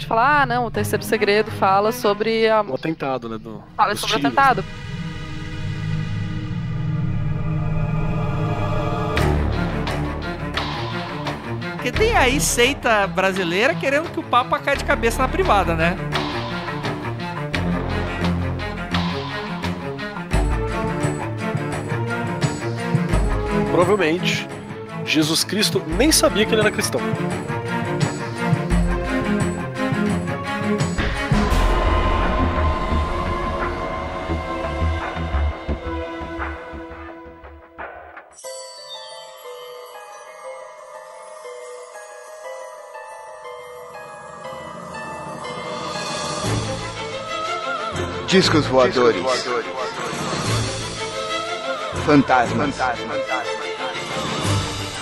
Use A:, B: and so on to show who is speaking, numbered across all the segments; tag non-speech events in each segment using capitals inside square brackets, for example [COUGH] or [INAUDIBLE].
A: gente fala, ah, não, o terceiro segredo fala sobre a...
B: O atentado, né? Do,
A: fala sobre o atentado.
C: Porque tem aí seita brasileira querendo que o Papa caia de cabeça na privada, né?
B: Provavelmente, Jesus Cristo nem sabia que ele era cristão.
D: Discos voadores. Fantasmas.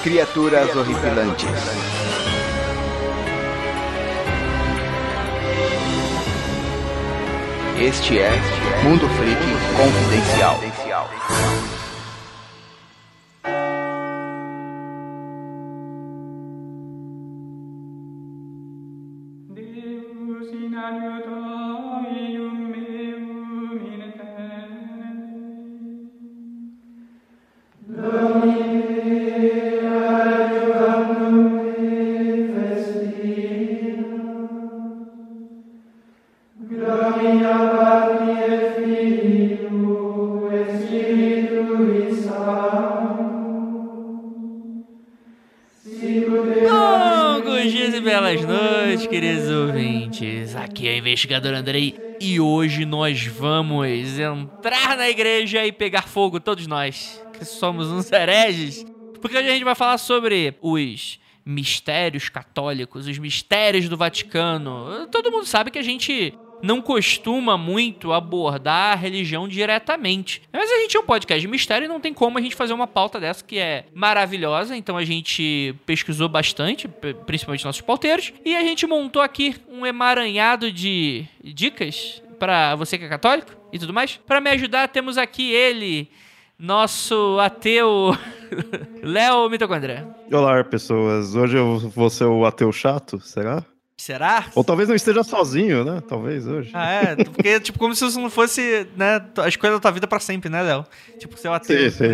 D: Criaturas horripilantes. Este é Mundo Freak Confidencial.
C: Aqui é o investigador Andrei e hoje nós vamos entrar na igreja e pegar fogo, todos nós, que somos uns hereges. Porque hoje a gente vai falar sobre os mistérios católicos, os mistérios do Vaticano. Todo mundo sabe que a gente não costuma muito abordar a religião diretamente. Mas a gente é um podcast de mistério e não tem como a gente fazer uma pauta dessa que é maravilhosa. Então a gente pesquisou bastante, principalmente nossos pauteiros, e a gente montou aqui um emaranhado de dicas para você que é católico e tudo mais. Para me ajudar, temos aqui ele, nosso ateu [LAUGHS] Léo Mitocondria.
E: Olá, pessoas. Hoje eu vou ser o ateu chato, será?
C: Será?
E: Ou talvez não esteja sozinho, né? Talvez hoje.
C: Ah, é? Porque, tipo, como se isso não fosse, né, a escolha da tua vida pra sempre, né, Léo? Tipo, ser um ateu.
E: Sim, sim.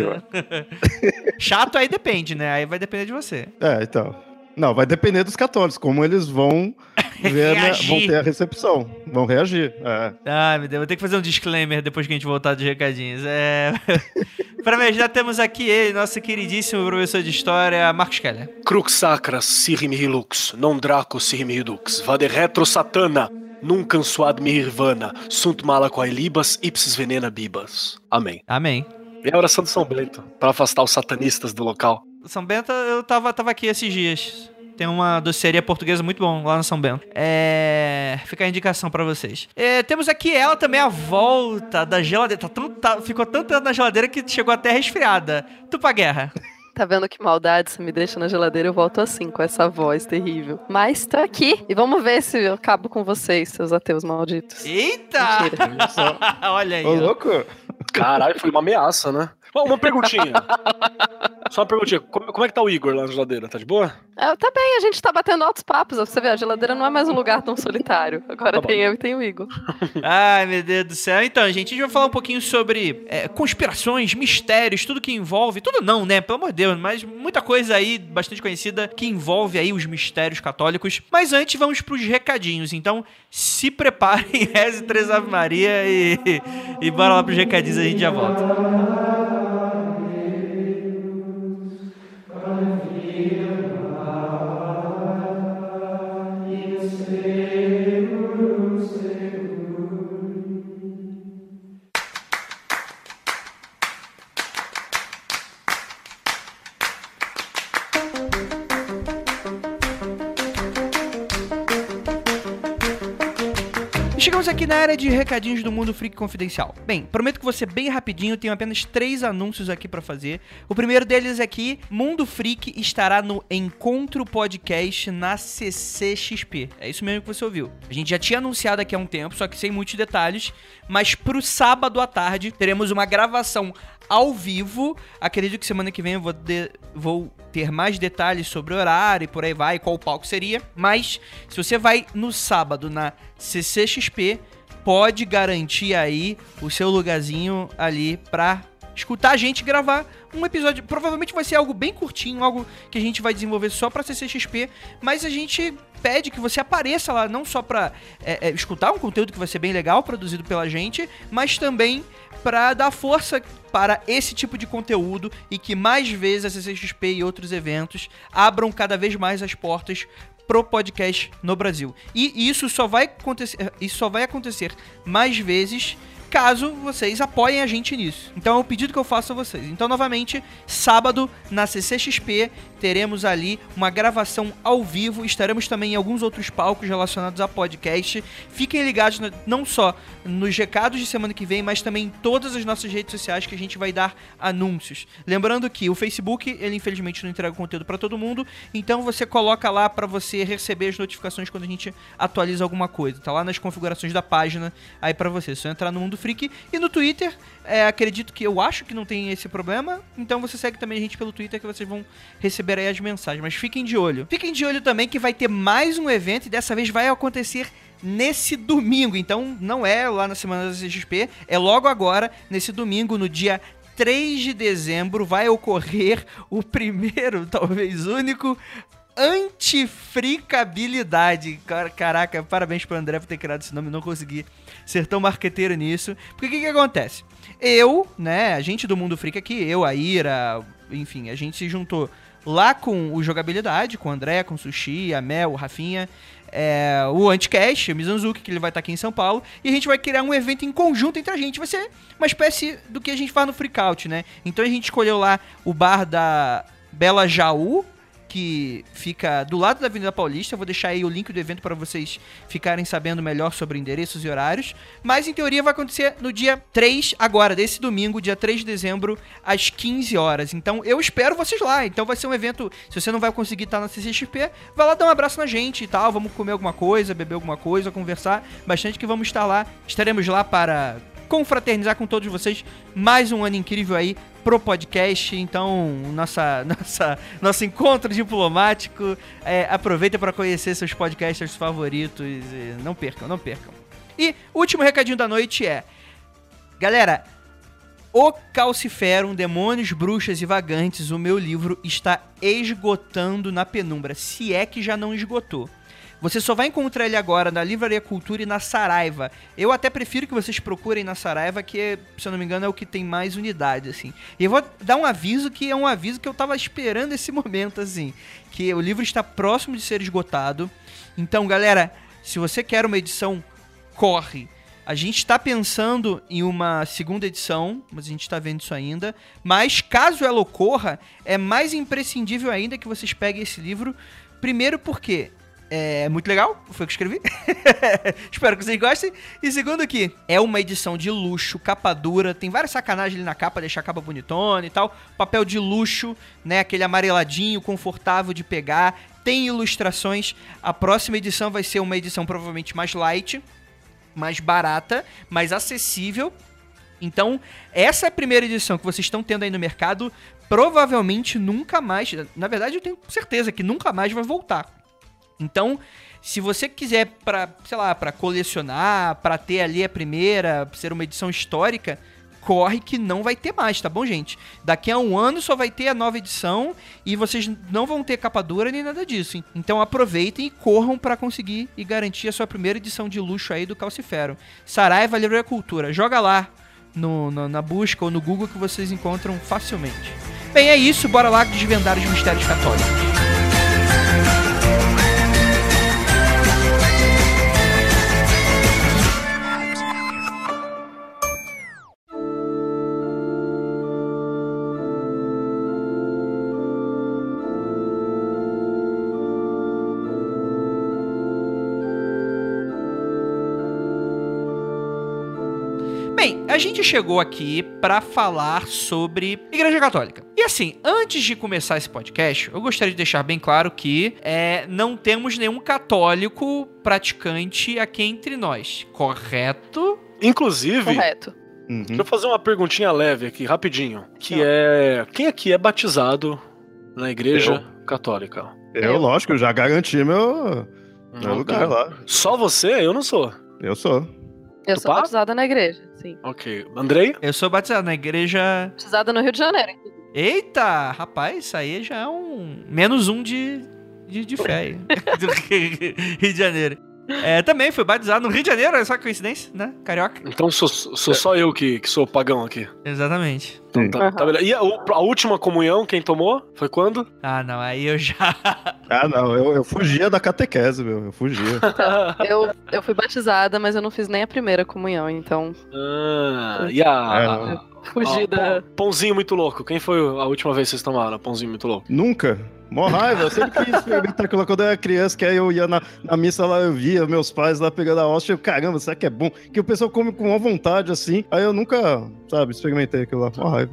E: [LAUGHS]
C: Chato aí depende, né? Aí vai depender de você.
E: É, então. Não, vai depender dos católicos, como eles vão [LAUGHS] ver, né, vão ter a recepção, vão reagir. É.
C: Ai, meu Deus, vou ter que fazer um disclaimer depois que a gente voltar dos recadinhos. É... [LAUGHS] pra me ajudar, temos aqui ele, nosso queridíssimo professor de história, Marcos Keller.
B: Crux sacra sirim hilux, non draco sirim redux, vade retro satana, nunca suad mirvana, sunt mala quae libas, ipsis venena bibas. Amém.
C: Amém.
B: E a oração de São Bento, para afastar os satanistas do local.
C: São Bento, eu tava, tava aqui esses dias. Tem uma doceria portuguesa muito bom lá no São Bento. É. Fica a indicação pra vocês. É, temos aqui ela também, a volta da geladeira. Tá tão- tá- ficou tanto tempo na geladeira que chegou até resfriada. Tupa Guerra.
A: Tá vendo que maldade você me deixa na geladeira? Eu volto assim, com essa voz terrível. Mas tô aqui. E vamos ver se eu acabo com vocês, seus ateus malditos.
C: Eita! Olha aí.
E: Ô,
C: ó.
E: louco!
B: Caralho, foi uma ameaça, né? Bom, uma perguntinha. Só uma perguntinha. Como, como é que tá o Igor lá na geladeira? Tá de boa?
A: Ah, tá bem, a gente tá batendo altos papos. ó. Você vê, a geladeira não é mais um lugar tão solitário. Agora
B: Tá bom.
A: tem eu e tem o Igor. [LAUGHS]
C: Ai, meu Deus do céu. Então, gente, a gente vai falar um pouquinho sobre é, conspirações, mistérios, tudo que envolve. Tudo não, né? Pelo amor de Deus, mas muita coisa aí bastante conhecida que envolve aí os mistérios católicos. Mas antes, vamos pros recadinhos. Então, se preparem, [LAUGHS] reze três Ave Maria e, e bora lá pros recadinhos, a gente já volta. Aqui na área de recadinhos do Mundo Freak Confidencial. Bem, prometo que ser bem rapidinho, tenho apenas três anúncios aqui pra fazer. O primeiro deles é que Mundo Freak estará no Encontro Podcast na CCXP. É isso mesmo que você ouviu. A gente já tinha anunciado aqui há um tempo, só que sem muitos detalhes, mas pro sábado à tarde teremos uma gravação ao vivo. Acredito que semana que vem eu vou de- vou ter mais detalhes sobre o horário e por aí vai, qual palco seria. Mas se você vai no sábado na CCXP, pode garantir aí o seu lugarzinho ali pra escutar a gente gravar um episódio. Provavelmente vai ser algo bem curtinho, algo que a gente vai desenvolver só pra CCXP, mas a gente pede que você apareça lá, não só pra é, é, escutar um conteúdo que vai ser bem legal, produzido pela gente, mas também pra dar força para esse tipo de conteúdo e que mais vezes a CCXP e outros eventos abram cada vez mais as portas pro podcast no Brasil. E isso só vai acontecer, isso só vai acontecer mais vezes caso vocês apoiem a gente nisso. Então é o pedido que eu faço a vocês. Então, novamente, sábado na CCXP teremos ali uma gravação ao vivo. Estaremos também em alguns outros palcos relacionados a podcast. Fiquem ligados no- não só nos recados de semana que vem, mas também em todas as nossas redes sociais que a gente vai dar anúncios. Lembrando que o Facebook, ele infelizmente não entrega conteúdo para todo mundo, então você coloca lá para você receber as notificações quando a gente atualiza alguma coisa. Tá lá nas configurações da página aí para você. É Só entrar no Mundo Freak e no Twitter, é, acredito que eu acho que não tem esse problema, então você segue também a gente pelo Twitter que vocês vão receber aí as mensagens, mas fiquem de olho. Fiquem de olho também que vai ter mais um evento e dessa vez vai acontecer nesse domingo. Então não é lá na semana da CXP, é logo agora, nesse domingo, no dia 3 de dezembro, vai ocorrer o primeiro, [LAUGHS] talvez único, antifricabilidade. Car- Caraca, parabéns pro André por ter criado esse nome, não consegui ser tão marqueteiro nisso. Porque o que, que acontece? Eu, né, a gente do Mundo Freak aqui, eu, a Ira, enfim, a gente se juntou lá com o Jogabilidade, com o André, com o Sushi, a Mel, o Rafinha, é, o Anticast, o Mizanzuki, que ele vai estar aqui em São Paulo, e a gente vai criar um evento em conjunto entre a gente. Vai ser uma espécie do que a gente faz no Freakout, né? Então a gente escolheu lá o bar da Bela Jaú, que fica do lado da Avenida Paulista. Vou deixar aí o link do evento para vocês ficarem sabendo melhor sobre endereços e horários. Mas em teoria vai acontecer no dia 3, agora, desse domingo, dia 3 de dezembro, às 15 horas. Então eu espero vocês lá. Então vai ser um evento. Se você não vai conseguir estar na CCXP, vai lá dar um abraço na gente e tal. Vamos comer alguma coisa, beber alguma coisa, conversar bastante que vamos estar lá. Estaremos lá para confraternizar com todos vocês. Mais um ano incrível aí pro podcast. Então, nossa, [LAUGHS] nossa, nosso encontro diplomático. É, aproveita para conhecer seus podcasters favoritos. e não percam, não percam. E último recadinho da noite é: galera. O Calciferum, Demônios, Bruxas e Vagantes, o meu livro está esgotando na penumbra, se é que já não esgotou. Você só vai encontrar ele agora na Livraria Cultura e na Saraiva. Eu até prefiro que vocês procurem na Saraiva, que, se eu não me engano, é o que tem mais unidade, assim. E eu vou dar um aviso que é um aviso que eu tava esperando esse momento, assim. Que o livro está próximo de ser esgotado. Então, galera, se você quer uma edição, corre. A gente está pensando em uma segunda edição, mas a gente está vendo isso ainda. Mas caso ela ocorra, é mais imprescindível ainda que vocês peguem esse livro. Primeiro porque é muito legal, foi o que escrevi. [LAUGHS] Espero que vocês gostem. E segundo que é uma edição de luxo, capa dura, tem várias sacanagens ali na capa, deixar a capa bonitona e tal. Papel de luxo, né, aquele amareladinho, confortável de pegar. Tem ilustrações. A próxima edição vai ser uma edição provavelmente mais light, mais barata, mais acessível. Então, essa primeira edição que vocês estão tendo aí no mercado, provavelmente nunca mais, na verdade eu tenho certeza que nunca mais vai voltar. Então, se você quiser para, sei lá, para colecionar, para ter ali a primeira, ser uma edição histórica, corre que não vai ter mais, tá bom, gente? Daqui a um ano só vai ter a nova edição e vocês não vão ter capa dura nem nada disso. hein? Então aproveitem e corram para conseguir e garantir a sua primeira edição de luxo aí do Calcifero. Saraiva Livraria Cultura. Joga lá no, no- na busca ou no Google que vocês encontram facilmente. Bem, é isso. Bora lá desvendar os mistérios católicos. Gente chegou aqui pra falar sobre Igreja Católica. E assim, antes de começar esse podcast, eu gostaria de deixar bem claro que é, não temos nenhum católico praticante aqui entre nós, correto?
B: Inclusive,
A: Correto.
E: Uhum.
B: deixa eu fazer uma perguntinha leve aqui, rapidinho. Que é. Quem aqui é batizado Na igreja católica.
E: Eu, lógico, eu já garanti meu, meu lugar lá.
B: Só você? Eu não sou.
E: Eu sou.
A: Eu sou
B: Tupá?
A: batizada na igreja, sim.
B: Ok. Andrei?
C: Eu sou batizado na igreja.
A: Batizada no Rio de Janeiro.
C: Eita, rapaz, isso aí já é um. Menos um de, de, de fé aí. [LAUGHS] [LAUGHS] Do Rio de Janeiro. É, também fui batizado no Rio de Janeiro, olha só que coincidência, né? Carioca.
B: Então sou, sou só eu que, que sou pagão aqui.
C: Exatamente.
B: Então tá, tá beleza. E a, a última comunhão, quem tomou? Foi quando?
C: Ah, não, aí eu já. [LAUGHS]
E: Ah, não, eu, eu fugia da catequese, meu. Eu fugia. [LAUGHS]
A: Eu, eu fui batizada, mas eu não fiz nem a primeira comunhão, então
B: Ah, e a.
A: fugi
B: a-
A: da.
B: pão- Pãozinho muito louco. Quem foi a última vez que vocês tomaram? Pãozinho muito louco.
E: Nunca. Mó raiva, eu sempre quis experimentar aquilo quando eu era criança, que aí eu ia na, na missa lá, eu via meus pais lá pegando a hóstia, eu, caramba, será que é bom? Que o pessoal come com uma vontade, assim, aí eu nunca, sabe, experimentei aquilo lá, mó raiva.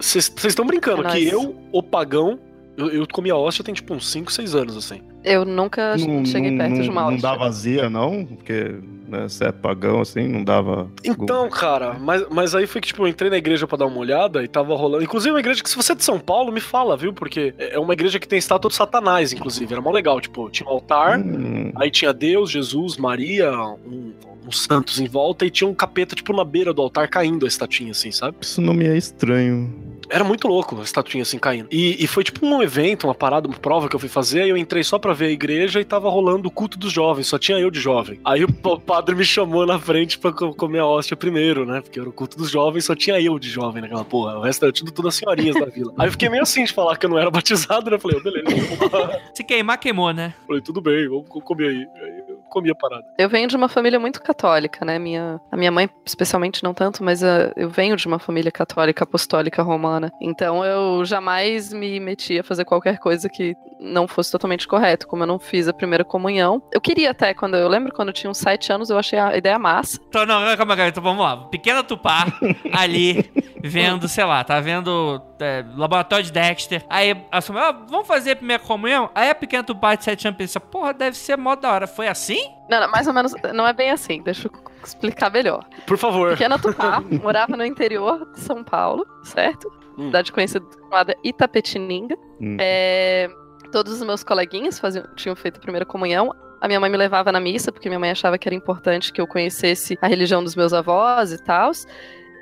B: Vocês estão brincando
A: É
B: que
A: nóis.
B: eu, o pagão, eu, eu comi a hóstia tem tipo uns 5, 6 anos, assim.
A: Eu nunca cheguei perto de uma
E: não dá vazia, não, porque né, você é pagão, assim, não dava...
B: Então, cara, mas, mas aí foi que, tipo, eu entrei na igreja pra dar uma olhada e tava rolando. Inclusive, uma igreja que, se você é de São Paulo, me fala, viu? Porque é uma igreja que tem estátua do Satanás, inclusive. Era mó legal. Tipo, tinha um altar,
E: Hum,
B: aí tinha Deus, Jesus, Maria, um- uns santos em volta e tinha um capeta, tipo, na beira do altar caindo a estatuinha, assim, sabe?
E: isso não me é estranho.
B: Era muito louco a estatuinha assim caindo. E, e foi tipo um evento, uma parada, uma prova que eu fui fazer. Aí eu entrei só pra ver a igreja e tava rolando o culto dos jovens, só tinha eu de jovem. Aí o padre me chamou na frente pra co- comer a hóstia primeiro, né? Porque era o culto dos jovens, só tinha eu de jovem naquela porra. O resto era tudo, tudo as senhorinhas da vila. Aí eu fiquei meio assim de falar que eu não era [LAUGHS] batizado, né? Eu Falei, "Oh, beleza,
C: Se queimar, queimou, né?
B: falei, tudo bem, vamos co- comer aí. Aí eu comi a parada.
A: Eu venho de uma família muito católica, né? Minha, a minha mãe, especialmente, não tanto, mas ah, eu venho de uma família católica, apostólica romana. Então eu jamais me meti a fazer qualquer coisa que não fosse totalmente correto, como eu não fiz a primeira comunhão. Eu queria até, quando eu lembro quando eu tinha uns sete anos, eu achei a ideia massa.
C: Então, não, calma, calma, então vamos lá. Pequena Tupá [LAUGHS] ali, vendo, sei lá, tá vendo é, Laboratório de Dexter. Aí a sua mãe, "Ah, vamos fazer a primeira comunhão? Aí a pequena Tupá de 7 anos pensa, porra, deve ser mó da hora. Foi assim?
A: Não, não, mais ou menos, não é bem assim, deixa eu explicar melhor.
B: Por favor.
A: Pequena Tupá, [LAUGHS] morava no interior de São Paulo, certo?
B: Hum.
A: Cidade conhecida chamada Itapetininga.
E: Hum.
A: É, todos os meus coleguinhas faziam, tinham feito a primeira comunhão. A minha mãe me levava na missa, porque minha mãe achava que era importante que eu conhecesse a religião dos meus avós e tal.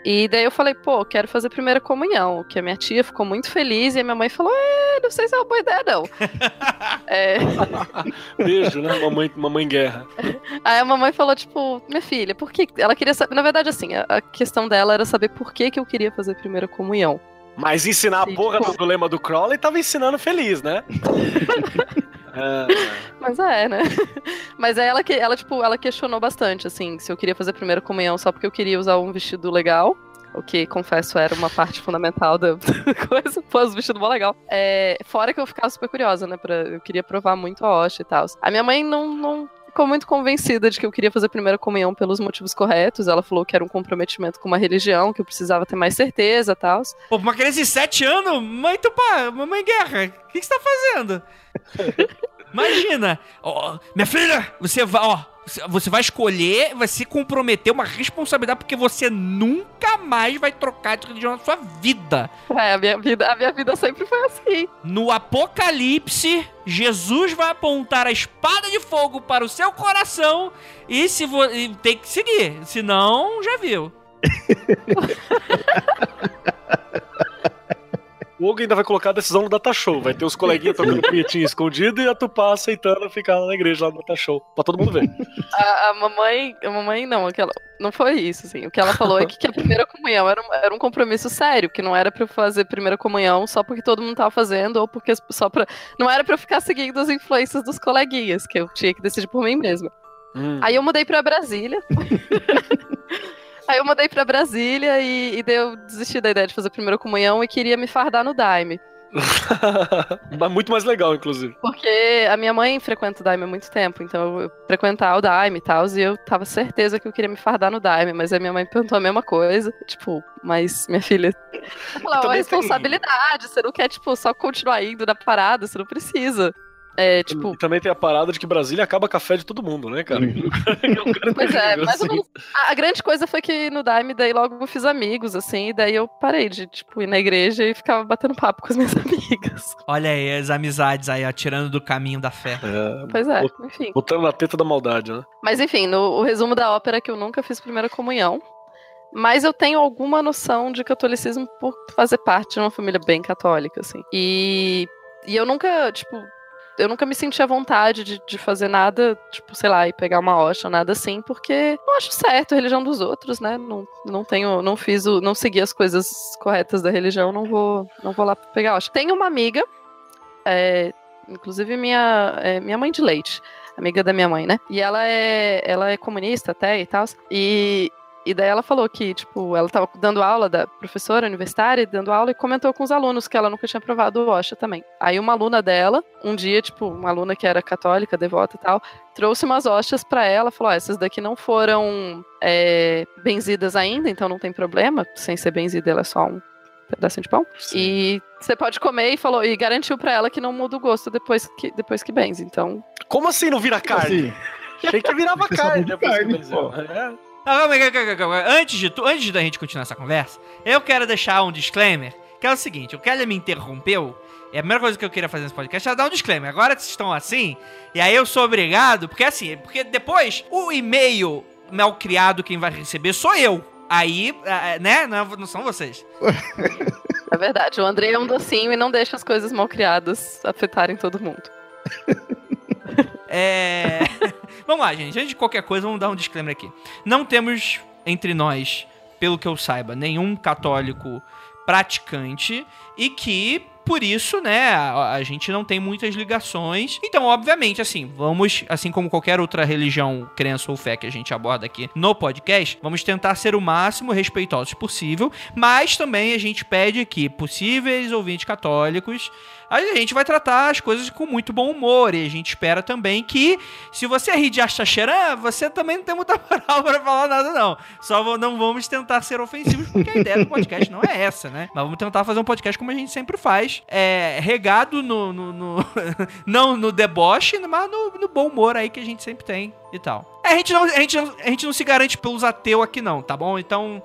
A: E daí eu falei, pô, quero fazer a primeira comunhão. Que a minha tia ficou muito feliz e a minha mãe falou, é, não sei se é uma boa ideia, não. [LAUGHS] É,
B: Beijo, né? Mamãe, mamãe guerra.
A: Aí a mamãe falou, tipo, minha filha, por que. Ela queria saber. Na verdade, assim, a, a questão dela era saber por que, que eu queria fazer a primeira comunhão.
B: Mas ensinar a
A: Sim,
B: porra
A: tipo-
B: do, do lema do Crowley tava ensinando feliz, né? [LAUGHS] É,
A: Mas é, né? [LAUGHS] Mas aí ela, que- ela, tipo, ela questionou bastante, assim, se eu queria fazer a primeira comunhão só porque eu queria usar um vestido legal. O que, confesso, era uma parte fundamental da [LAUGHS] coisa. Pô, os vestidos mó legal. É, fora que eu ficava super curiosa, né? Pra, eu queria provar muito a hóstia e tal. A minha mãe não, não ficou muito convencida de que eu queria fazer a primeira comunhão pelos motivos corretos. Ela falou que era um comprometimento com uma religião, que eu precisava ter mais certeza e tal.
C: Pô, uma criança de 7 anos, mãe Tupá, mamãe guerra, o que, que você tá fazendo? [LAUGHS] Imagina, ó, minha filha, você vai, ó, você vai escolher, vai se comprometer uma responsabilidade porque você nunca mais vai trocar de religião na sua vida.
A: É, a minha vida, a minha vida sempre foi assim.
C: No Apocalipse, Jesus vai apontar a espada de fogo para o seu coração e se vo... e tem que seguir, senão já viu. [LAUGHS]
B: O Hugo ainda vai colocar a decisão no data show. Vai ter os coleguinhas [LAUGHS] tocando punhetinho escondido e a Tupá aceitando ficar lá na igreja lá no data show. Pra todo mundo ver.
A: A, a mamãe, a mamãe não, aquela, não foi isso, assim. O que ela falou é que, que a primeira comunhão era um, era um compromisso sério, que não era pra eu fazer primeira comunhão só porque todo mundo tava fazendo ou porque só pra. Não era pra eu ficar seguindo as influências dos coleguinhas, que eu tinha que decidir por mim mesma.
B: Hum.
A: Aí eu mudei pra Brasília. [LAUGHS] Aí eu mudei pra Brasília e, e daí eu desisti da ideia de fazer primeira comunhão e queria me fardar no Daime. [LAUGHS]
B: Mas Muito mais legal, inclusive.
A: Porque a minha mãe frequenta o Daime há muito tempo, então eu frequentava o Daime e tal, e eu tava certeza que eu queria me fardar no Daime, mas a minha mãe perguntou a mesma coisa, tipo, mas minha filha. Ela falou, é uma
B: também tem-
A: responsabilidade, você não quer, tipo, só continuar indo na parada, você não precisa. É, tipo,
B: E também tem a parada de que Brasília acaba café de todo mundo, né, cara? [LAUGHS]
A: Pois é, mais ou
B: assim.
A: A, a grande coisa foi que no Daime, daí logo eu fiz amigos, assim, e daí eu parei de, tipo, ir na igreja e ficava batendo papo com as [LAUGHS] minhas amigas.
C: Olha aí as amizades aí, ó, tirando do caminho da fé.
B: É,
A: Pois é, enfim.
B: botando na teta da maldade, né?
A: Mas enfim, no, o resumo da ópera é que eu nunca fiz primeira comunhão. Mas eu tenho alguma noção de catolicismo por fazer parte de uma família bem católica, assim. E, e eu nunca, tipo, eu nunca me senti à vontade de, de fazer nada, tipo, sei lá, e pegar uma hoxa, nada assim, porque não acho certo a religião dos outros, né? Não, não tenho, não fiz o, não segui as coisas corretas da religião, não vou, não vou lá pegar hoxa. Tenho uma amiga, é, inclusive minha, é, minha mãe de leite, amiga da minha mãe, né? E ela é, ela é comunista até e tal. E, e daí ela falou que, tipo, ela tava dando aula da professora universitária, dando aula, e comentou com os alunos que ela nunca tinha provado o Osha também. Aí uma aluna dela, um dia, tipo, uma aluna que era católica, devota e tal, trouxe umas hostas pra ela, falou, essas daqui não foram é, benzidas ainda, então não tem problema, sem ser benzida, ela é só um pedacinho de pão. E você pode comer e falou, e garantiu pra ela que não muda o gosto depois que, depois que benze. Então,
B: Como assim não vira carne?
E: Assim,
B: Achei que virava carne. depois que
E: carne,
B: benzeu.
E: pô.
B: É.
C: Antes de, tu, antes da gente continuar essa conversa, eu quero deixar um disclaimer, que é o seguinte, o Kelly me interrompeu, e a primeira coisa que eu queria fazer nesse podcast era dar um disclaimer. Agora vocês estão assim, e aí eu sou obrigado, porque assim, porque depois o e-mail mal criado quem vai receber sou eu. Aí, ah, né, não, não são vocês.
A: é verdade, o André é um docinho e não deixa as coisas mal criadas afetarem todo mundo. [LAUGHS]
C: É. [LAUGHS] vamos lá, gente. Antes de qualquer coisa, vamos dar um disclaimer aqui. Não temos entre nós, pelo que eu saiba, nenhum católico praticante e que. Por isso, né, a, gente não tem muitas ligações. Então, obviamente, assim, vamos, assim como qualquer outra religião, crença ou fé que a gente aborda aqui no podcast, vamos tentar ser o máximo respeitosos possível, mas também a gente pede que possíveis ouvintes católicos a gente vai tratar as coisas com muito bom humor e a gente espera também que, se você rir de achaxerã, você também não tem muita [LAUGHS] moral pra falar nada, não. Só não vamos tentar ser ofensivos, porque a ideia do podcast não é essa, né? Mas vamos tentar fazer um podcast como a gente sempre faz, é, regado no, no- no- [LAUGHS] não no deboche, mas no, no bom humor aí que a gente sempre tem e tal. É, A gente, não, a, gente não, a gente não se garante pelos ateus aqui não, tá bom? Então,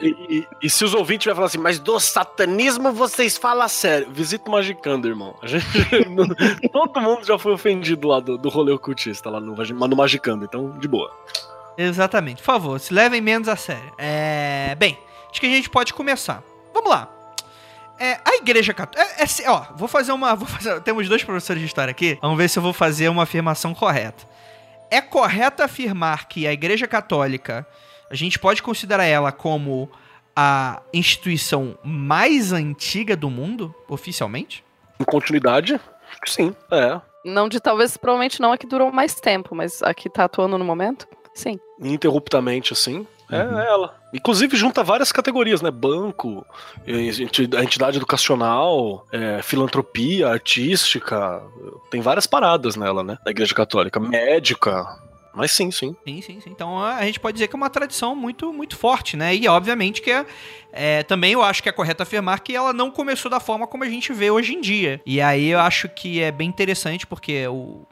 B: E, e- e se os ouvintes vai falar assim, mas do satanismo vocês falam sério, visita o Magicando, irmão. A gente, [LAUGHS] todo mundo já foi ofendido lá do, do rolê ocultista, lá no, no Magicando, então de boa.
C: Exatamente. Por favor, se levem menos a sério. É... Bem, acho que a gente pode começar. Vamos lá. É, a igreja católica... É, é ó, vou fazer uma... Vou fazer, temos dois professores de história aqui. Vamos ver se eu vou fazer uma afirmação correta. É correto afirmar que a igreja católica... A gente pode considerar ela como a instituição mais antiga do mundo, oficialmente?
B: Em continuidade, acho que sim, é.
A: Não de talvez, provavelmente não a que durou mais tempo, mas a que tá atuando no momento, sim.
B: Ininterruptamente, assim, é
E: Uhum.
B: ela. Inclusive junta várias categorias, né? Banco, enti- entidade educacional, é, filantropia, artística. Tem várias paradas nela, né? Da igreja católica. Médica. Mas sim, sim.
C: Sim, sim, sim. Então a gente pode dizer que é uma tradição muito, muito forte, né? E obviamente que é, é, também eu acho que é correto afirmar que ela não começou da forma como a gente vê hoje em dia. E aí eu acho que é bem interessante porque o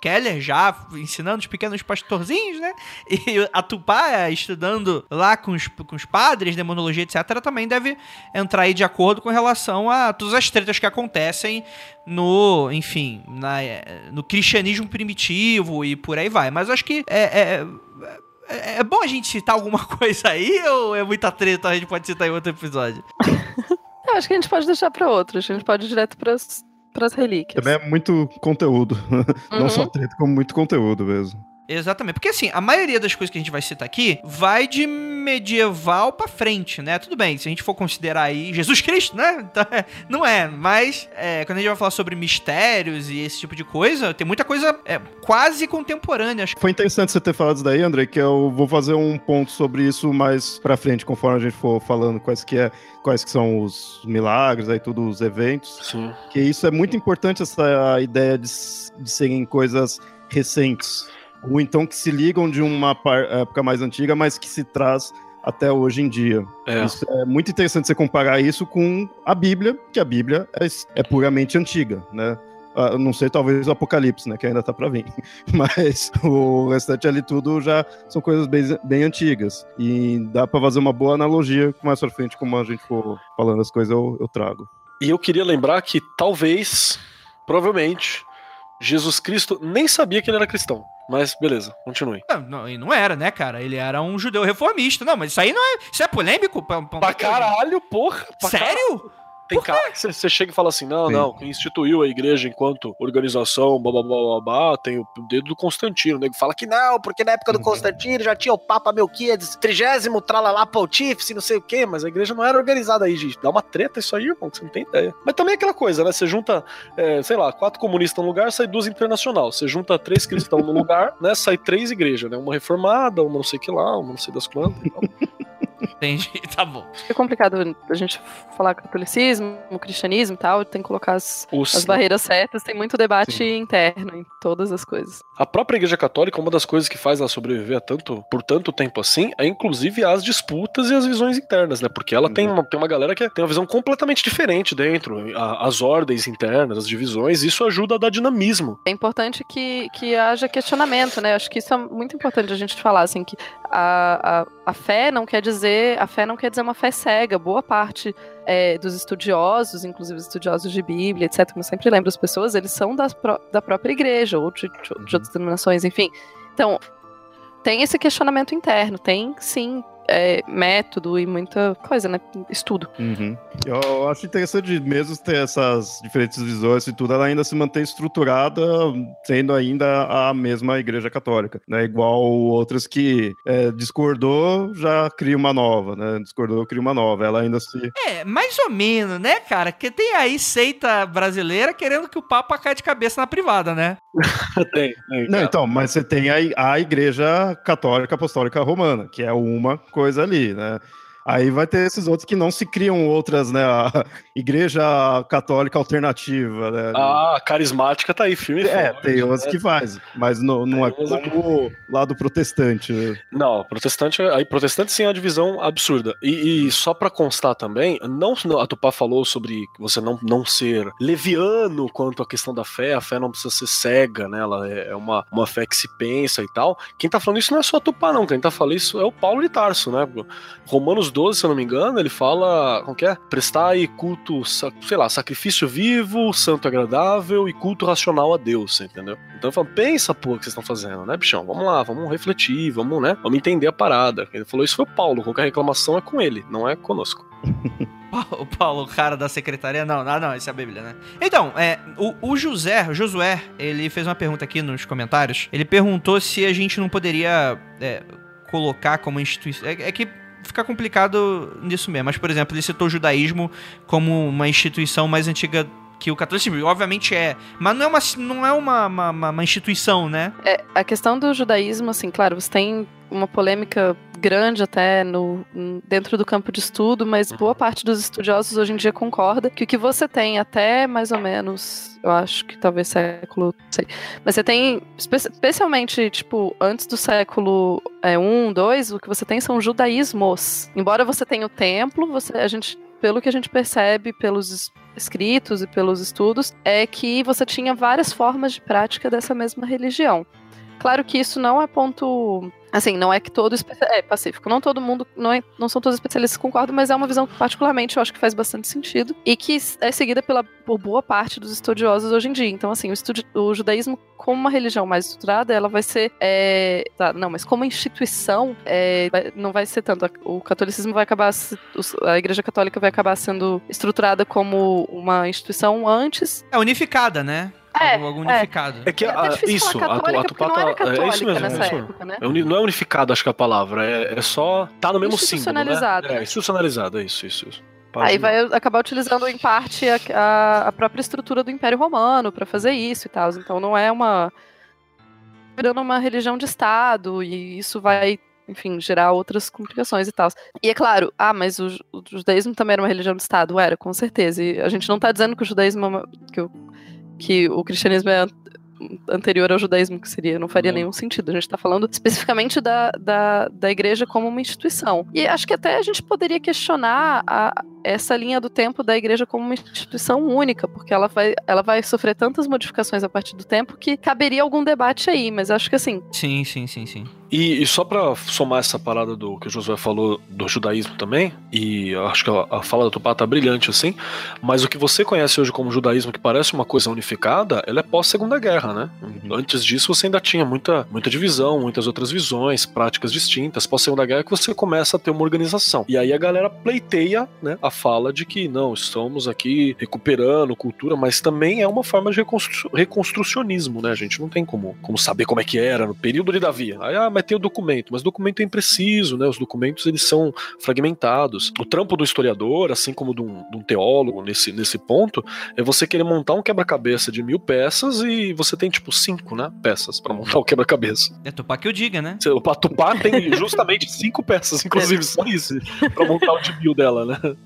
C: Keller já ensinando os pequenos pastorzinhos, né? [LAUGHS] E a Tupá estudando lá com os, com os padres, demonologia, etc., também deve entrar aí de acordo com relação a todas as tretas que acontecem no, enfim, na, eh, no cristianismo primitivo e por aí vai. Mas acho que é, é, é, é bom a gente citar alguma [LAUGHS] coisa aí ou é muita treta a gente pode citar em outro episódio? [LAUGHS]
A: Eu acho que a gente pode deixar pra outros, a gente pode ir direto pras, pras relíquias.
E: Também é muito conteúdo. [LAUGHS] Não
A: Uhum.
E: só treta, como muito conteúdo mesmo.
C: Exatamente. Porque assim, a maioria das coisas que a gente vai citar aqui vai de medieval pra frente, né? Tudo bem, se a gente for considerar aí Jesus Cristo, né? [LAUGHS] Então, é, não é. Mas é, quando a gente vai falar sobre mistérios e esse tipo de coisa, tem muita coisa é, quase contemporânea. Acho.
E: Foi interessante você ter falado isso daí, André, que eu vou fazer um ponto sobre isso mais pra frente, conforme a gente for falando quais que, é, quais que são os milagres, aí tudo, os eventos.
B: Sim.
E: Que isso é muito importante, essa ideia de, de serem coisas recentes. Ou então que se ligam de uma época mais antiga, mas que se traz até hoje em dia.
B: É.
E: É muito interessante você comparar isso com a Bíblia, que a Bíblia é, é puramente antiga, né? ah, não sei, talvez o Apocalipse, né? Que ainda tá pra vir. [LAUGHS] Mas o restante ali tudo já são coisas bem, bem antigas. E dá pra fazer uma boa analogia mais pra frente, como a gente for falando as coisas, eu, eu trago.
B: E eu queria lembrar que talvez, provavelmente, Jesus Cristo nem sabia que ele era cristão. Mas beleza, continue.
C: Não, não, e não era, né, cara? Ele era um judeu reformista. Não, mas isso aí não é. Isso é polêmico? Pra, pra-
B: Pra caralho, porra! Pra
C: Sério?
B: Tem cara que você- chega e fala assim: não,
E: Sim.
B: não, quem instituiu a igreja enquanto organização, blá blá blá blá, blá tem o dedo do Constantino. O nego fala que não, porque na época do
E: Uhum.
B: Constantino já tinha o Papa Melquiades, trigésimo, tralalá, pontífice, não sei o quê, mas a igreja não era organizada aí, gente. Dá uma treta isso aí, irmão, que você não tem ideia. Mas também é aquela coisa, né? Você junta, é, sei lá, quatro comunistas num lugar, sai duas internacional. Você junta três cristãos num lugar, né? Sai três igrejas, né? Uma reformada, uma não sei que lá, uma não sei das quantas. e tal. [LAUGHS]
C: Entendi, [LAUGHS] tá bom.
A: É complicado a gente falar catolicismo, cristianismo e tal, tem que colocar as, as barreiras certas, tem muito debate
E: Sim.
A: interno em todas as coisas.
B: A própria Igreja Católica, uma das coisas que faz ela sobreviver tanto, por tanto tempo assim, é inclusive as disputas e as visões internas, né? Porque ela tem, uma, tem uma galera que tem uma visão completamente diferente dentro, a- as ordens internas, as divisões, isso ajuda a dar dinamismo.
A: É importante que, que haja questionamento, né? Acho que isso é muito importante a gente falar, assim, que a, a, a fé não quer dizer, a fé não quer dizer uma fé cega. Boa parte é, dos estudiosos, inclusive os estudiosos de Bíblia, etc., como eu sempre lembro as pessoas, eles são das da própria igreja, ou de, de outras denominações, enfim. Então, tem esse questionamento interno, tem sim é, método e muita coisa, né? Estudo.
E: Uhum. Eu acho interessante mesmo ter essas diferentes visões e tudo, ela ainda se mantém estruturada, sendo ainda a mesma Igreja Católica, né? Igual outras que é, discordou, já cria uma nova, né? Discordou, cria uma nova. Ela ainda se.
C: É, mais ou menos, né, cara? Porque tem aí seita brasileira querendo que o Papa caia de cabeça na privada, né? [LAUGHS]
B: tem, tem.
E: Não, então, mas você tem a, a Igreja Católica Apostólica Romana, que é uma coisa ali, né? Aí vai ter esses outros que não se criam outras, né? A Igreja Católica Alternativa, né?
B: Ah, carismática tá aí, firme e
E: É,
B: forte,
E: tem umas
B: né?
E: que faz, mas não, não é
B: que-
E: como o lado protestante. né?
B: Não, protestante, aí protestante sim é uma divisão absurda. E, e só pra constar também, não, não- a Tupá falou sobre você não, não ser leviano quanto à questão da fé, a fé não precisa ser cega, né? Ela é é uma, uma fé que se pensa e tal. Quem tá falando isso não é só a Tupá, não. Quem tá falando isso é o Paulo de Tarso, né? Romanos 12, se eu não me engano, ele fala, como que é? Prestar aí culto, sei lá, sacrifício vivo, santo e agradável e culto racional a Deus, entendeu? Então ele fala, pensa, pô, o que vocês estão fazendo, né, bichão? Vamos lá, vamos refletir, vamos, né? Vamos entender a parada. Ele falou, isso foi o Paulo, qualquer reclamação é com ele, não é conosco. [LAUGHS]
C: O Paulo, o cara da secretaria, não, não, não, isso é a Bíblia, né? Então, é, o, o José, o Josué, ele fez uma pergunta aqui nos comentários. Ele perguntou se a gente não poderia é, colocar como instituição. É, é que fica complicado nisso mesmo, mas, por exemplo, ele citou o judaísmo como uma instituição mais antiga que o catolicismo. Obviamente é, mas não é uma, não é uma, uma, uma- instituição, né?
A: É, a questão do judaísmo, assim, claro, você tem uma polêmica grande até no, dentro do campo de estudo, mas boa parte dos estudiosos hoje em dia concorda que o que você tem até mais ou menos, eu acho que talvez século, não sei, mas você tem, espe- especialmente, tipo, antes do século é, 1, 2, o que você tem são judaísmos. Embora você tenha o templo, você, a gente, pelo que a gente percebe pelos es- escritos e pelos estudos, é que você tinha várias formas de prática dessa mesma religião. Claro que isso não é ponto. Assim, não é que todo é pacífico. Não todo mundo, não, é- não são todos os especialistas que concordam, mas é uma visão que, particularmente, eu acho que faz bastante sentido e que é seguida pela, por boa parte dos estudiosos hoje em dia. Então, assim, o, estudi- o judaísmo, como uma religião mais estruturada, ela vai ser. é, tá, não, mas como instituição, é, vai- não vai ser tanto. O catolicismo vai acabar. A Igreja Católica vai acabar sendo estruturada como uma instituição antes.
C: É unificada, né?
A: É,
C: algo,
A: é.
C: unificado.
B: É que
A: É
B: a- isso,
A: falar
B: a, a Tupá tá- é isso
A: católica
B: mesmo,
A: nessa
B: é isso mesmo.
A: época, né?
B: É não é unificado, acho que é a palavra. É, é só. Tá no mesmo símbolo. Né? É, institucionalizado, é isso, isso. isso.
A: Aí vai acabar utilizando em parte a, a- a própria estrutura do Império Romano para fazer isso e tal. Então não é uma virando uma religião de Estado e isso vai, enfim, gerar outras complicações e tal. E é claro, ah, mas o, o judaísmo também era uma religião de Estado, era, com certeza. E a gente não tá dizendo que o judaísmo é uma- que o, que o cristianismo é an- anterior ao judaísmo, que seria, não faria
B: Não.
A: nenhum sentido. A gente tá falando especificamente da, da, da igreja como uma instituição. E acho que até a gente poderia questionar a, essa linha do tempo da igreja como uma instituição única, porque ela vai, ela vai sofrer tantas modificações a partir do tempo que caberia algum debate aí, mas acho que assim,
C: Sim, sim, sim, sim.
B: E, e só pra somar essa parada do que o Josué falou do judaísmo também, e acho que a, a fala da Tupá tá brilhante assim, mas o que você conhece hoje como judaísmo, que parece uma coisa unificada, ela é pós-segunda guerra, né? Antes disso você ainda tinha muita, muita divisão, muitas outras visões, práticas distintas. Pós-segunda guerra é que você começa a ter uma organização. E aí a galera pleiteia né, a fala de que não, estamos aqui recuperando cultura, mas também é uma forma de reconstru- reconstrucionismo, né? A gente não tem como, como saber como é que era no período de Davi. Aí, ah, mas tem o documento, mas o documento é impreciso, né? Os documentos eles são fragmentados. O trampo do historiador, assim como de um, de um teólogo nesse, nesse ponto, é você querer montar um quebra-cabeça de mil peças e você tem tipo cinco, né? Peças pra montar o quebra-cabeça.
C: É topar que eu diga, né?
B: O Patupá tem justamente cinco peças, inclusive só isso, pra montar o de mil dela, né?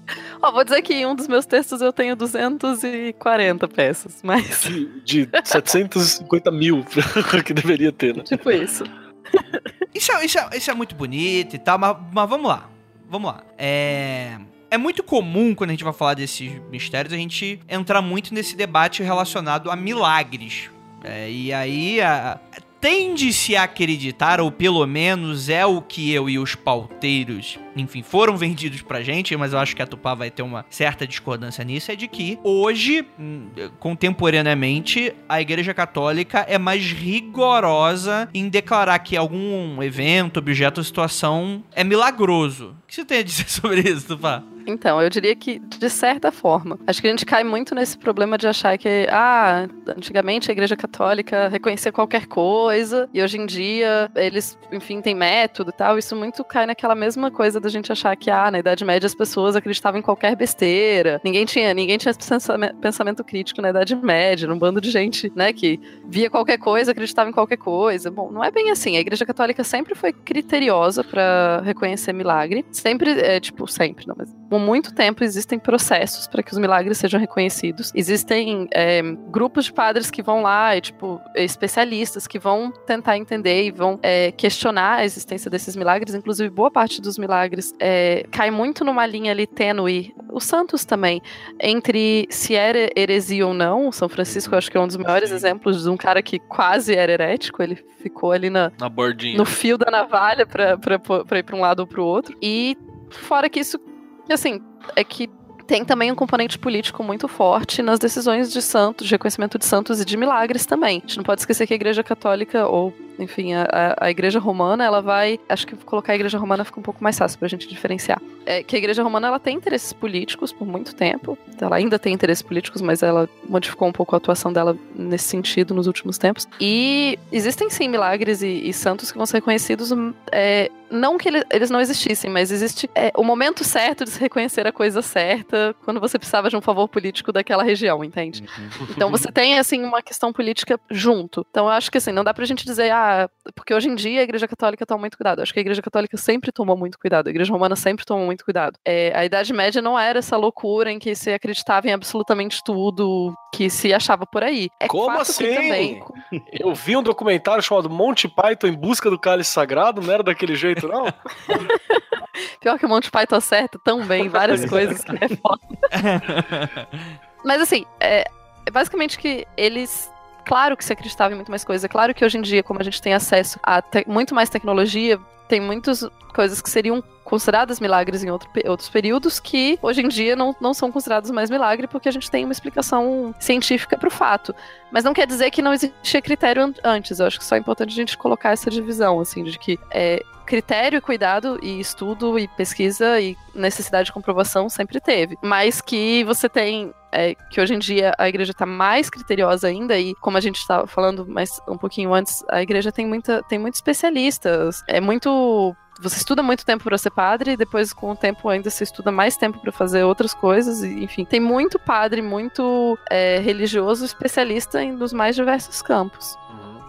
A: Ó, vou dizer que em um dos meus textos eu tenho 240 peças, mas
B: De, de 750 mil [LAUGHS] que deveria ter, né?
A: tipo isso. [LAUGHS]
C: Isso é, isso é- isso é muito bonito e tal, mas, mas vamos lá. Vamos lá. É. É muito comum, quando a gente vai falar desses mistérios, a gente entrar muito nesse debate relacionado a milagres. É, e aí, a- tende-se a acreditar, ou pelo menos é o que eu e os pauteiros, enfim, foram vendidos pra gente, mas eu acho que a Tupá vai ter uma certa discordância nisso, é de que hoje, hum, contemporaneamente, a Igreja Católica é mais rigorosa em declarar que algum evento, objeto ou situação é milagroso. O que você tem a dizer [LAUGHS] sobre isso, Tupá?
A: Então, eu diria que, de certa forma, acho que a gente cai muito nesse problema de achar que, ah, antigamente a Igreja Católica reconhecia qualquer coisa, e hoje em dia eles, enfim, têm método e tal. Isso muito cai naquela mesma coisa da gente achar que, ah, na Idade Média as pessoas acreditavam em qualquer besteira. Ninguém tinha, ninguém tinha pensame- pensamento crítico na Idade Média, num bando de gente, né, que via qualquer coisa, acreditava em qualquer coisa. Bom, não é bem assim. A Igreja Católica sempre foi criteriosa para reconhecer milagre. Sempre, é, tipo, sempre, não, mas muito tempo existem processos para que os milagres sejam reconhecidos. Existem é, grupos de padres que vão lá, e, tipo, especialistas que vão tentar entender e vão é, questionar a existência desses milagres. Inclusive, boa parte dos milagres é, cai muito numa linha ali tênue. Os santos também, entre se era heresia ou não. O São Francisco, eu acho que é um dos maiores exemplos de um cara que quase era herético. Ele ficou ali na,
B: Na bordinha.
A: no fio da navalha pra ir pra um lado ou pro outro. E fora que isso, assim, é que tem também um componente político muito forte nas decisões de santos, de reconhecimento de santos e de milagres também. A gente não pode esquecer que a Igreja Católica, ou enfim, a, a- a Igreja Romana, ela vai. Acho que colocar a Igreja Romana fica um pouco mais fácil pra gente diferenciar. É que a Igreja Romana ela tem interesses políticos por muito tempo. Ela ainda tem interesses políticos, mas ela modificou um pouco a atuação dela nesse sentido nos últimos tempos. E existem sim milagres e, e santos que vão ser reconhecidos. hum, é, não que ele- eles não existissem, mas existe é, o momento certo de se reconhecer a coisa certa quando você precisava de um favor político daquela região, entende? Então você tem, assim, uma questão política junto. Então eu acho que, assim, não dá pra gente dizer, ah, porque hoje em dia a Igreja Católica toma muito cuidado. Eu acho que a Igreja Católica sempre tomou muito cuidado. A Igreja Romana sempre tomou muito cuidado. É, a Idade Média não era essa loucura em que se acreditava em absolutamente tudo que se achava por aí. É
B: Como assim?
A: Também,
B: Eu vi um documentário chamado Monty Python em busca do cálice sagrado, não era daquele jeito, não? [LAUGHS]
A: Pior que o Monty Python acerta tão bem várias coisas que é foda. [LAUGHS] Mas assim, é, é basicamente que eles. Claro que se acreditava em muito mais coisa. É claro que hoje em dia, como a gente tem acesso a muito mais tecnologia, tem muitas coisas que seriam consideradas milagres em outro outros períodos que hoje em dia não, não são considerados mais milagre porque a gente tem uma explicação científica para o fato. Mas não quer dizer que não existia critério an- antes. Eu acho que só é importante a gente colocar essa divisão, assim, de que é, critério e cuidado e estudo e pesquisa e necessidade de comprovação sempre teve. Mas que você tem é, que hoje em dia a igreja está mais criteriosa ainda e como a gente estava falando mais um pouquinho antes, a igreja tem muita tem muitos especialistas, é muito você estuda muito tempo para ser padre e depois com o tempo ainda você estuda mais tempo para fazer outras coisas e enfim tem muito padre muito é, religioso especialista em, nos mais diversos campos.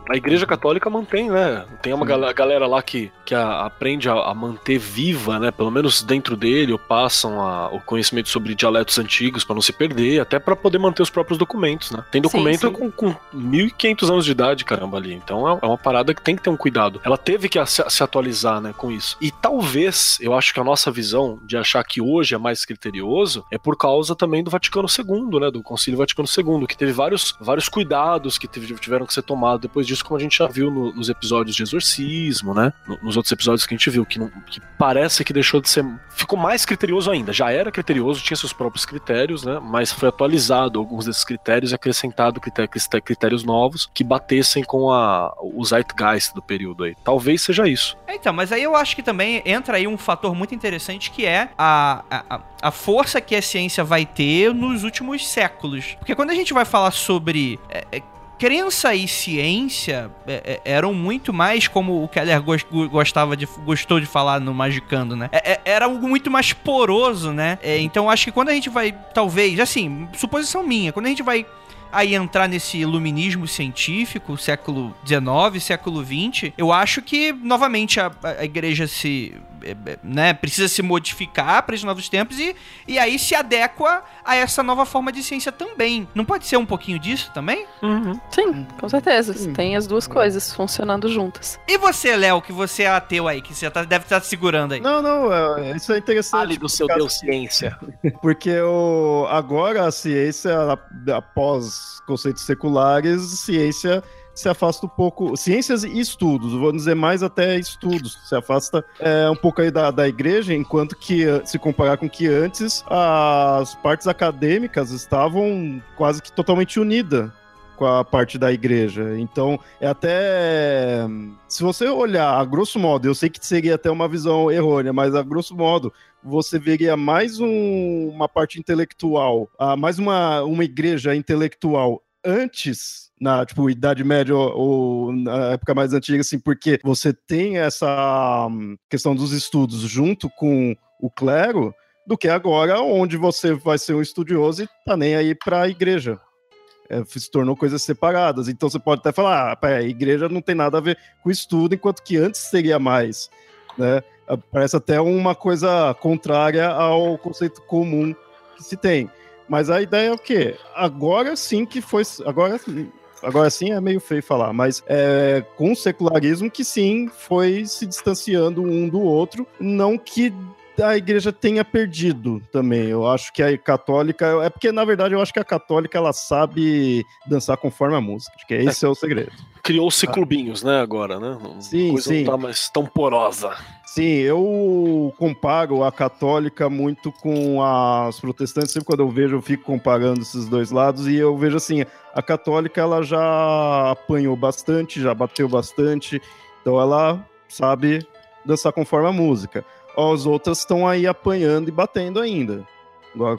B: A Igreja Católica mantém, né? Tem uma gal- galera lá que, que a- aprende a, a manter viva, né? Pelo menos dentro dele, ou passam a- o conhecimento sobre dialetos antigos pra não se perder, até pra poder manter os próprios documentos, né? Tem documento
A: sim.
B: com, com 1.500 anos de idade, caramba, ali. Então é, é uma parada que tem que ter um cuidado. Ela teve que se, se atualizar, né, com isso. E talvez, eu acho que a nossa visão de achar que hoje é mais criterioso é por causa também do Vaticano II, né? Do Concílio Vaticano II, que teve vários, vários cuidados que teve- tiveram que ser tomados depois disso, como a gente já viu no- nos episódios de exorcismo, né? No- nos outros episódios que a gente viu, que, não- que parece que deixou de ser. Ficou mais criterioso ainda. Já era criterioso, tinha seus próprios critérios, né? Mas foi atualizado alguns desses critérios e acrescentado crité- crité- critérios novos que batessem com a, o zeitgeist do período aí. Talvez seja isso.
C: É, Então, mas aí eu acho que também entra aí um fator muito interessante que é a, a, a- a força que a ciência vai ter nos últimos séculos. Porque quando a gente vai falar sobre. é, é, Crença e ciência é, é, eram muito mais como o Keller gos- go- gostava de, gostou de falar no Magicando, né? É- era algo muito mais poroso, né? Então acho que quando a gente vai, talvez, assim, suposição minha, quando a gente vai aí entrar nesse iluminismo científico, século XIX, século XX, eu acho que, novamente, a, a igreja se. É, é, Né, precisa se modificar para esses novos tempos e, e aí se adequa a essa nova forma de ciência também. Não pode ser um pouquinho disso também?
A: Sim, com certeza.
E: Sim.
A: Tem as duas coisas funcionando juntas.
C: E você, Léo, que você é ateu aí, que você tá- deve estar segurando aí?
E: Não, não, é- isso é interessante.
B: Fale do seu Deus ciência. [LAUGHS]
E: Porque o, agora a ciência, após conceitos seculares, ciência se afasta um pouco. Ciências e estudos, vou dizer mais até estudos, se afasta é, um pouco aí da, da igreja, enquanto que, eh, se comparar com que antes, as partes acadêmicas estavam quase que totalmente unidas com a parte da igreja. Então, é até. Se você olhar, a grosso modo, eu sei que seria até uma visão errônea, mas a grosso modo, você veria mais um- uma parte intelectual, ah, mais uma, uma igreja intelectual antes, na tipo, Idade Média ou, ou na época mais antiga, assim, porque você tem essa hum, questão dos estudos junto com o clero, do que agora, onde você vai ser um estudioso e tá nem aí para a igreja. É, se tornou coisas separadas. Então você pode até falar, ah, igreja não tem nada a ver com estudo, enquanto que antes seria mais, né? Ah, Parece até uma coisa contrária ao conceito comum que se tem. Mas a ideia é o quê? Agora sim que foi. Agora, agora sim é meio feio falar, mas é com o secularismo que sim foi se distanciando um do outro. Não que a igreja tenha perdido também. Eu acho que a católica. É porque, na verdade, eu acho que a católica ela sabe dançar conforme a música. Acho que esse é o segredo.
B: Criou-se clubinhos, né, agora, né?
E: Sim,
B: coisa
E: sim.
B: não tá mais tão porosa.
E: Sim, eu comparo a católica muito com as protestantes. Sempre quando eu vejo, eu fico comparando esses dois lados. E eu vejo assim: a católica ela já apanhou bastante, já bateu bastante. Então ela sabe dançar conforme a música. As outras estão aí apanhando e batendo ainda.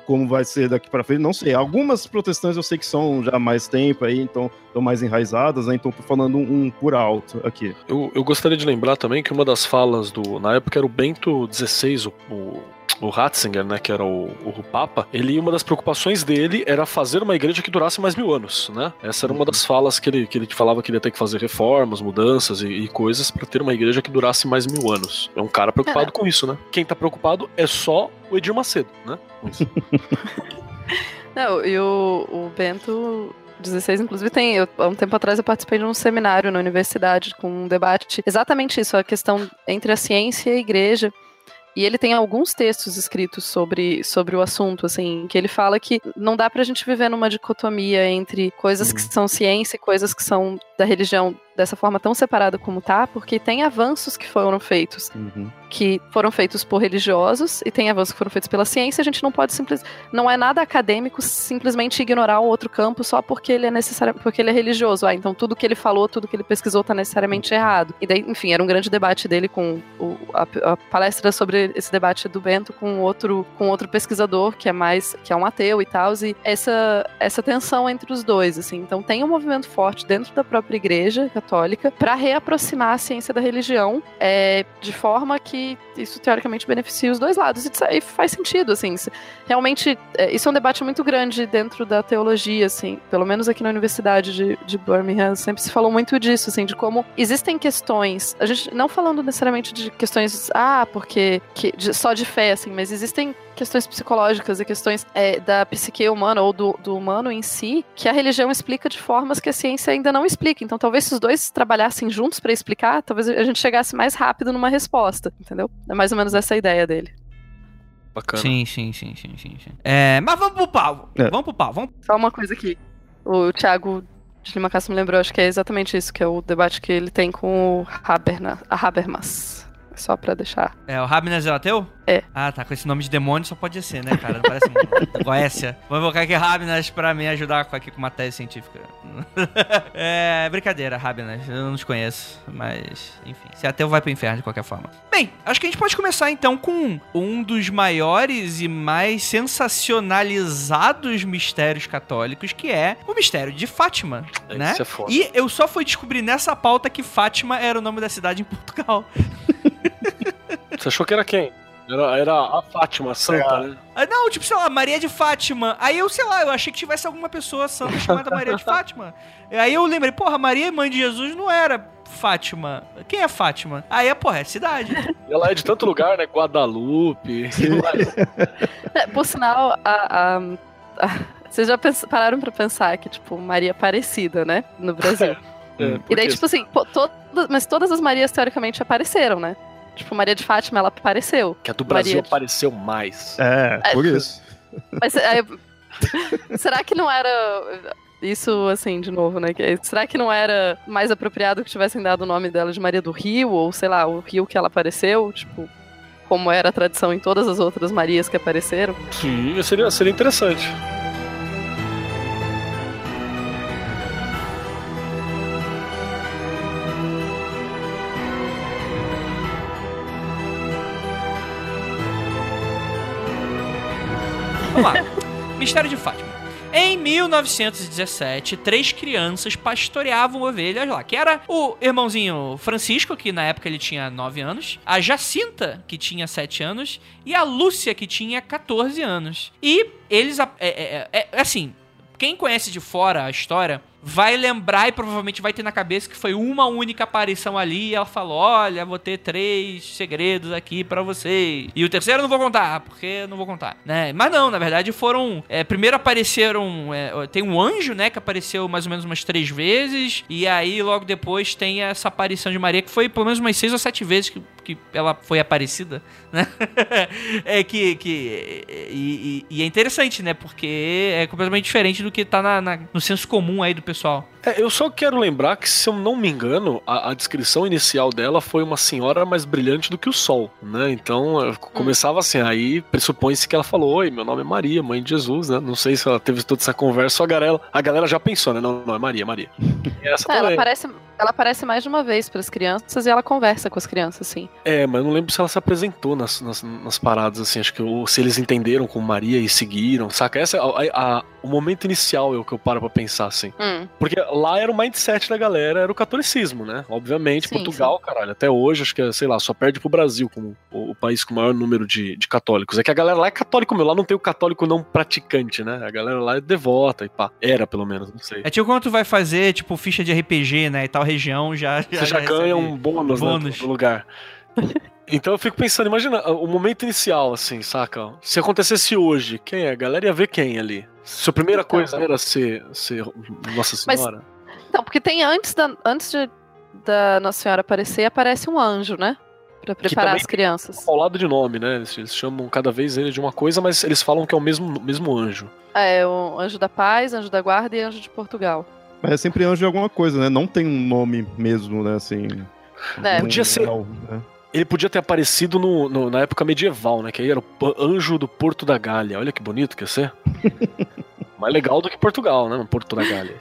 E: Como vai ser daqui para frente, não sei. Algumas protestantes eu sei que são já há mais tempo aí, então estão mais enraizadas, né? Então tô falando um, um por alto aqui.
B: Eu, eu gostaria de lembrar também que uma das falas do. Na época era o Bento XVI, o, o, o Ratzinger, né? Que era o, o Papa. Ele, uma das preocupações dele era fazer uma igreja que durasse mais mil anos, né? Essa era uma das falas que ele, que ele falava que ele ia ter que fazer reformas, mudanças e, e coisas para ter uma igreja que durasse mais mil anos. É um cara preocupado com isso, né? Quem tá preocupado é só o Edir Macedo, né? [LAUGHS]
A: Não, e o, o Bento 16, inclusive, tem. Eu, há um tempo atrás eu participei de um seminário na universidade com um debate exatamente isso, a questão entre a ciência e a igreja. E ele tem alguns textos escritos sobre, sobre o assunto, assim, que ele fala que não dá pra gente viver numa dicotomia entre coisas que são ciência e coisas que são da religião dessa forma tão separada como tá, porque tem avanços que foram feitos
E: Uhum.
A: que foram feitos por religiosos e tem avanços que foram feitos pela ciência, a gente não pode simplesmente. Não é nada acadêmico simplesmente ignorar o outro campo só porque ele é necessário, porque ele é religioso. Ah, então tudo que ele falou, tudo que ele pesquisou tá necessariamente errado. E daí, enfim, era um grande debate dele com o- a, a palestra sobre esse debate do Bento com outro, com outro pesquisador que é mais que é um ateu e tal, e essa essa tensão entre os dois, assim. Então tem um movimento forte dentro da própria igreja católica católica para reaproximar a ciência da religião é, de forma que isso teoricamente beneficia os dois lados. Aí faz sentido, assim. Realmente, é, isso é um debate muito grande dentro da teologia, assim. Pelo menos aqui na Universidade de, de Birmingham sempre se falou muito disso, assim, de como existem questões. A gente não falando necessariamente de questões, ah, porque que, de, só de fé, assim, mas existem questões psicológicas e questões é, da psique humana ou do, do, humano em si que a religião explica de formas que a ciência ainda não explica. Então, talvez os dois trabalhassem juntos para explicar, talvez a gente chegasse mais rápido numa resposta, entendeu? É mais ou menos essa a ideia dele.
B: Bacana.
C: Sim, sim, sim, sim, sim. sim. É, mas vamos pro pau.
E: É.
C: Vamos pro pau. Vamos...
A: Só uma coisa aqui. O Thiago de Lima Castro me lembrou, acho que é exatamente isso, que é o debate que ele tem com o Haberna, a Habermas. Só pra deixar.
C: É, o Rabines é ateu?
A: É.
C: Ah, tá. Com esse nome de demônio só pode ser, né, cara? Não parece. Goécia. [LAUGHS] Vou invocar aqui Rabines pra me ajudar com- aqui com uma tese científica. [LAUGHS] é, brincadeira, Rabines. Eu não te conheço. Mas, enfim. Se é ateu, vai pro inferno de qualquer forma. Bem, acho que a gente pode começar então com um dos maiores e mais sensacionalizados mistérios católicos, que é o mistério de Fátima, né?
B: Isso é foda.
C: E eu só fui descobrir nessa pauta que Fátima era o nome da cidade em Portugal. [LAUGHS]
B: Você achou que era quem? Era, era a Fátima, a santa, né?
C: Ah, não, tipo, sei lá, Maria de Fátima. Aí eu, sei lá, eu achei que tivesse alguma pessoa santa chamada Maria de [LAUGHS] Fátima. E Aí eu lembrei, porra, Maria, mãe de Jesus, não era Fátima. Quem é Fátima? Aí, é, porra, é cidade.
B: E ela é de tanto lugar, né? Guadalupe. [LAUGHS]
A: É, por sinal, a, a- a- vocês já pararam pra pensar que, tipo, Maria Aparecida, né? No Brasil. [LAUGHS]
B: É,
A: E daí, tipo assim, pô, todas- mas todas as Marias teoricamente apareceram, né? Tipo, Maria de Fátima, ela apareceu.
B: que a do Brasil
A: Maria.
B: apareceu mais.
E: É, por isso.
A: Mas é, [LAUGHS] será que não era. Isso, assim, de novo, né? que- Será que não era mais apropriado que tivessem dado o nome dela de Maria do Rio? Ou, sei lá, o rio que ela apareceu? Tipo, como era a tradição em todas as outras Marias que apareceram?
B: Sim, seria, seria interessante.
C: Mistério de Fátima. Em 1917, três crianças pastoreavam ovelhas lá, que era o irmãozinho Francisco, que na época ele tinha 9 anos, a Jacinta, que tinha 7 anos, e a Lúcia, que tinha 14 anos. E eles, é, é, é- é assim, quem conhece de fora a história vai lembrar e provavelmente vai ter na cabeça que foi uma única aparição ali e ela falou: Olha, vou ter três segredos aqui pra vocês. E o terceiro eu não vou contar, porque não vou contar, né? Mas não, na verdade foram. é, primeiro apareceram. é, tem um anjo, né? Que apareceu mais ou menos umas três vezes. E aí logo depois tem essa aparição de Maria, que foi pelo menos umas seis ou sete vezes que, que ela foi aparecida, né? [LAUGHS] é que. que e, e- e é interessante, né? Porque é completamente diferente do que tá na- na- no senso comum aí do pessoal.
B: É, eu só quero lembrar que, se eu não me engano, a, a descrição inicial dela foi uma senhora mais brilhante do que o sol, né? Então, eh, começava assim, aí pressupõe-se que ela falou, oi, meu nome é Maria, mãe de Jesus, né? Não sei se ela teve toda essa conversa, só a galera, a galera já pensou, né? Não, não, é Maria, Maria. [LAUGHS] E essa
A: Tá, ela,
B: também.
A: Ela aparece mais de uma vez para as crianças e ela conversa com as crianças, sim.
B: É, mas eu não lembro se ela se apresentou nas, nas, nas paradas, assim, acho que ou se eles entenderam com Maria e seguiram, saca? Essa é a- a- o momento inicial é o que eu paro pra pensar, assim.
A: Hum,
B: Porque lá era o mindset da galera, era o catolicismo, né? Obviamente,
A: Sim,
B: Portugal, caralho, até hoje, acho que, é, sei lá, só perde pro Brasil como o, o país com o maior número de, de católicos. É que a galera lá é católico meu, lá não tem o católico não praticante, né? A galera lá é devota e pá. Era, pelo menos, não sei.
C: É tipo quando tu vai fazer, tipo, ficha de RPG, né? E tal região já.
B: Você já ganha
C: recebe.
B: um bônus,
C: bônus.
B: Né, no lugar. Então eu fico pensando, imagina o momento inicial, assim, saca? Se acontecesse hoje, quem é? A galera ia ver quem ali? Se a primeira
A: Então.
B: coisa era ser, ser Nossa
A: Mas-
B: Senhora.
A: Então, porque tem antes da, antes de, da Nossa Senhora aparecer, aparece um anjo, né? Pra preparar as crianças.
B: Ao lado de nome, né? Eles, eles chamam cada vez ele de uma coisa, mas eles falam que é o mesmo, mesmo anjo.
A: É, o anjo da paz, anjo da guarda e anjo de Portugal.
E: Mas é sempre anjo de alguma coisa, né? Não tem um nome mesmo, né? Assim.
A: É.
E: um
B: Podia ser-
E: real, né?
B: Ele podia ter aparecido no, no- na época medieval, né? Que aí era o anjo do Porto da Galha. Olha que bonito que ia ser. [LAUGHS] Mais legal do que Portugal, né? No Porto da Galha.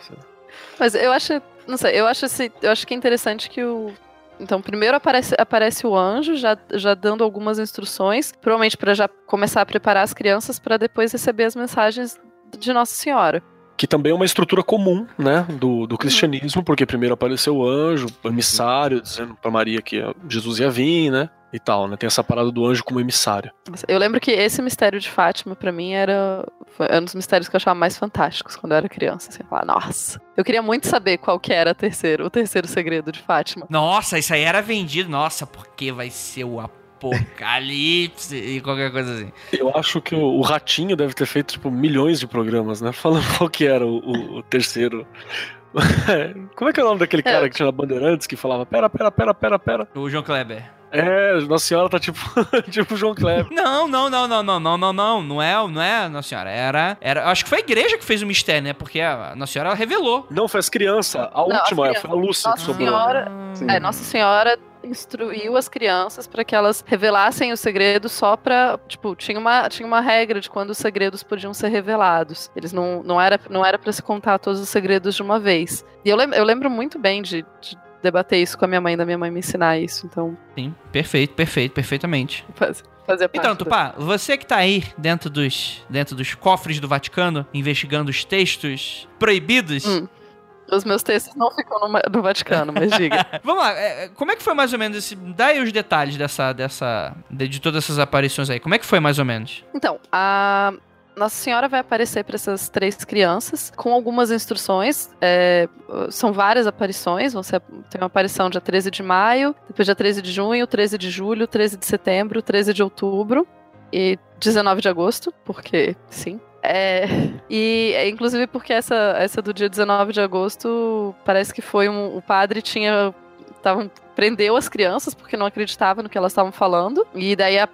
A: Mas eu acho, não sei, eu acho, esse, eu acho que é interessante que o. Então, primeiro aparece, aparece o anjo, já, já dando algumas instruções, provavelmente para já começar a preparar as crianças para depois receber as mensagens de Nossa Senhora.
B: Que também é uma estrutura comum, né, do, do cristianismo, porque primeiro apareceu o anjo, o emissário, dizendo para Maria que Jesus ia vir, né, e tal, né, tem essa parada do anjo como emissário.
A: Eu lembro que esse mistério de Fátima, pra mim, era, um dos mistérios que eu achava mais fantásticos quando eu era criança. Assim, eu falava, nossa, eu queria muito saber qual que era a terceiro, o terceiro segredo de Fátima.
C: Nossa, isso aí era vendido. Nossa, porque vai ser o apocalipse e qualquer coisa assim.
B: Eu acho que o, o Ratinho deve ter feito, tipo, milhões de programas, né, falando [LAUGHS] qual que era o, o- o terceiro... [LAUGHS] Como é que é o nome daquele cara que tinha na Bandeirantes que falava, pera, pera, pera, pera, pera.
C: O João Kleber.
B: É, Nossa Senhora tá tipo, [LAUGHS] tipo o João Kleber.
C: Não, não, não, não, não, não, não, não. Não é, não é, Nossa Senhora. Era. era acho que foi a igreja que fez o mistério, né? Porque a Nossa Senhora ela revelou.
B: Não, foi as crianças. A
A: Não, as
B: última
A: crianças.
B: foi a Lúcia que
A: Nossa
B: sobrou.
A: Senhora.
E: Sim.
A: É, Nossa Senhora instruiu as crianças para que elas revelassem o segredo só pra. Tipo, tinha uma, tinha uma regra de quando os segredos podiam ser revelados. Eles não, não era não era para se contar todos os segredos de uma vez. E eu, lem- eu lembro muito bem de, de debater isso com a minha mãe, da minha mãe me ensinar isso. Então,
C: Sim, perfeito, perfeito, perfeitamente.
A: faz, parte.
C: Então, Tupá, você que tá aí dentro dos, dentro dos cofres do Vaticano, investigando os textos proibidos.
A: Hum. Os meus textos não ficam no, no Vaticano, mas diga. [LAUGHS]
C: Vamos lá, é, é, como é que foi mais ou menos esse. Dá aí os detalhes dessa. dessa de, de todas essas aparições aí. Como é que foi mais ou menos?
A: Então, a Nossa Senhora vai aparecer para essas três crianças com algumas instruções. é, são várias aparições. Vão ser, tem uma aparição dia 13 de maio, depois dia 13 de junho, 13 de julho, 13 de setembro, 13 de outubro e 19 de agosto, porque sim. É, e é, inclusive porque essa, essa do dia 19 de agosto parece que foi um. O padre tinha. Tavam, prendeu as crianças porque não acreditava no que elas estavam falando. E daí a,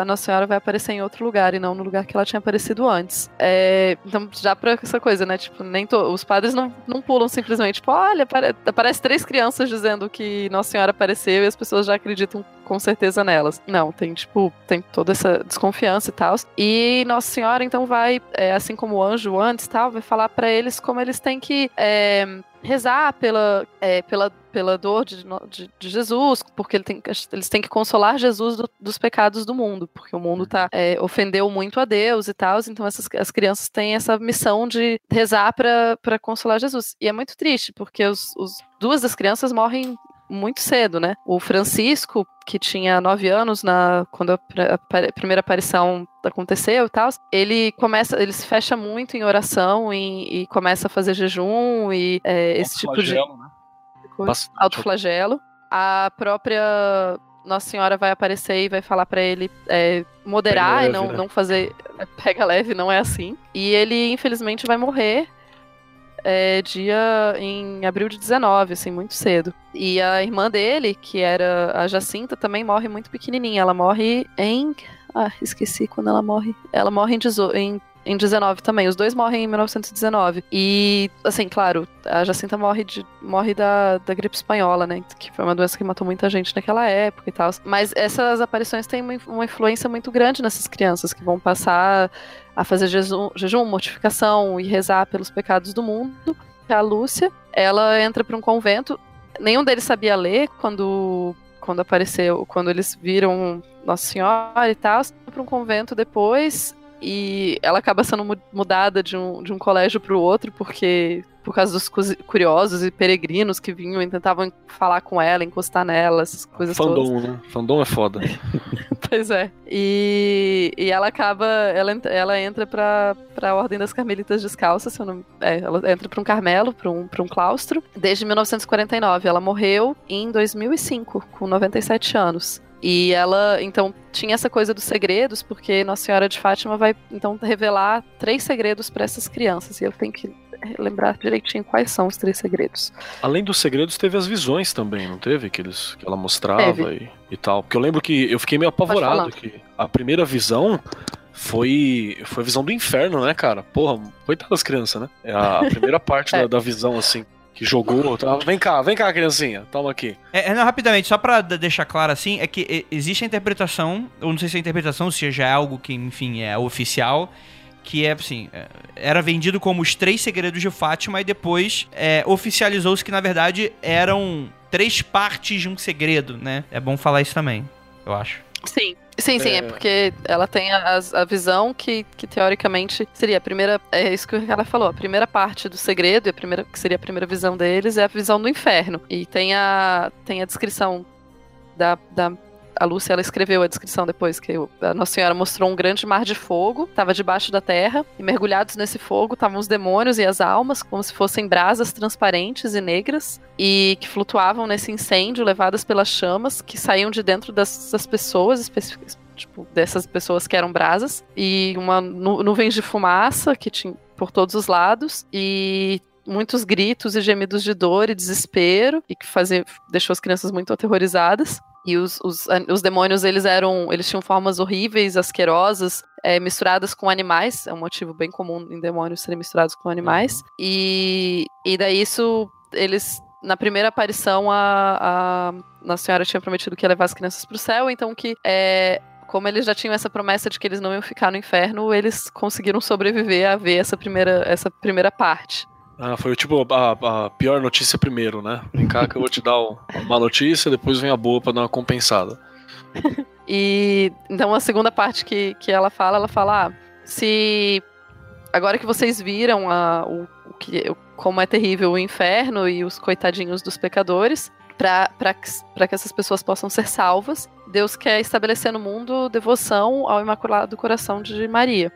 A: a Nossa Senhora vai aparecer em outro lugar e não no lugar que ela tinha aparecido antes. É, então, já pra essa coisa, né? Tipo, nem to- os padres não, não pulam simplesmente, tipo, olha, apare aparece três crianças dizendo que Nossa Senhora apareceu e as pessoas já acreditam com certeza nelas. Não, tem, tipo, tem toda essa desconfiança e tal. E Nossa Senhora, então, vai, é, assim como o anjo antes tal, vai falar pra eles como eles têm que é, rezar pela, é, pela, pela dor de, de, de Jesus, porque ele tem, eles têm que consolar Jesus do- dos pecados do mundo, porque o mundo tá, é, ofendeu muito a Deus e tal, então essas, as crianças têm essa missão de rezar pra consolar Jesus. E é muito triste, porque os, os duas das crianças morrem muito cedo, né? O Francisco, que tinha nove anos na, quando a, a pa- primeira aparição aconteceu e tal, ele começa, ele se fecha muito em oração e, e começa a fazer jejum e é, esse tipo de
B: Flagelo, né?
A: autoflagelo. A própria Nossa Senhora vai aparecer e vai falar pra ele é, moderar
B: Pega
A: e não,
B: leve, né?
A: não fazer. [LAUGHS] Pega leve, não é assim. E ele, infelizmente, vai morrer. É, dia em abril de 19, assim, muito cedo. E a irmã dele, que era a Jacinta, também morre muito pequenininha. Ela morre em. Ah, esqueci quando ela morre. Ela morre em, 18 em, em 19 também. Os dois morrem em 1919. E, assim, claro, a Jacinta morre, de, morre da, da gripe espanhola, né? Que foi uma doença que matou muita gente naquela época e tal. Mas essas aparições têm uma, uma influência muito grande nessas crianças que vão passar a fazer jejum, jejum, mortificação e rezar pelos pecados do mundo. A Lúcia, ela entra para um convento. Nenhum deles sabia ler quando quando apareceu, quando eles viram Nossa Senhora e tal, para um convento depois e ela acaba sendo mu- mudada de um, de um colégio para o outro porque por causa dos curiosos e peregrinos que vinham e tentavam falar com ela, encostar nela, essas coisas todas.
B: Fandom, né? Fandom é foda. [LAUGHS]
A: Pois é. E, e ela acaba. Ela, ela entra pra, pra Ordem das Carmelitas Descalças, se eu não. É, ela entra pra um Carmelo, pra um, pra um claustro, desde 1949. Ela morreu em 2005, com 97 anos. E ela, então, tinha essa coisa dos segredos, porque Nossa Senhora de Fátima vai, então, revelar três segredos pra essas crianças. E eu tenho que lembrar direitinho quais são os três segredos.
B: Além dos segredos, teve as visões também, não teve? Que, eles, que ela mostrava e, e tal. Porque eu lembro que eu fiquei meio apavorado que a primeira visão foi, foi a visão do inferno, né, cara? Porra, coitada das crianças, né? É a [LAUGHS] primeira parte
A: É.
B: da, da visão, assim, que jogou. Tá? Vem cá, vem cá, criancinha, toma aqui.
C: É, é, não, rapidamente, só pra d- deixar claro assim, é que é, existe a interpretação, eu não sei se a interpretação, se já é algo que, enfim, é oficial, que é assim, é, era vendido como os três segredos de Fátima e depois é, oficializou-se que na verdade eram três partes de um segredo, né? É bom falar isso também, eu acho.
A: Sim. Sim, sim, é,
B: É.
A: porque ela tem a, a visão que, que teoricamente seria a primeira. É isso que ela falou. A primeira parte do segredo, e a primeira, que seria a primeira visão deles, é a visão do inferno. E tem a, tem a descrição da. da a Lúcia, ela escreveu a descrição depois, que a Nossa Senhora mostrou um grande mar de fogo, estava debaixo da terra, e mergulhados nesse fogo estavam os demônios e as almas, como se fossem brasas transparentes e negras, e que flutuavam nesse incêndio, levadas pelas chamas, que saíam de dentro das pessoas, especificamente, tipo, dessas pessoas que eram brasas, e uma nu nuvens de fumaça que tinha por todos os lados, e muitos gritos e gemidos de dor e desespero, e que fazia, deixou as crianças muito aterrorizadas. E os, os, os demônios, eles eram. Eles tinham formas horríveis, asquerosas, é, misturadas com animais. É um motivo bem comum em demônios serem misturados com animais. E, e daí isso. Eles. Na primeira aparição, a, a Nossa Senhora tinha prometido que ia levar as crianças pro céu, então que. É, como eles já tinham essa promessa de que eles não iam ficar no inferno, eles conseguiram sobreviver a ver essa primeira, essa primeira parte.
B: Ah, foi tipo a, a pior notícia primeiro, né? Vem cá que eu vou te dar uma notícia, depois vem a boa pra dar uma compensada. [LAUGHS]
A: E então a segunda parte que, que ela fala, ela fala: ah, se agora que vocês viram a, o, o que, como é terrível o inferno e os coitadinhos dos pecadores, para que essas pessoas possam ser salvas, Deus quer estabelecer no mundo devoção ao Imaculado Coração de Maria.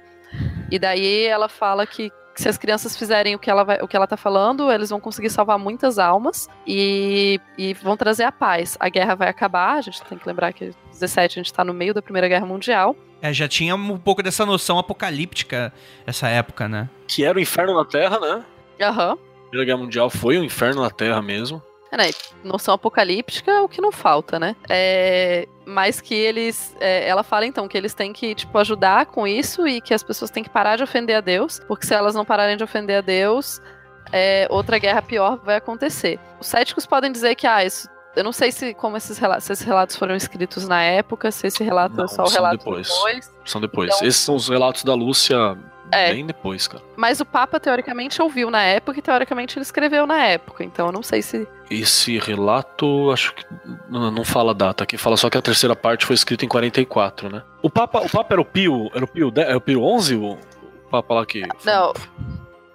A: E daí ela fala que se as crianças fizerem o que ela, vai, o que ela tá falando, eles vão conseguir salvar muitas almas e, e vão trazer a paz. A guerra vai acabar, a gente tem que lembrar que 17 a gente tá no meio da Primeira Guerra Mundial.
C: É, já tinha um pouco dessa noção apocalíptica essa época, né?
B: Que era o inferno na Terra, né?
A: Aham.
B: A Primeira Guerra Mundial foi um inferno na Terra mesmo.
A: É, né? Noção apocalíptica é o que não falta, né? É, mas que eles. é, ela fala então que eles têm que, tipo, ajudar com isso e que as pessoas têm que parar de ofender a Deus, porque se elas não pararem de ofender a Deus, é, outra guerra pior vai acontecer. Os céticos podem dizer que, ah, isso. Eu não sei se como esses relatos, se esses relatos foram escritos na época, se esse relato
B: Não,
A: é só o
B: são
A: relato
B: depois.
A: depois.
B: São depois.
A: Então-
B: Esses são os relatos da Lúcia
A: É.
B: bem depois, cara.
A: Mas o Papa, teoricamente, ouviu na época e teoricamente ele escreveu na época. Então eu não sei se.
B: Esse relato, acho que não, não fala a data aqui, fala só que a terceira parte foi escrita em 44, né? O Papa, o Papa era o Pio, era o Pio, 10, era o Pio 11, o Papa lá que
A: Não.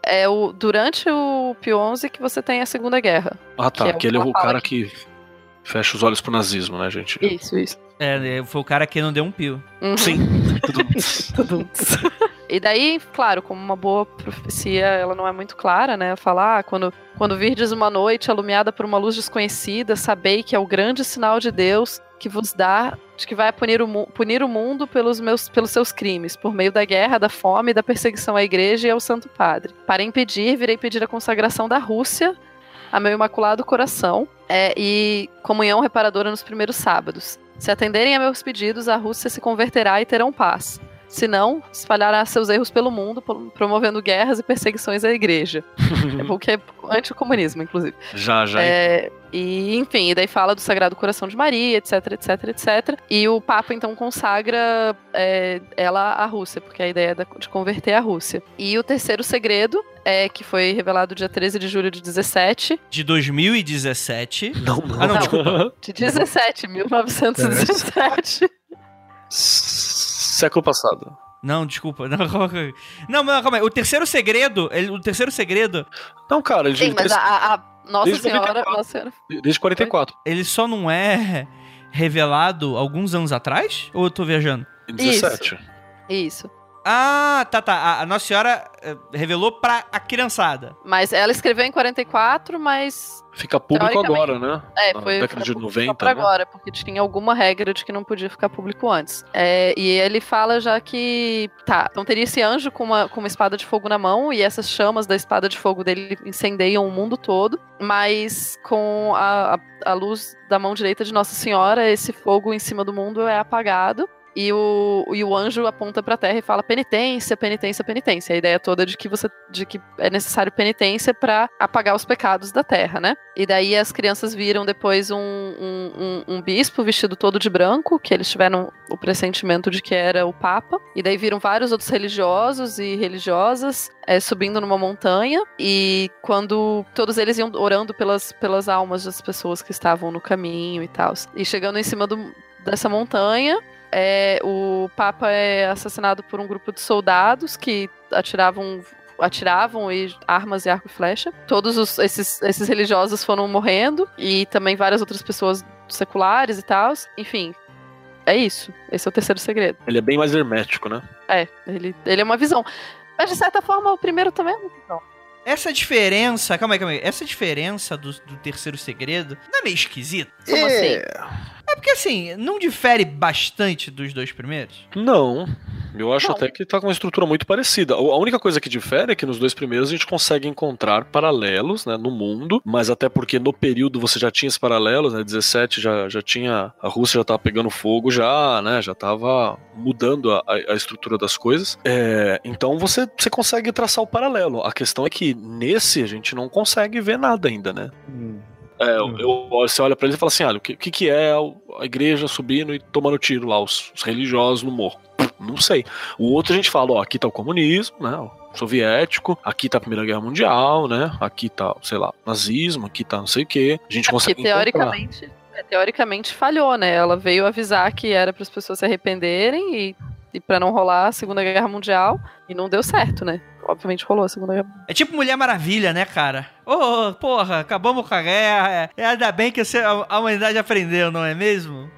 A: É o, durante o Pio XI que você tem a Segunda Guerra.
B: Ah, tá,
A: que é
B: que ele é o cara que fecha os olhos pro nazismo, né, gente?
A: Isso, isso.
C: É, foi o cara que não deu um pio.
A: Uhum.
B: Sim. [LAUGHS] Tudo-.
A: E daí, claro, como uma boa profecia, ela não é muito clara, né? Falar, ah, quando, quando virdes uma noite alumiada por uma luz desconhecida, sabei que é o grande sinal de Deus que vos dá, de que vai punir o, punir o mundo pelos, meus, pelos seus crimes, por meio da guerra, da fome e da perseguição à igreja e ao Santo Padre. Para impedir, virei pedir a consagração da Rússia a meu imaculado coração é, e comunhão reparadora nos primeiros sábados. Se atenderem a meus pedidos, a Rússia se converterá e terão paz. Se não, espalhará seus erros pelo mundo, pro- promovendo guerras e perseguições à igreja. [LAUGHS] é porque é anticomunismo, inclusive.
B: já, já.
A: É, e, enfim, e daí fala do Sagrado Coração de Maria, etc, etc, etc. E o Papa, então, consagra é, ela à Rússia, porque a ideia é de converter a Rússia. E o terceiro segredo, é, que foi revelado dia 13 de julho de 17,
C: De 2017.
B: Não, não.
C: Ah, não, desculpa.
A: de 17, 1917. [LAUGHS]
B: Século passado.
C: Não, desculpa. [LAUGHS] Não, calma aí. não, mas calma aí. O terceiro segredo, ele- o terceiro segredo,
B: Não, cara, ele,
A: Sim, mas a, a- a Nossa
B: Desde
A: Senhora,
B: 94.
A: Nossa Senhora.
B: desde 44.
C: ele só não é revelado alguns anos atrás? Ou eu tô viajando?
B: Em 17.
A: Isso.
C: Ah, tá, tá. A, Nossa Senhora eh, revelou pra a criançada.
A: Mas ela escreveu em 44, mas
B: Fica público agora, né?
A: é,
B: Na
A: foi
B: década de
A: foi público
B: 90,
A: só pra
B: né?
A: agora, porque tinha alguma regra de que não podia ficar público antes. É, e ele fala já que tá, então teria esse anjo com uma, com uma espada de fogo na mão e essas chamas da espada de fogo dele incendeiam o mundo todo, mas com a, a, a luz da mão direita de Nossa Senhora, esse fogo em cima do mundo é apagado. E o, e o anjo aponta pra terra e fala penitência, penitência, penitência. A ideia toda de que você de que é necessário penitência pra apagar os pecados da terra, né? E daí as crianças viram depois um, um, um- um bispo vestido todo de branco, que eles tiveram o pressentimento de que era o Papa. E daí viram vários outros religiosos e religiosas é, subindo numa montanha. E quando todos eles iam orando pelas, pelas almas das pessoas que estavam no caminho e tal. E chegando em cima do, dessa montanha, é o Papa é assassinado por um grupo de soldados que atiravam atiravam e armas e arco e flecha. Todos os- esses, esses religiosos foram morrendo e também várias outras pessoas seculares e tal. Enfim, é isso. Esse é o terceiro segredo.
B: Ele é bem mais hermético, né?
A: É, ele, ele é uma visão. Mas de certa forma o primeiro também é uma visão.
C: Essa diferença, calma aí, calma aí. Essa diferença do, do terceiro segredo não é meio esquisita?
A: Como assim?
C: É porque assim, não difere bastante dos dois primeiros?
B: Não. Eu acho
A: Não.
B: até que tá com uma estrutura muito parecida. A única coisa que difere é que nos dois primeiros a gente consegue encontrar paralelos, né, no mundo, mas até porque no período você já tinha esses paralelos, né, 17 já, já tinha, a Rússia já tava pegando fogo já, né, já tava mudando a, a- estrutura das coisas. É, então você, você consegue traçar o paralelo. A questão é que nesse a gente não consegue ver nada ainda, né.
E: Hum.
B: É,
E: Hum.
B: eu, você olha pra eles e fala assim: olha, o que, o que, que é a igreja subindo e tomando tiro lá, os, os religiosos no morro? Não sei. O outro a gente fala: ó, aqui tá o comunismo, né? O soviético, aqui tá a Primeira Guerra Mundial, né? Aqui tá, sei lá, nazismo, aqui tá não sei o quê. A gente
A: É porque
B: consegue. encontrar.
A: teoricamente, é, teoricamente falhou, né? Ela veio avisar que era para as pessoas se arrependerem e, e para não rolar a Segunda Guerra Mundial e não deu certo, né? Obviamente rolou a Segunda Guerra Mundial.
C: É tipo Mulher Maravilha, né, cara? Ô, porra, acabamos com a guerra. É, é ainda bem que a humanidade aprendeu, não é mesmo?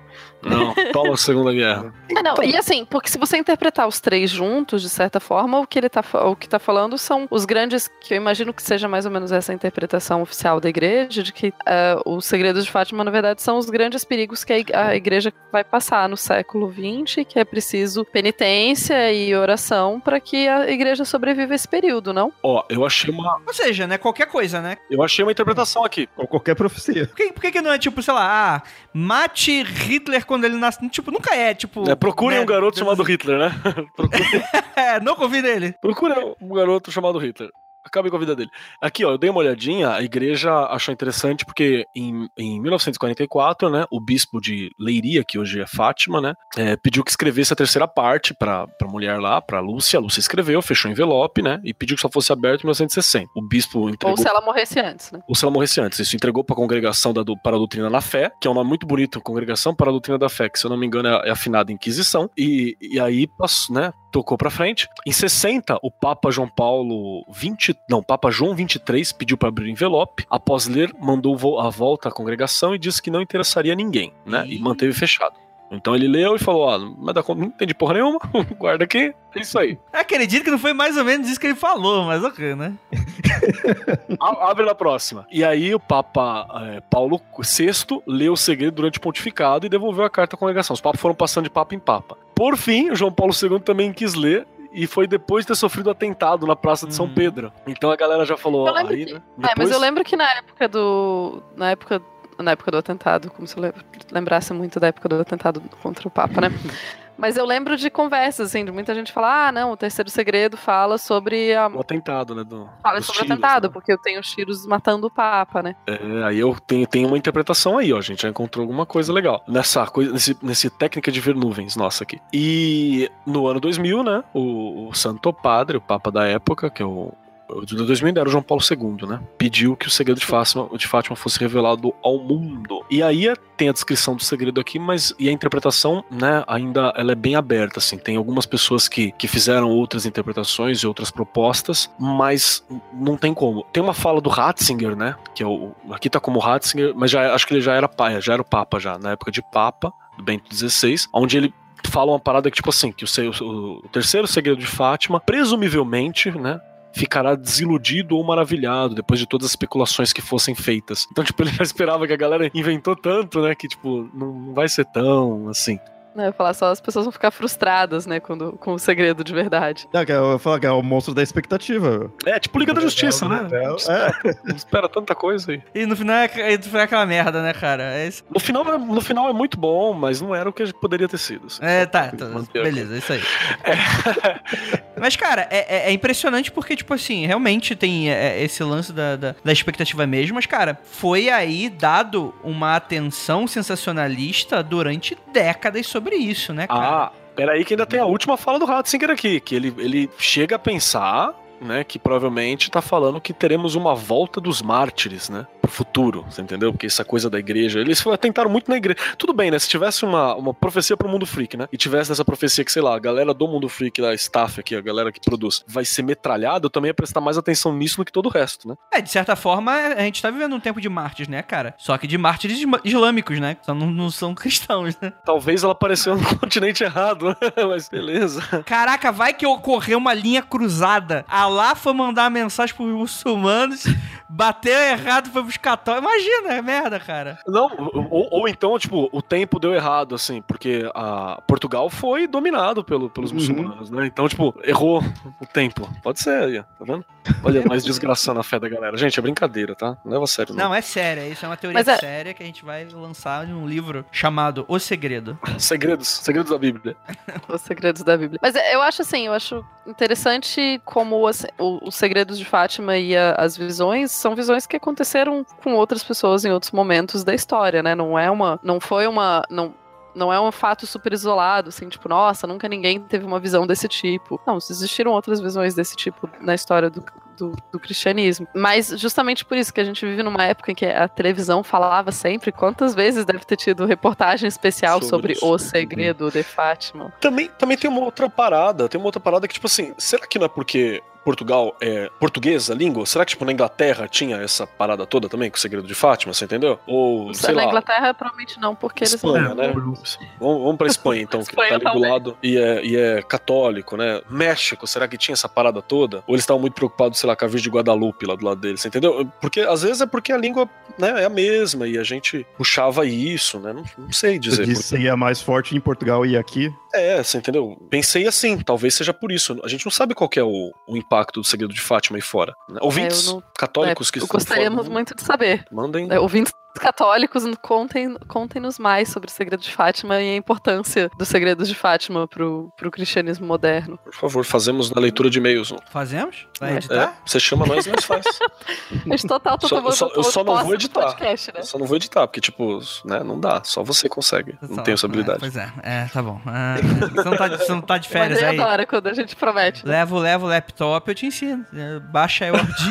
B: Não, toma a Segunda Guerra.
A: É, não, e assim, porque se você interpretar os três juntos, de certa forma, o que ele tá, o que tá falando são os grandes, que eu imagino que seja mais ou menos essa interpretação oficial da igreja, de que eh, os segredos de Fátima, na verdade, são os grandes perigos que a ig- a igreja vai passar no século XX, que é preciso penitência e oração para que a igreja sobreviva a esse período, não?
B: Ó, eu achei uma,
C: Ou seja, né, qualquer coisa, né?
B: eu achei uma interpretação aqui.
E: Ou qualquer profecia.
C: Por que, por que, que não é tipo, sei lá, ah, mate Hitler quando ele nasce? Tipo, nunca é, tipo.
B: É, procurem
C: né, [LAUGHS] [LAUGHS]
B: um garoto chamado Hitler, né? Procurem
C: É, não convida ele.
B: Procura um garoto chamado Hitler. Acabe com a vida dele. Aqui, ó, eu dei uma olhadinha, a igreja achou interessante porque em, em 1944, né, o bispo de Leiria, que hoje é Fátima, né, é, pediu que escrevesse a terceira parte pra, pra mulher lá, pra Lúcia. A Lúcia escreveu, fechou o envelope, né, e pediu que só fosse aberto em 1960. O bispo entregou
A: Ou se ela morresse antes, né?
B: ou se ela morresse antes. Isso entregou para a Congregação da, do- para a Doutrina da Fé, que é um nome muito bonito, Congregação para a Doutrina da Fé, que se eu não me engano é, é afinada Inquisição, e, e aí passou, né, tocou para frente. Em 60, o Papa João Paulo 20, não, Papa João 23 pediu para abrir o envelope. Após ler, mandou vo- a volta à congregação e disse que não interessaria a ninguém, né, e manteve fechado. Então ele leu e falou: Ó, não vai dar conta, não entendi porra nenhuma, [LAUGHS] guarda aqui, é isso aí.
C: Acredito que não foi mais ou menos isso que ele falou, mas ok, né? [LAUGHS]
B: A- Abre na próxima. E aí o Papa é, Paulo VI leu o segredo durante o pontificado e devolveu a carta à congregação. Os papas foram passando de papa em papa. Por fim, o João Paulo II também quis ler. E foi depois de ter sofrido atentado na Praça de São
C: Uhum.
B: Pedro. Então a galera já falou.
A: Eu lembro
B: aí,
A: que-
B: né?
A: É, mas
B: depois-
A: eu lembro que na época do. Na época. Na época do atentado, como se eu lem- lembrasse muito da época do atentado contra o Papa, né? [LAUGHS] Mas eu lembro de conversas, assim, de muita gente falar, ah, não, o terceiro segredo fala sobre a.
B: O atentado, né? Do,
A: Fala sobre o atentado,
B: né?
A: porque eu tenho os tiros matando o Papa, né?
B: É, aí eu tenho, tenho uma interpretação aí, ó. A gente já encontrou alguma coisa legal. Nessa coisa, nesse, nesse técnica de ver nuvens, nossa, aqui. E no ano 2000, né? O, o Santo Padre, o Papa da época, que é o. de 2000 ainda era o João Paulo II, né? Pediu que o segredo de Fátima, de Fátima fosse revelado ao mundo. E aí tem a descrição do segredo aqui, mas e a interpretação, né, ainda ela é bem aberta, assim. Tem algumas pessoas que, que fizeram outras interpretações e outras propostas, mas não tem como. Tem uma fala do Ratzinger, né, que é o aqui tá como Ratzinger, mas já acho que ele já era pai, já era o papa já, na época de papa do Bento XVI, onde ele fala uma parada que tipo assim, que o, o- o terceiro segredo de Fátima, presumivelmente, né, ficará desiludido ou maravilhado depois de todas as especulações que fossem feitas. Então, tipo, [LAUGHS] ele já esperava que a galera inventou tanto, né, que tipo, não vai ser tão assim.
A: Né, Eu falar só, as pessoas vão ficar frustradas, né, quando, com o segredo de verdade.
E: É, que eu ia falar que é o monstro da expectativa.
B: É, tipo Liga da Justiça, né?
E: É, é. [LAUGHS]
B: Espera tanta coisa aí.
C: E no final é, no final é aquela merda, né, cara? É, isso.
B: No final, é- no final é muito bom, mas não era o que poderia ter sido. assim.
C: é tá, tá, beleza, é isso aí. [LAUGHS] Mas, cara, é, é- é impressionante porque, tipo assim, realmente tem é, esse lance da, da, da expectativa mesmo, mas, cara, foi aí dado uma atenção sensacionalista durante décadas sobre isso, né, cara?
B: Ah, peraí que ainda tem a última fala do Ratzinger aqui, que ele, ele chega a pensar, né, que provavelmente tá falando que teremos uma volta dos mártires, né? pro futuro, você entendeu? Porque essa coisa da igreja, eles tentaram muito na igreja. Tudo bem, né? Se tivesse uma, uma profecia pro mundo freak, né? E tivesse essa profecia que, sei lá, a galera do mundo freak, da staff aqui, a galera que produz, vai ser metralhada, eu também ia prestar mais atenção nisso do que todo o resto, né?
C: É, de certa forma, a gente tá vivendo um tempo de mártires, né, cara? Só que de mártires islâmicos, né? Só não, não são [LAUGHS] cristãos, né?
B: Talvez ela apareceu no [LAUGHS] continente errado, né? [LAUGHS] mas beleza.
C: Caraca, vai que ocorreu uma linha cruzada. Alá foi mandar mensagem pros muçulmanos, bateu errado, foi pros católicos. Imagina, é merda, cara.
B: Não, ou, ou então, tipo, o tempo deu errado, assim, porque a Portugal foi dominado pelo, pelos
E: Uhum.
B: muçulmanos, né? Então, tipo, errou o tempo. Pode ser aí, tá vendo? Olha, mais desgraçando a fé da galera. Gente, é brincadeira, tá? Não leva a sério, não.
C: Não, é sério, isso é uma teoria
A: Mas é-
C: séria que a gente vai lançar em um livro chamado O Segredo.
B: Segredos, segredos da Bíblia.
A: Os segredos da Bíblia. Mas eu acho assim, eu acho interessante como assim, o- os segredos de Fátima e a- as visões são visões que aconteceram com outras pessoas em outros momentos da história, né? Não é uma, não foi uma, não não é um fato super isolado, assim, tipo, nossa, nunca ninguém teve uma visão desse tipo. Não, existiram outras visões desse tipo na história do, do, do cristianismo. Mas justamente por isso que a gente vive numa época em que a televisão falava sempre, quantas vezes deve ter tido reportagem especial
B: Sobre
A: sobre, o segredo de Fátima.
B: Também, também tem uma outra parada, tem uma outra parada que, tipo assim, será que não é porque Portugal é portuguesa, a língua? Será que, tipo, na Inglaterra tinha essa parada toda também, com o segredo de Fátima, você entendeu? Ou, sei
A: na
B: lá,
A: Inglaterra, provavelmente não, porque eles
B: Espanha,
A: não.
B: né? Vamos, vamos pra Espanha, então, que
A: Espanha
B: tá ali do lado e é, e é católico, né? México, será que tinha essa parada toda? Ou eles estavam muito preocupados, sei lá, com a Virgem de Guadalupe lá do lado deles, você entendeu? Porque às vezes é porque a língua né, é a mesma e a gente puxava isso, né? Não, não sei
E: Você
B: dizer.
E: disse que ia mais forte em Portugal e aqui.
B: É, você entendeu? Pensei assim, talvez seja por isso. A gente não sabe qual que é o, o impacto do segredo de Fátima aí fora. né? Ouvintes
A: É, não-
B: católicos
A: É,
B: que estão
A: gostaríamos
B: fora,
A: muito de saber.
B: mandem.
A: É, ouvintes [LAUGHS] católicos, contem, contem-nos mais sobre o segredo de Fátima e a importância dos segredos de Fátima pro, pro cristianismo moderno.
B: Por favor, fazemos na leitura de e-mails.
C: Fazemos? Vai
A: É.
B: É,
C: editar?
B: você chama nós, nós faz. [LAUGHS]
A: A gente total tá
B: Só-
A: tomando
B: eu só- eu só não vou editar.
A: podcast, né?
B: Eu só não vou editar, porque, tipo, né, não dá. Só você consegue. Não tenho essa habilidade.
C: É, pois é, é, tá bom. Ah, você, não tá, você não tá de férias aí?
A: adora quando a gente promete. né?
C: Levo, levo o laptop, eu te ensino. É, Baixa aí o [LAUGHS] Audition.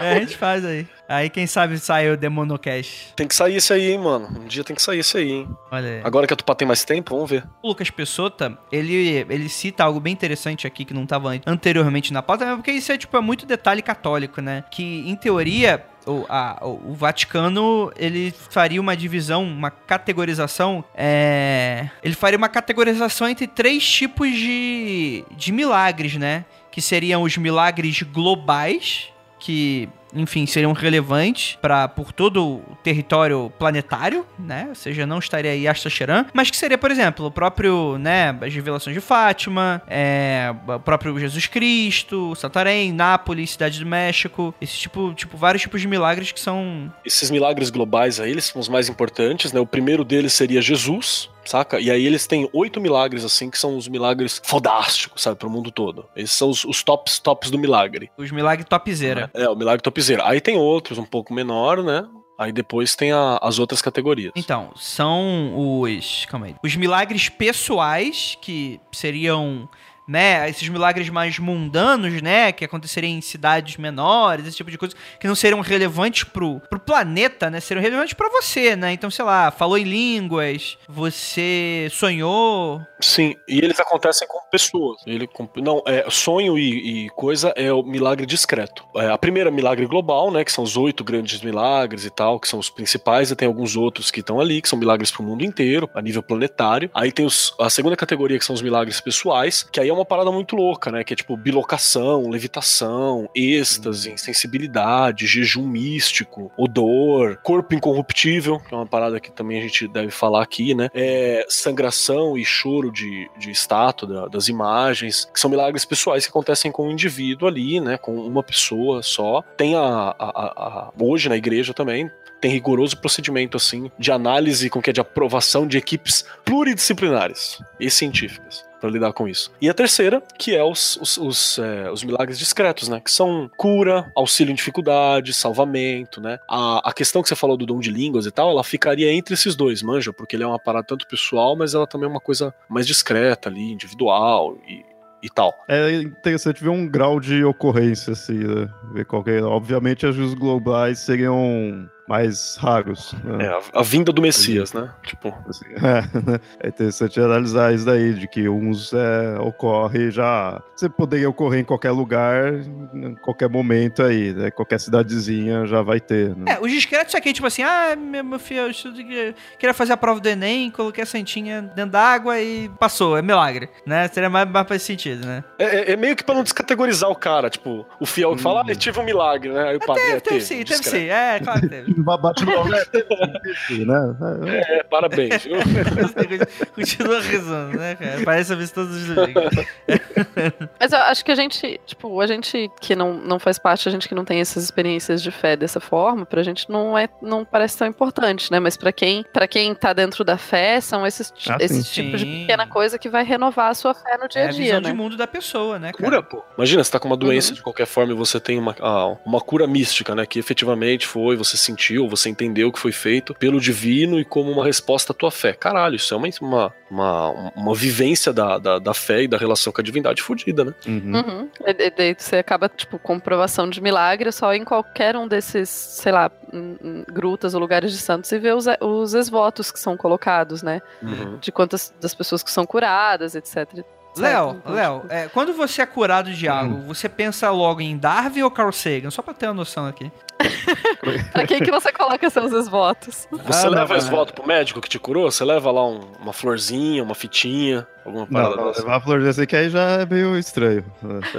C: é, a gente faz aí. Aí quem sabe sai o Demonocast.
B: Tem que sair esse aí, hein, mano. Um dia tem que sair esse aí, hein.
C: Olha aí.
B: Agora que a Tupá tem mais tempo, vamos ver.
C: O Lucas Pessota, ele, ele cita algo bem interessante aqui que não estava anteriormente na pauta, porque isso é tipo é muito detalhe católico, né? Que em teoria o, a- o Vaticano ele faria uma divisão, uma categorização, é, ele faria uma categorização entre três tipos de, de milagres, né? Que seriam os milagres globais, que enfim, seriam relevantes para por todo o território planetário, né? Ou seja, não estaria aí Asta mas que seria, por exemplo, o próprio, né, as revelações de Fátima, é, o próprio Jesus Cristo, Santarém, Nápoles, Cidade do México, esse tipo, tipo, vários tipos de milagres que são
B: Esses milagres globais aí, eles são os mais importantes, né? O primeiro deles seria Jesus, saca? E aí eles têm oito milagres, assim, que são os milagres fodásticos, sabe? Pro mundo todo. Esses são os, os tops, tops do milagre.
C: os milagres topzera.
B: É, o milagre topzera. Aí tem outros um pouco menor, né? Aí depois tem a- as outras categorias.
C: Então, são os. Calma aí. Os milagres pessoais, que seriam. Né, esses milagres mais mundanos, né, que aconteceriam em cidades menores, esse tipo de coisa, que não seriam relevantes pro, pro planeta, né, seriam relevantes pra você, né, então, sei lá, falou em línguas, você sonhou,
B: Sim, e eles acontecem com pessoas. Ele não, é sonho e, e coisa é o milagre discreto. É, a primeira milagre global, né, que são os oito grandes milagres e tal, que são os principais, e tem alguns outros que estão ali, que são milagres pro mundo inteiro, a nível planetário. Aí tem os, a segunda categoria, que são os milagres pessoais, que aí é uma parada muito louca, né, que é tipo bilocação, levitação, êxtase, sensibilidade, jejum místico, odor, corpo incorruptível, que é uma parada que também a gente deve falar aqui, né, é sangração e choro de, de estátua da- das imagens, que são milagres pessoais que acontecem com um indivíduo ali, né, com uma pessoa só. Tem a, a- a- a- hoje na igreja também tem rigoroso procedimento assim de análise com que é de aprovação de equipes pluridisciplinares e científicas para lidar com isso. E a terceira, que é os, os, os, é, os milagres discretos, né? Que são cura, auxílio em dificuldade, salvamento, né? A, a questão que você falou do dom de línguas e tal, ela ficaria entre esses dois, manja, porque ele é uma parada tanto pessoal, mas ela também é uma coisa mais discreta ali, individual e, e tal.
E: É interessante ver um grau de ocorrência, assim, né? Ver qual que é. Obviamente, os globais seriam mais raros. né?
B: É, a, a vinda do Messias, né? Tipo,
E: Assim, [LAUGHS] é, né? é interessante analisar isso daí, de que uns é, ocorre já. Você poderia ocorrer em qualquer lugar, em qualquer momento aí, né? Qualquer cidadezinha já vai ter. Né?
C: É, os discretos aqui, tipo assim, ah, meu, meu filho, eu queria fazer a prova do Enem, coloquei a santinha dentro d'água e passou, é milagre, né? Seria mais, mais pra esse sentido, né?
B: é, é- é meio que pra não descategorizar o cara, tipo, o fiel que fala, ah, eu tive um milagre, né? Aí o padre é,
C: Teve, teve
B: teve,
C: sim, teve sim, é, claro que teve.
E: Bate no né? É,
B: É, parabéns, viu? [LAUGHS]
C: Continua rezando, né, cara? Parece a vista todos os domingos. [LAUGHS]
A: Mas eu acho que a gente, tipo, a gente que não, não faz parte, a gente que não tem essas experiências de fé dessa forma, pra gente não é não parece tão importante, né? Mas pra quem, para quem tá dentro da fé, são esses,
E: Ah,
A: esses tipos de pequena coisa que vai renovar a sua fé no dia
C: É
A: a
C: a
A: dia,
C: visão
A: né?
C: de mundo da pessoa, né, cara?
B: Cura, pô. Imagina, você tá com uma doença
A: Uhum.
B: de qualquer forma e você tem uma, ah, uma cura mística, né? Que efetivamente foi, você sentiu, você entendeu que foi feito pelo divino e como uma resposta à tua fé. Caralho, isso é uma, uma, uma, uma vivência da, da, da fé e da relação com a divindade fodida, né?
E: uhum.
A: Uhum. E- e daí você acaba, tipo, comprovação de milagre só em qualquer um desses, sei lá, hum, hum, grutas ou lugares de santos e ver os, os exvotos que são colocados, né?
B: Uhum.
A: De quantas das pessoas que são curadas, etc.
C: Léo, Léo, é, quando você é curado de algo, você pensa logo em Darwin ou Carl Sagan? Só pra ter uma noção aqui. [LAUGHS]
A: Pra quem que você coloca seus exvotos?
B: Você
E: Ah, não,
B: leva
E: é.
B: esse voto pro médico que te curou? Você leva lá um- uma florzinha, uma fitinha, alguma
E: Não,
B: parada
E: não, levar a flor dessa que aí já é meio estranho.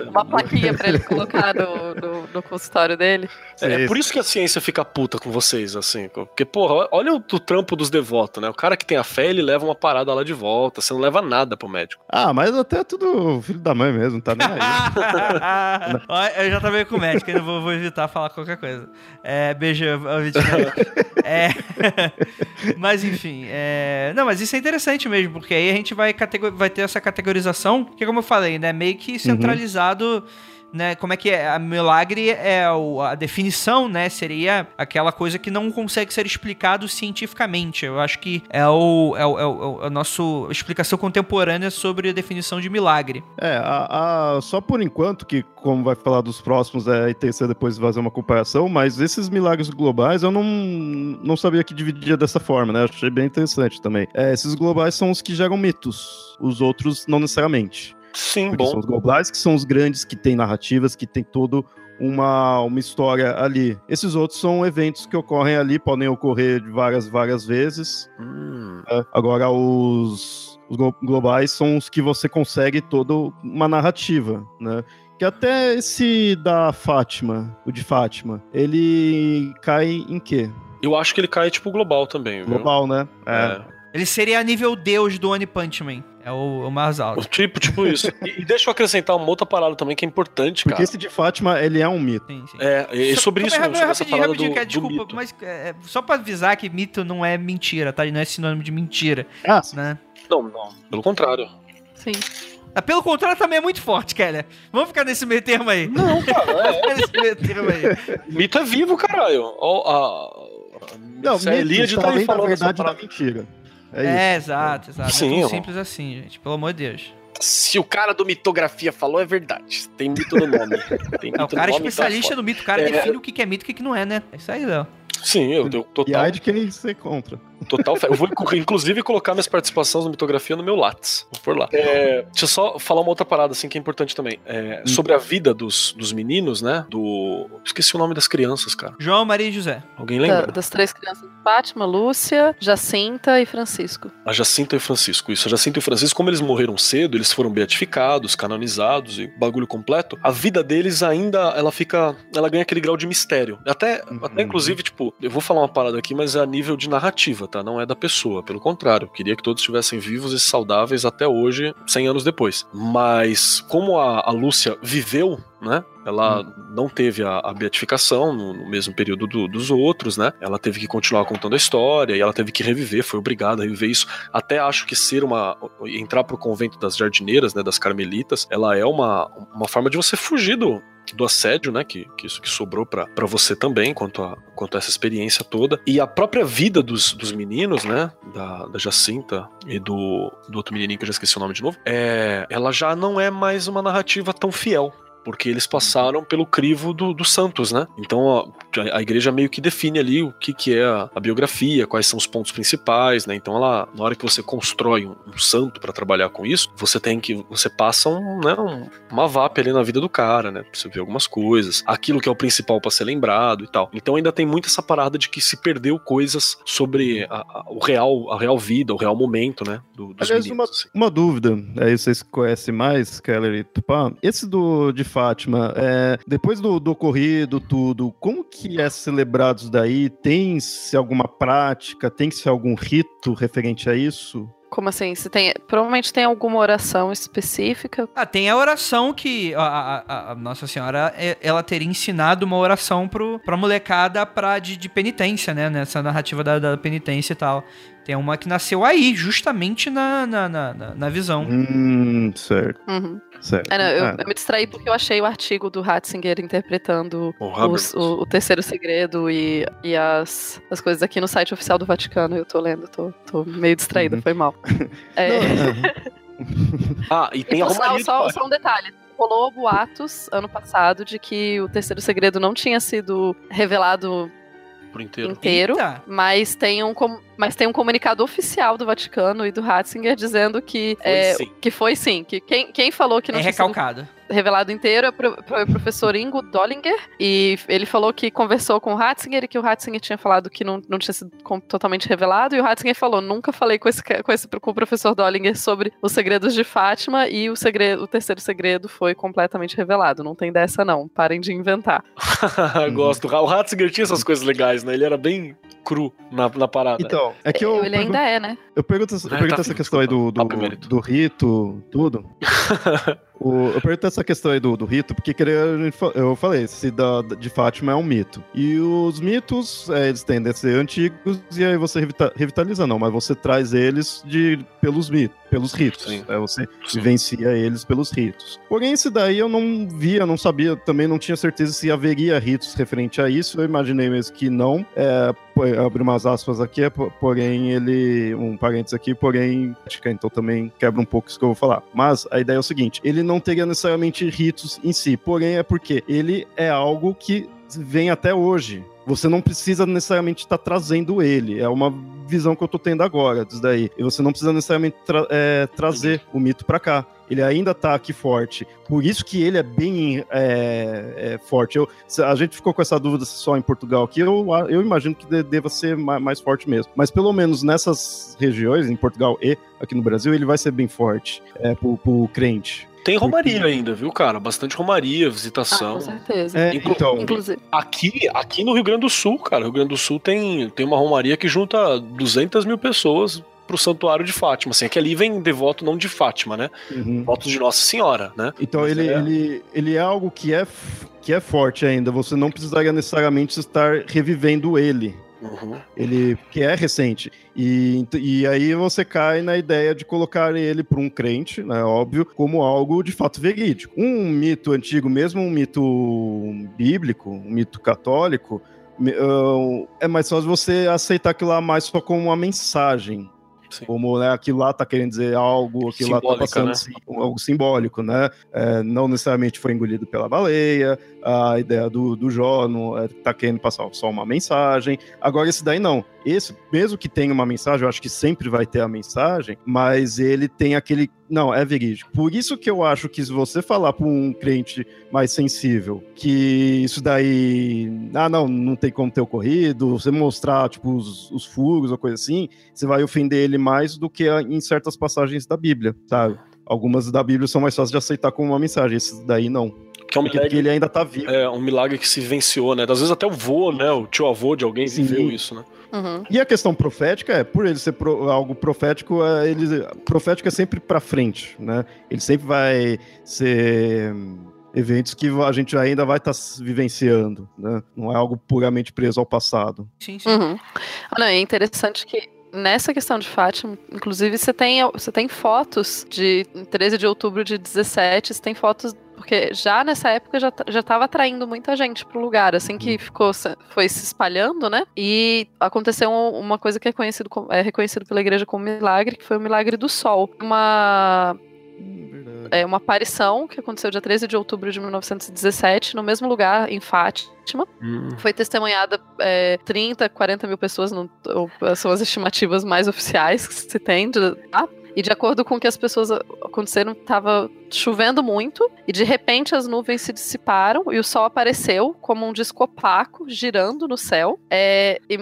A: Uma plaquinha pra ele colocar no, no, no consultório dele.
B: É,
E: Sim.
B: por isso que a ciência fica puta com vocês, assim. Porque, porra, olha o, o trampo dos devotos, né? O cara que tem a fé, ele leva uma parada lá de volta. Você não leva nada pro médico.
E: Ah, mas até tudo filho da mãe mesmo, tá nem aí. [LAUGHS]
C: Eu já tava meio com o médico, ainda vou, vou evitar falar qualquer coisa. É, beijo, [LAUGHS] é, [LAUGHS] mas enfim, é, não, mas isso é interessante mesmo, porque aí a gente vai, catego- vai ter essa categorização, que como eu falei, né, meio que centralizado, né, como é que é, a milagre é o- a definição, né, seria aquela coisa que não consegue ser explicado cientificamente. Eu acho que é o, é o, é o- é a nossa explicação contemporânea sobre a definição de milagre.
E: É, a, a- só por enquanto, que como vai falar dos próximos, é interessante depois fazer uma comparação, mas esses milagres globais eu não, não sabia que dividia dessa forma, né? Achei bem interessante também. É, esses globais são os que geram mitos, os outros não necessariamente.
B: Sim,
E: Porque são
B: bom.
E: os globais que são os grandes, que têm narrativas, que tem todo uma, uma história ali. Esses outros são eventos que ocorrem ali, podem ocorrer várias, várias vezes.
B: Hum,
E: né? Agora, os, os glo- globais são os que você consegue toda uma narrativa, né? Que até esse da Fátima, o de Fátima, ele cai em quê?
B: eu acho que ele cai tipo global também, viu?
E: Global, né?
B: É.
C: Ele seria a nível deus do One Punch Man. É o, o mais alto.
B: Tipo, tipo isso. E, e deixa eu acrescentar uma outra parada também que é importante,
E: Porque
B: cara.
E: esse de Fátima, ele é um mito.
C: Sim, sim.
B: É, e
C: Só-
B: sobre isso, sobre essa parada do,
C: cara,
B: do
C: desculpa,
B: mito.
C: mas é, é, só pra avisar que mito não é mentira, tá? Não é sinônimo de mentira,
E: Ah, sim.
C: né?
B: Não, não. Pelo contrário.
A: Sim.
C: Ah, Pelo contrário, também é muito forte, Keller. Vamos ficar nesse meio termo aí.
B: Não, cara, é.
C: Vamos ficar nesse meio termo aí.
B: Mito é vivo, caralho. Ó, a, a,
E: Não, mito
B: tá
E: está
B: aí falando essa
E: verdade da mentira. É, isso.
C: É, exato, exato.
B: Sim,
C: não é tão simples assim, gente. Pelo amor de Deus.
B: Se o cara do mitografia falou, é verdade. Tem mito no nome. [LAUGHS] Tem mito
C: É, o cara é
B: no nome,
C: especialista no mito, o cara
B: É.
C: define o que é mito e o que que não é, né? É isso aí, Léo.
B: Sim, eu tenho
E: E
B: total,
E: aí de quem você contra.
B: total fé. Eu vou inclusive colocar minhas participações no mitografia no meu Lattes. Vou por lá. É, deixa eu só falar uma outra parada assim que é importante também. É, sobre a vida dos, dos meninos, né? Do. Esqueci o nome das crianças, cara.
C: João, Maria e José.
B: Alguém
A: Da-
B: lembra?
A: das três crianças, Fátima, Lúcia, Jacinta e Francisco.
B: A Jacinta e Francisco. Isso, a Jacinta e o Francisco, como eles morreram cedo, eles foram beatificados, canonizados e bagulho completo, a vida deles ainda, ela fica, ela ganha aquele grau de mistério. Até,
E: Uhum.
B: até inclusive, tipo, eu vou falar uma parada aqui, mas é a nível de narrativa, tá? Não é da pessoa, pelo contrário. Queria que todos estivessem vivos e saudáveis até hoje, 100 anos depois. Mas como a, a Lúcia viveu, né? Ela não teve a, a beatificação no, no mesmo período do- dos outros, né? Ela teve que continuar contando a história e ela teve que reviver, foi obrigada a reviver isso. Até acho que ser uma. entrar pro convento das jardineiras, né? Das carmelitas, ela é uma, uma forma de você fugir do, do assédio, né? Que, que isso que sobrou pra você também, quanto a, quanto a essa experiência toda. E a própria vida dos, dos meninos, né? Da, da Jacinta e do, do outro menininho que eu já esqueci o nome de novo, é, ela já não é mais uma narrativa tão fiel. Porque eles passaram pelo crivo do- dos santos, né? Então a, a igreja meio que define ali o que, que é a, a biografia, quais são os pontos principais, né? Então ela, na hora que você constrói um, um santo para trabalhar com isso, você tem que você passa um, né, um- uma VAP ali na vida do cara, né? Pra você ver algumas coisas, aquilo que é o principal para ser lembrado e tal. Então ainda tem muito essa parada de que se perdeu coisas sobre a, a- o real, a real vida, o real momento, né? Do, dos
E: Aliás,
B: meninos, assim.
E: Uma dúvida, aí vocês conhecem mais, Keller e Tupá. Esse do de Fátima, é, depois do, do ocorrido, tudo, como que é celebrado isso daí? Tem-se alguma prática? Tem-se algum rito referente a isso?
A: Como assim? Se tem, provavelmente tem alguma oração específica.
C: Ah, tem a oração que a, a- a- Nossa Senhora, é- ela teria ensinado uma oração pro, pra molecada pra, de, de penitência, né? Nessa narrativa da, da penitência e tal. Tem uma que nasceu aí, justamente na, na, na, na- na visão.
E: Hum, certo,
A: Uhum.
E: Certo.
A: É, não, eu,
E: Ah,
A: eu me distraí porque eu achei o artigo do Ratzinger interpretando
B: O
A: os- o, o terceiro segredo e, e as, as coisas aqui no site oficial do Vaticano. Eu tô lendo, tô, tô meio distraída,
E: Uhum.
A: foi mal. [LAUGHS] É, [LAUGHS]
B: Ah, e tem
A: e só,
B: Fátima.
A: só um detalhe. Rolou boatos ano passado de que o terceiro segredo não tinha sido revelado
B: por inteiro.
A: inteiro.
C: Eita!
A: Mas tem, um, com- mas tem um comunicado oficial do Vaticano e do Ratzinger dizendo que
B: Foi
A: é,
B: sim.
A: que foi sim. Que quem, quem falou que não
C: É
A: tinha sido
C: recalcado.
A: Revelado inteiro é pro- foi o professor Ingo Dollinger. E ele falou que conversou com o Ratzinger e que o Ratzinger tinha falado que não, não tinha sido totalmente revelado. E o Ratzinger falou: nunca falei com, esse, com, esse, com o professor Dollinger sobre os segredos de Fátima. E o, segredo, o terceiro segredo foi completamente revelado. Não tem dessa, não. Parem de inventar. [LAUGHS]
B: Gosto. O Ratzinger tinha essas coisas legais, né? Ele era bem cru na, na parada.
E: Então, é que eu,
A: ele ainda é, né?
E: eu pergunto, eu
B: É,
E: pergunto
B: tá,
E: essa questão aí do, do,
B: emérito.
E: do rito, tudo. [LAUGHS] O- eu pergunto essa questão aí do, do rito, porque eu falei, esse da, de Fátima é um mito. E os mitos, é, eles tendem a ser antigos, e aí você revita- revitaliza, não, mas você traz eles de, pelos mitos, pelos ritos.
B: Sim.
E: É, você
B: Sim.
E: vivencia eles pelos ritos. Porém, esse daí eu não via, não sabia, também não tinha certeza se haveria ritos referente a isso. Eu imaginei mesmo que não. É, abrir umas aspas aqui, é, po- porém ele. Um parênteses aqui, porém. Então também quebra um pouco isso que eu vou falar. Mas a ideia é o seguinte: ele não teria necessariamente ritos em si, porém é porque ele é algo que vem até hoje. Você não precisa necessariamente estar trazendo ele. É uma visão que eu tô tendo agora disso daí. E você não precisa necessariamente tra- é, trazer o mito pra cá. Ele ainda tá aqui forte. Por isso que ele é bem é, é, forte. Eu, a gente ficou com essa dúvida só em Portugal aqui. Eu, eu imagino que de- deva ser ma- mais forte mesmo. Mas pelo menos nessas regiões, em Portugal e aqui no Brasil, ele vai ser bem forte é, pro, pro crente.
B: Tem Romaria ainda, viu, cara? Bastante Romaria,
A: Ah,
B: visitação.
A: com certeza.
E: É,
B: Inclu-
E: então,
A: Inclusive.
B: Aqui, aqui no Rio Grande do Sul, cara, o Rio Grande do Sul tem, tem uma romaria que junta 200 mil pessoas pro Santuário de Fátima. Assim, é que ali vem devoto não de Fátima, né?
E: uhum.
B: Devotos de Nossa Senhora, né?
E: Então
B: Mas
E: ele,
B: é-
E: ele, ele é algo que é, que é forte ainda. Você não precisaria necessariamente estar revivendo ele.
B: Uhum.
E: Ele que é recente. E, e aí você cai na ideia de colocar ele para um crente, né, óbvio, como algo de fato verídico. Um mito antigo, mesmo um mito bíblico, um mito católico, é mais fácil você aceitar aquilo lá mais só como uma mensagem.
B: Sim.
E: Como né, aquilo lá tá querendo dizer algo, aquilo lá tá
B: Simbólica,
E: passando
B: né?
E: assim, algo simbólico, né? É, não necessariamente foi engolido pela baleia, a ideia do, do Jó não é, tá querendo passar só uma mensagem. Agora, esse daí não. Esse, mesmo que tenha uma mensagem, eu acho que sempre vai ter a mensagem, mas ele tem aquele. Não, é verídico. Por isso que eu acho que se você falar para um crente mais sensível que isso daí. Ah, não, não tem como ter ocorrido, você mostrar, tipo, os, os furos ou coisa assim, você vai ofender ele mais do que a- em certas passagens da Bíblia, sabe? Algumas da Bíblia são mais fáceis de aceitar como uma mensagem, esses daí não.
B: Que é um
E: Porque, porque
B: milagre,
E: ele ainda tá vivo.
B: é um milagre que se vivenciou, né? Às vezes até o vô, né? O tio avô de alguém
E: Sim.
B: viveu isso, né?
A: Uhum.
E: E a questão profética é, por ele ser pro- algo profético, é, ele, profético é sempre pra frente, né? Ele sempre vai ser hum, eventos que a gente ainda vai estar vivenciando, né? Não é algo puramente preso ao passado.
C: Sim, sim.
A: Uhum. Ah, não, é interessante que nessa questão de Fátima, inclusive, você tem, você tem fotos de 13 de outubro de 17, você tem fotos. Porque já nessa época já, já tava atraindo muita gente pro lugar, assim que ficou, se- foi se espalhando, né? E aconteceu um- uma coisa que é, conhecido é reconhecido pela igreja como milagre, que foi o milagre do sol. Uma. É uma aparição que aconteceu dia 13 de outubro de 1917, no mesmo lugar, em Fátima.
B: Hum.
A: Foi testemunhada é, 30, 40 mil pessoas, não- são as estimativas mais oficiais que se tem. De, tá? E de acordo com o que as pessoas aconteceram, estava chovendo muito, e de repente as nuvens se dissiparam e o sol apareceu como um disco opaco girando no céu. É, e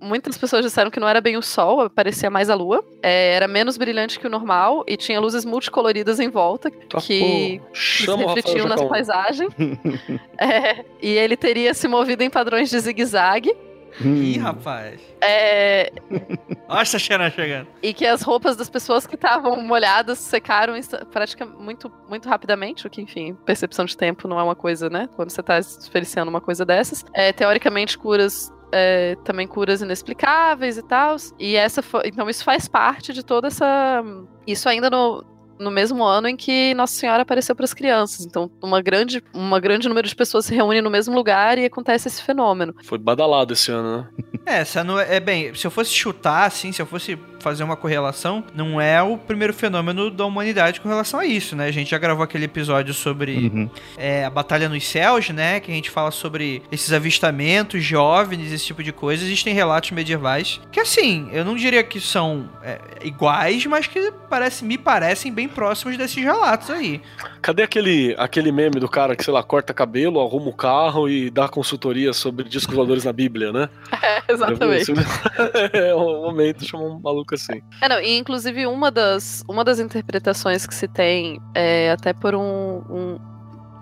A: muitas pessoas disseram que não era bem o sol, parecia mais a lua. É, era menos brilhante que o normal e tinha luzes multicoloridas em volta
B: Tá,
A: que se refletiam nas
B: Jacão.
A: paisagens. [LAUGHS] É, e ele teria se movido em padrões de zigue-zague.
C: Ih,
E: Hum.
C: rapaz.
A: é,
C: Olha essa Xena chegando.
A: e que as roupas das pessoas que estavam molhadas secaram praticamente muito, muito rapidamente, o que, enfim, percepção de tempo não é uma coisa, né? Quando você está experienciando uma coisa dessas. É, teoricamente, curas. É, também curas inexplicáveis e tal. E essa foi, então isso faz parte de toda essa. Isso ainda no, no mesmo ano em que Nossa Senhora apareceu para as crianças. Então, uma grande, uma grande número de pessoas se reúne no mesmo lugar e acontece esse fenômeno.
B: Foi badalado esse ano, né?
C: É, essa não é, é bem, se eu fosse chutar assim, se eu fosse fazer uma correlação, não é o primeiro fenômeno da humanidade com relação a isso, né? A gente já gravou aquele episódio sobre
E: Uhum.
C: é, a Batalha nos Céus, né? Que a gente fala sobre esses avistamentos de OVNIs, esse tipo de coisa. Existem relatos medievais que, assim, eu não diria que são é, iguais, mas que parece, me parecem bem próximos desses relatos aí.
B: Cadê aquele, aquele meme do cara que, sei lá, corta cabelo, arruma o carro e dá consultoria sobre discos voadores na Bíblia, né?
A: É, [LAUGHS] exatamente. [LAUGHS]
B: é um momento, chamou um maluco assim.
A: É, não, e inclusive uma das, uma das interpretações que se tem, é, até por um, um,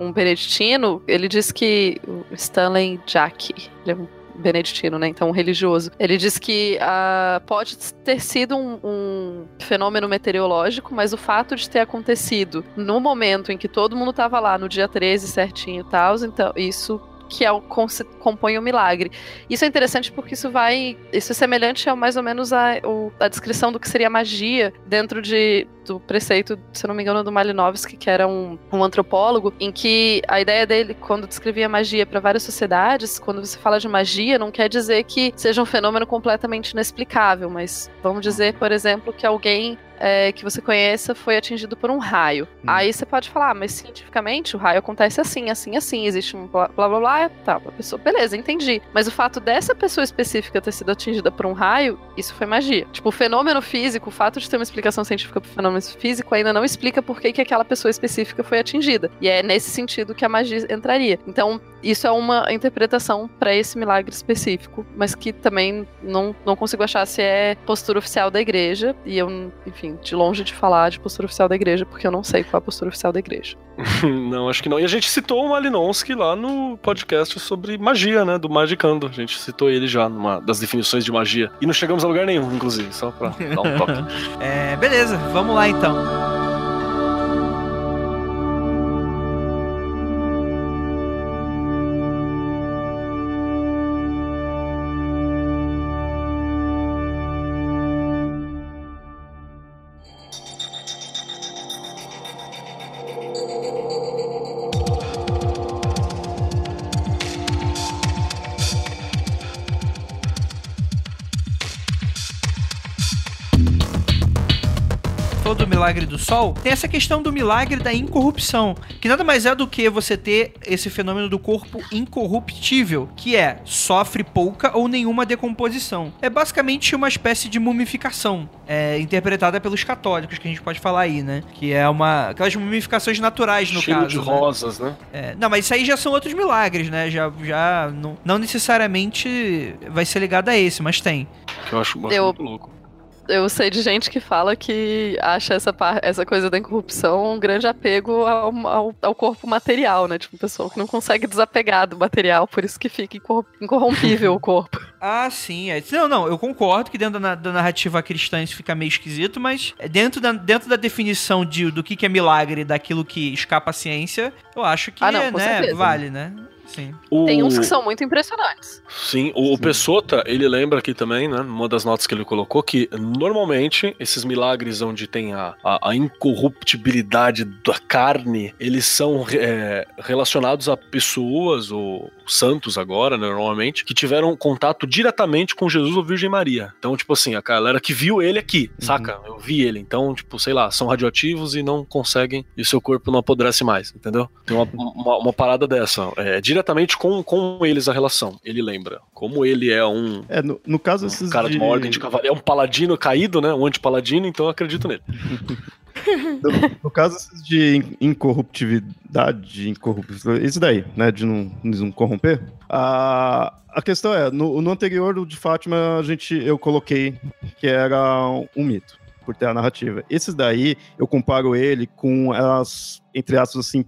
A: um beneditino, ele diz que Stanley Jack, ele é um beneditino, né, então um religioso, ele diz que ah, pode ter sido um, um fenômeno meteorológico, mas o fato de ter acontecido no momento em que todo mundo estava lá, no dia 13 certinho e tal, então isso que é o compõe o milagre. Isso é interessante porque isso vai. Isso é semelhante a mais ou menos a, o- a descrição do que seria magia dentro de, do preceito, se não me engano, do Malinowski, que era um, um antropólogo, em que a ideia dele, quando descrevia magia para várias sociedades, quando você fala de magia, não quer dizer que seja um fenômeno completamente inexplicável, mas vamos dizer, por exemplo, que alguém é, que você conheça foi atingido por um raio.
E: Hum.
A: Aí você pode falar, ah, mas cientificamente o raio acontece assim, assim, assim, existe um blá blá blá, blá tá, a pessoa, beleza, entendi. Mas o fato dessa pessoa específica ter sido atingida por um raio, isso foi magia. Tipo, o fenômeno físico, o fato de ter uma explicação científica pro fenômeno físico ainda não explica por que, que aquela pessoa específica foi atingida. E é nesse sentido que a magia entraria. Então, isso é uma interpretação para esse milagre específico, mas que também não, não consigo achar se é postura oficial da igreja. E eu, enfim, de longe de falar de postura oficial da igreja, porque eu não sei qual é a postura oficial da igreja. [LAUGHS]
B: não, acho que não. E a gente citou o Malinowski lá no podcast sobre magia, né? Do Magicando. A gente citou ele já numa das definições de magia. E não chegamos a lugar nenhum, inclusive, só pra dar um toque. [LAUGHS]
C: É, beleza, vamos lá então. Do milagre do sol, tem essa questão do milagre da incorrupção, que nada mais é do que você ter esse fenômeno do corpo incorruptível, que é sofre pouca ou nenhuma decomposição. É basicamente uma espécie de mumificação, é, interpretada pelos católicos, que a gente pode falar aí, né? Que é uma aquelas mumificações naturais no
B: Cheio
C: caso.
B: de
C: né?
B: rosas, né?
C: É, não, mas isso aí já são outros milagres, né? Já, já não, não necessariamente vai ser ligado a esse, mas tem.
B: Que eu acho,
A: Eu-
B: muito louco.
A: Eu sei de gente que fala que acha essa, essa coisa da incorrupção um grande apego ao, ao, ao corpo material, né? Tipo, pessoa que não consegue desapegar do material, por isso que fica incorrompível o corpo. [LAUGHS]
C: Ah, sim. É. Não, não, eu concordo que dentro da, da narrativa cristã isso fica meio esquisito, mas dentro da, dentro da definição de, do que, que é milagre daquilo que escapa à ciência, eu acho que
A: Ah, não, com
C: né, vale, né? Sim.
A: Tem uns
B: O-
A: que são muito impressionantes.
B: Sim, o, o Pessota, ele lembra aqui também, né, numa das notas que ele colocou, que normalmente esses milagres onde tem a, a, a incorruptibilidade da carne, eles são é, relacionados a pessoas ou santos agora, né, normalmente, que tiveram contato diretamente com Jesus ou Virgem Maria. Então, tipo assim, a galera que viu ele aqui,
E: Uhum.
B: saca? Eu vi ele. Então, tipo, sei lá, são radioativos e não conseguem, e o seu corpo não apodrece mais, entendeu? Tem uma, uma, uma parada dessa. É diretamente com, com eles a relação. Ele lembra. Como ele é um,
E: É, no, no caso,
B: um
E: esses
B: cara de uma ordem de cavaleiro, é um paladino caído, né? Um anti-paladino, então eu acredito nele. [LAUGHS]
E: No, no caso de in- incorruptividade, incorruptibilidade, isso daí, né, de não, não corromper, a, a questão é, no, no anterior, de Fátima, a gente, eu coloquei que era um mito, por ter a narrativa. Esses daí, eu comparo ele com as, entre aspas, assim,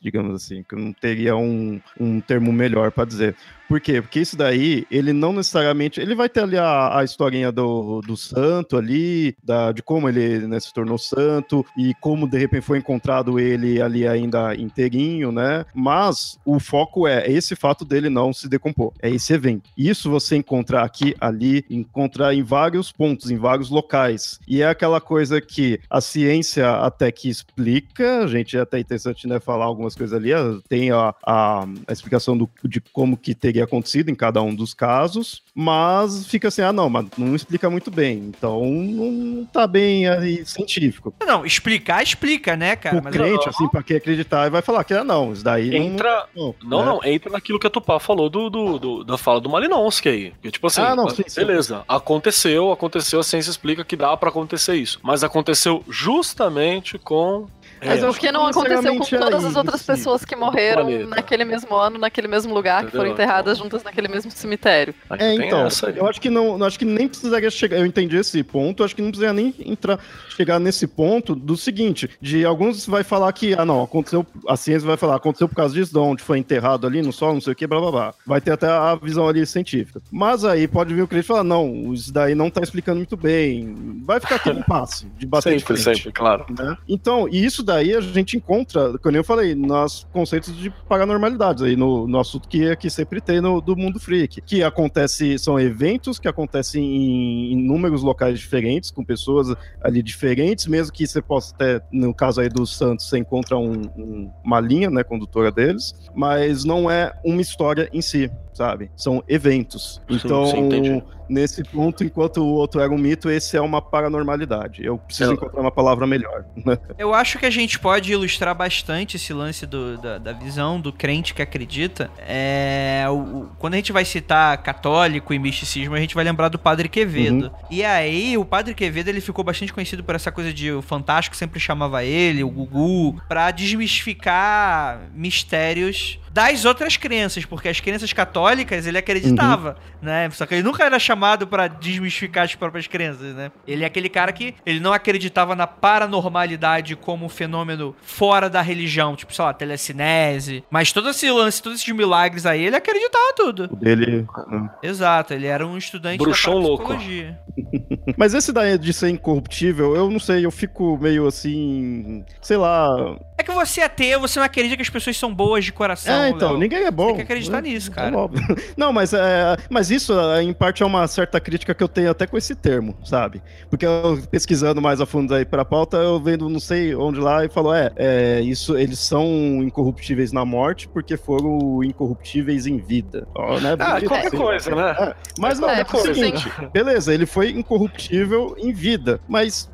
E: digamos assim, que eu não teria um, um termo melhor para dizer. Por quê? Porque isso daí, ele não necessariamente. Ele vai ter ali a, a historinha do, do santo ali, da, de como ele né, se tornou santo e como de repente foi encontrado ele ali ainda inteirinho, né? Mas o foco é esse fato dele não se decompor. É esse evento. Isso você encontrar aqui, ali, encontrar em vários pontos, em vários locais. E é aquela coisa que a ciência até que explica, a gente é até interessante né, falar algumas coisas ali, tem a, a, a explicação do, de como que teria acontecido em cada um dos casos, mas fica assim, ah não, mas não explica muito bem, então não tá bem aí científico.
C: Não, explicar, explica, né, cara?
E: o
C: Mas
E: crente, assim, pra quem acreditar, vai falar que ah, não, isso daí não-
B: Entra.
E: não,
B: Não,
E: né?
B: não, entra naquilo que a Tupá falou do, do, do- da fala do Malinowski aí. Que, tipo assim,
E: Ah, não, sim, sim.
B: beleza, aconteceu, aconteceu, a ciência explica que dá pra acontecer isso. Mas aconteceu justamente com.
A: Mas
B: é,
A: o que não aconteceu com todas as outras pessoas que morreram naquele mesmo ano, naquele mesmo lugar, que foram enterradas juntas naquele mesmo cemitério.
E: É, então, eu acho que não, acho que nem precisaria chegar, eu entendi esse ponto, eu acho que não precisaria nem entrar, chegar nesse ponto do seguinte, de alguns vai falar que, ah não, aconteceu, a ciência vai falar, aconteceu por causa disso, de onde foi enterrado ali no solo, não sei o que, blá blá blá. Vai ter até a visão ali científica. Mas aí pode vir o cliente e falar, não, isso daí não tá explicando muito bem, vai ficar aquele [LAUGHS] impasse de bater de
B: Sempre,
E: frente
B: sempre, claro.
E: né? Então, e isso daí a gente encontra, como eu falei, nos conceitos de paranormalidades aí, no, no assunto que, que sempre tem no, do mundo freak, que acontece, são eventos que acontecem em inúmeros locais diferentes, com pessoas ali diferentes, mesmo que você possa ter, no caso aí dos Santos, você encontra um- um- uma linha, né, condutora deles, mas não é uma história em si, sabe? São eventos.
B: Sim,
E: Então,
B: sim,
E: nesse ponto, enquanto o outro era um mito, esse é uma paranormalidade. Eu preciso
B: Eu-
E: encontrar uma palavra melhor. [LAUGHS]
C: Eu acho que a gente pode ilustrar bastante esse lance do- da, da visão do crente que acredita. É, o- o- quando a gente vai citar católico e misticismo, a gente vai lembrar do Padre Quevedo. E aí, o Padre Quevedo ele ficou bastante conhecido por essa coisa de o Fantástico sempre chamava ele, o Gugu, pra desmistificar mistérios das outras crenças, porque as crenças católicas ele acreditava, né? Só que ele nunca era chamado pra desmistificar as próprias crenças, né? Ele é aquele cara que ele não acreditava na paranormalidade como um fenômeno fora da religião, tipo, sei lá, telecinese, mas todo esse lance, todos esses milagres aí, ele acreditava tudo.
E: O dele. né?
C: Exato, ele era um estudante
B: Bruxão
C: da
B: louco.
C: parapsicologia. [LAUGHS]
E: Mas esse daí de ser incorruptível, eu não sei, eu fico meio assim. Sei lá.
C: É que você é ateu, você não acredita que as pessoas são boas de coração.
E: é, então,
C: Léo.
E: ninguém é bom.
C: Tem que acreditar nisso,
E: É
C: cara.
E: óbvio. Não, mas, é, mas isso, é, em parte, é uma certa crítica que eu tenho até com esse termo, sabe? Porque eu pesquisando mais a fundo aí pra pauta, eu vendo não sei onde lá e falou: é, é, isso, eles são incorruptíveis na morte porque foram incorruptíveis em vida. Ó, né?
B: Ah,
E: Bonito
B: qualquer
E: assim.
B: coisa, né?
E: É, mas não,
A: É,
E: é, o seguinte, beleza, ele foi incorruptível em vida, mas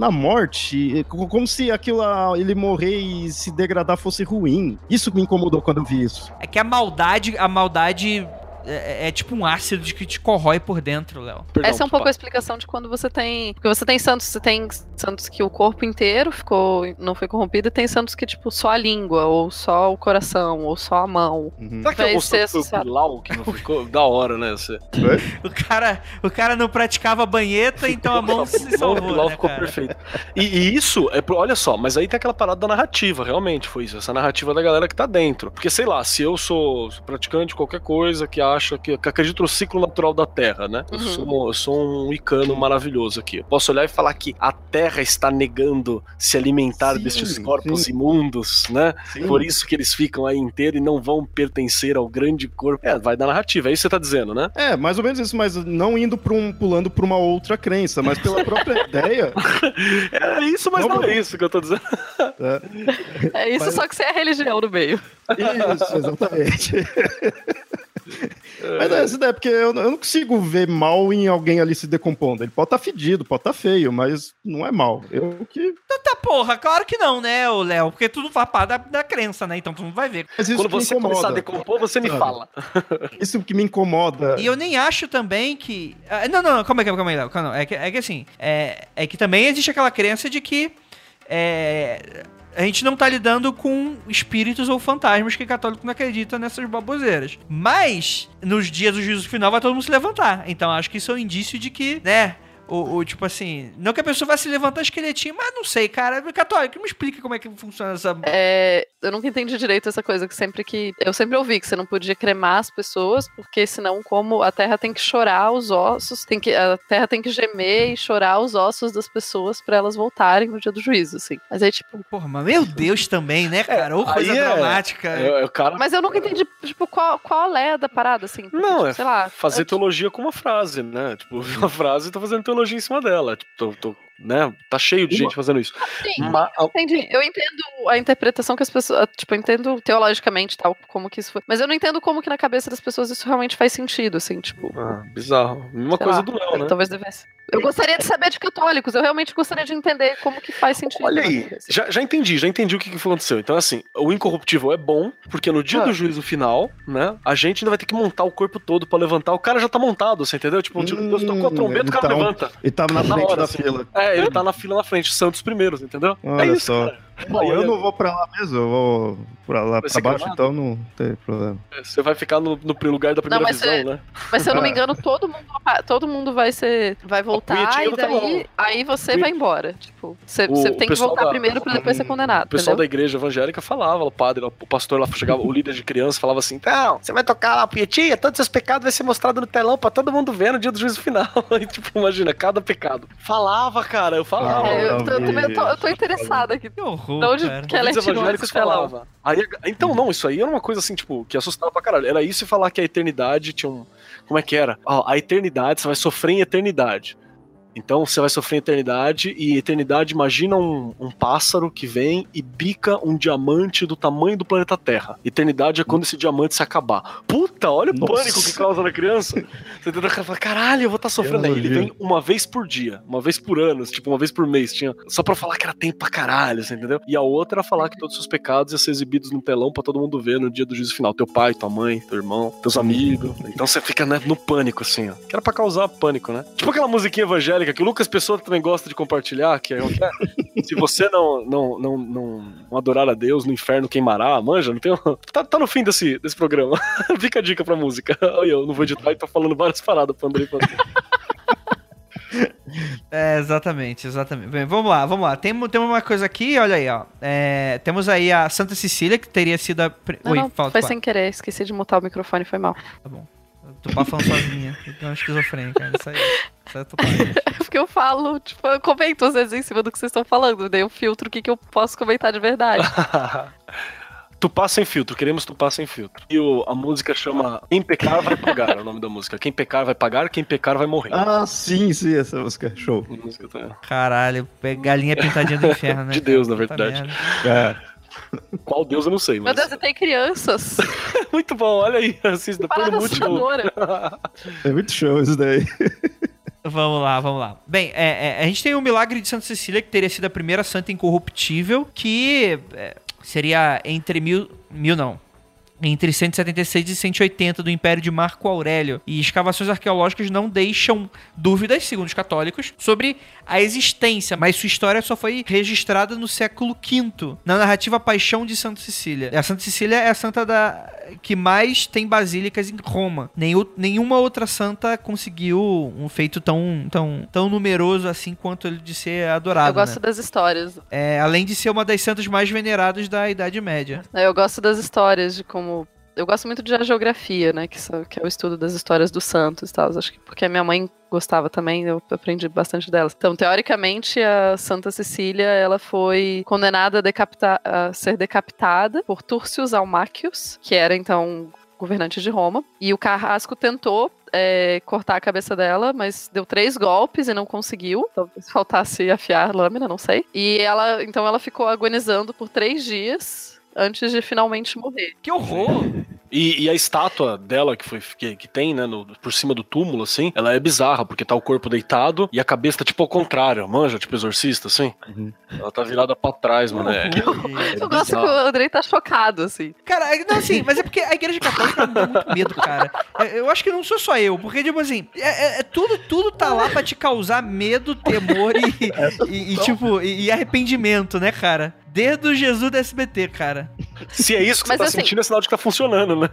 E: na morte, co- como se aquilo ele morrer e se degradar fosse ruim. Isso me incomodou quando eu vi isso.
C: É que a maldade, a maldade é, é tipo um ácido de que te corrói por dentro, Léo.
A: Essa é um pouco a explicação de quando você tem. Porque você tem santos, você tem santos que o corpo inteiro ficou, não foi corrompido, e tem santos que, tipo, só a língua, ou só o coração, ou só a mão.
E: Uhum.
B: Será que é o. Bilal que não ficou [LAUGHS] da hora, né? Você...
C: O cara, o cara não praticava banheta, então a mão [LAUGHS] se
B: O
C: salvou,
B: Bilal
C: né,
B: ficou
C: cara?
B: perfeito. E, e isso, é, pro- olha só, mas aí tem aquela parada da narrativa, realmente foi isso. Essa narrativa da galera que tá dentro. Porque, sei lá, se eu sou praticante de qualquer coisa que acha que, que acredita no ciclo natural da Terra, né? Eu,
A: Uhum.
B: sou, eu sou um icano maravilhoso aqui. Eu posso olhar e falar que a Terra está negando se alimentar
E: Sim,
B: destes corpos
E: sim.
B: imundos, né?
E: Sim.
B: Por isso que eles ficam aí inteiros e não vão pertencer ao grande corpo. É, vai da narrativa, é isso que você tá dizendo, né?
E: É, mais ou menos isso, mas não indo pra um, pulando pra uma outra crença, mas pela própria [LAUGHS] ideia.
B: É isso, mas
E: Não,
B: não, é isso que eu tô dizendo.
E: é,
A: É isso,
E: Mas-
A: só que você é religião no meio.
E: Isso, exatamente. [LAUGHS] Mas é, essa ideia, porque eu, eu não consigo ver mal em alguém ali se decompondo. Ele pode estar fedido, pode estar feio, mas não é mal. Eu que.
C: Tá porra, claro que não, né, Léo? Porque tudo faz parte da, da crença, né? Então tu não vai ver.
E: Mas isso
B: Quando
E: que me
B: você começar a
E: incomoda.
B: decompor, você me
E: Sabe?
B: fala. [LAUGHS]
E: Isso que me incomoda.
C: E eu nem acho também que. ah, Não, não, não, calma aí, calma aí, Léo. Calma, não. É, que, é que assim, é, é que também existe aquela crença de que é, a gente não tá lidando com espíritos ou fantasmas que católico não acredita nessas baboseiras. Mas, nos dias do juízo final, vai todo mundo se levantar. Então, acho que isso é um indício de que, né? O, o, tipo assim, não que a pessoa vai se levantar esqueletinho, mas não sei, cara. Católico, me explica como é que funciona essa.
A: É, eu nunca entendi direito essa coisa que sempre que. Eu sempre ouvi que você não podia cremar as pessoas, porque senão, como a terra tem que chorar os ossos, tem que, a terra tem que gemer e chorar os ossos das pessoas pra elas voltarem no dia do juízo, assim. Mas aí, tipo.
C: Porra, mas meu Deus também, né, cara? Ô, coisa
B: aí é-
C: dramática.
B: É, é cara
A: Mas eu nunca entendi, tipo, qual, qual é da parada, assim. porque,
B: Não,
A: tipo,
B: é
A: sei lá.
B: fazer
A: é-
B: teologia com uma frase, né? Tipo, [LAUGHS] uma frase e tô fazendo teologia em cima dela. Tipo, tô, tô- né? Tá cheio de
E: Uma-
B: gente fazendo isso.
A: Sim,
B: Ma-
A: Entendi. Eu entendo a interpretação que as pessoas. Tipo, eu entendo teologicamente tal, como que isso foi. Mas eu não entendo como que na cabeça das pessoas isso realmente faz sentido, assim, tipo.
B: Ah, bizarro.
A: Sei
B: coisa
A: lá,
B: do Léo, né?
A: Talvez devesse. Eu gostaria de saber de católicos, eu realmente gostaria de entender como que faz sentido.
B: Olha
A: na
B: aí, já, já entendi, já entendi o que, que aconteceu. Então, assim, o incorruptível é bom, porque no dia
A: Ah.
B: do juízo final, né, a gente ainda vai ter que montar o corpo todo pra levantar. O cara já tá montado, você entendeu? Tipo, Deus tocou a trombeta, o cara
E: então,
B: levanta.
E: E tava na
B: Na
E: frente
B: hora,
E: da
B: assim.
E: fila.
B: É, ele tá na fila na frente, Santos primeiros, entendeu?
E: Olha
B: é isso,
E: só.
B: cara.
E: Bom, eu não vou pra lá mesmo, eu vou pra lá pra baixo, então não tem problema.
B: Você vai ficar no, no lugar da primeira
A: mas
B: visão,
A: você-
B: né?
A: Mas se eu não me [LAUGHS] engano, todo mundo, todo mundo vai ser. Vai voltar e daí aí você vai embora. Tipo, você,
B: O-
A: você tem que voltar
B: da-
A: primeiro pra depois ser condenado.
B: O pessoal da
A: entendeu?
B: igreja evangélica falava, o padre, o pastor lá chegava, o líder de criança falava assim: então, você vai tocar lá a punhetinha, todos os seus pecados vai ser mostrado no telão pra todo mundo ver no dia do juízo final. [LAUGHS] E, tipo, imagina, cada pecado. Falava, cara, eu falava.
A: É, eu, tô, eu também tô, eu tô interessada aqui.
C: Que horror,
A: De onde
C: cara.
A: que ela
B: Os
A: tirou
B: evangélicos falavam. Aí, então, não, isso aí era uma coisa assim, tipo, que assustava pra caralho. Era isso e falar que a eternidade tinha um. Como é que era? Ó, a eternidade, você vai sofrer em eternidade. Então você vai sofrer eternidade, e eternidade, imagina um, um pássaro que vem e bica um diamante do tamanho do planeta Terra. Eternidade é quando esse diamante se acabar. Puta, olha o
E: Nossa.
B: pânico que causa na criança. [LAUGHS] Você tenta falar, caralho, eu vou estar sofrendo. Aí ele vem uma vez por dia, uma vez por ano, tipo, uma vez por mês. Tinha, só pra falar que era tempo pra caralho, você entendeu? E a outra era falar que todos os seus pecados iam ser exibidos no telão pra todo mundo ver no dia do juízo final. Teu pai, tua mãe, teu irmão, teus amigos. Então você fica né, no pânico, assim, ó. Que era pra causar pânico, né? Tipo aquela musiquinha evangélica que o Lucas Pessoa também gosta de compartilhar, que é é. [LAUGHS] Se você não, não, não, não, adorar a Deus, no inferno queimará, manja, não tem. um- Tá, tá no fim desse, desse programa. [LAUGHS] Fica a dica pra música. Olha, eu não vou editar e tô falando várias paradas pro Andrei fazer. [LAUGHS]
C: É, exatamente, exatamente. Bem, vamos lá, vamos lá. Tem, tem uma coisa aqui, olha aí, ó. É, temos aí a Santa Cecília, que teria sido a.
A: Não,
C: Oi,
A: não, foi sem querer, esqueci de mutar o microfone, foi mal.
C: Tá bom. Eu tô bafando sozinha. É uma esquizofrênica, cara. Isso aí. Isso parando. [LAUGHS]
A: Porque eu falo, tipo, eu comento às vezes em cima do que vocês estão falando, daí eu filtro o que, que eu posso comentar de verdade. [LAUGHS]
B: Tupá sem filtro, queremos Tupá sem filtro. E o- a música chama Quem Pecar Vai Pagar, é o nome da música. Quem pecar vai pagar, quem pecar vai morrer.
E: Ah, sim, sim, essa música. Show.
B: A música tá-
C: Caralho, é galinha pintadinha do inferno, né?
B: De Deus, na verdade.
E: É.
B: Qual Deus eu não sei,
A: Meu
B: mas.
A: Deus, e tem crianças. [LAUGHS]
B: Muito bom, olha aí. Assista, depois no múltiplo. [LAUGHS]
E: É muito show isso daí. [LAUGHS]
C: Vamos lá, vamos lá. Bem, é, é, a gente tem o milagre de Santa Cecília, que teria sido a primeira santa incorruptível, que é, seria entre mil. Mil não. Entre 176 e 180 do Império de Marco Aurélio. E escavações arqueológicas não deixam dúvidas, segundo os católicos, sobre a existência, mas sua história só foi registrada no século V, na narrativa Paixão de Santa Cecília. A Santa Cecília é a santa da que mais tem basílicas em Roma. Nenhum, nenhuma outra santa conseguiu um feito tão, tão, tão numeroso assim quanto ele de ser adorado.
A: Eu gosto
C: né?
A: das histórias.
C: É, além de ser uma das santas mais veneradas da Idade Média.
A: Eu gosto das histórias de como eu gosto muito de geografia, né? Que, que é o estudo das histórias dos santos e tal. Acho que porque a minha mãe gostava também, eu aprendi bastante delas. Então, teoricamente, a Santa Cecília, ela foi condenada a, decapita- a ser decapitada por Turcius Almachius, que era então governante de Roma. E o Carrasco tentou é, cortar a cabeça dela, mas deu três golpes e não conseguiu. Talvez faltasse afiar a lâmina, não sei. E ela, então, ela ficou agonizando por três dias antes de finalmente morrer.
C: Que horror! [LAUGHS]
B: E, e a estátua dela que, foi, que, que tem, né, no- por cima do túmulo, assim, ela é bizarra, porque tá o corpo deitado e a cabeça tá tipo ao contrário, manja, tipo exorcista, assim.
E: Uhum.
B: Ela tá virada pra trás, mano. É. [LAUGHS]
A: Eu gosto que o Andrei tá chocado, assim.
C: Cara, é- não, assim, mas é porque a igreja católica me dá muito medo, cara. É, Eu acho que não sou só eu, porque, tipo assim, é, é- é tudo, tudo tá lá pra te causar medo, temor e, [LAUGHS] e- e, tipo, e, e arrependimento, né, cara? Desde o Jesus do SBT, cara.
B: Se é isso que
A: Mas
B: você tá
A: assim-
B: sentindo, é sinal de que tá funcionando, né?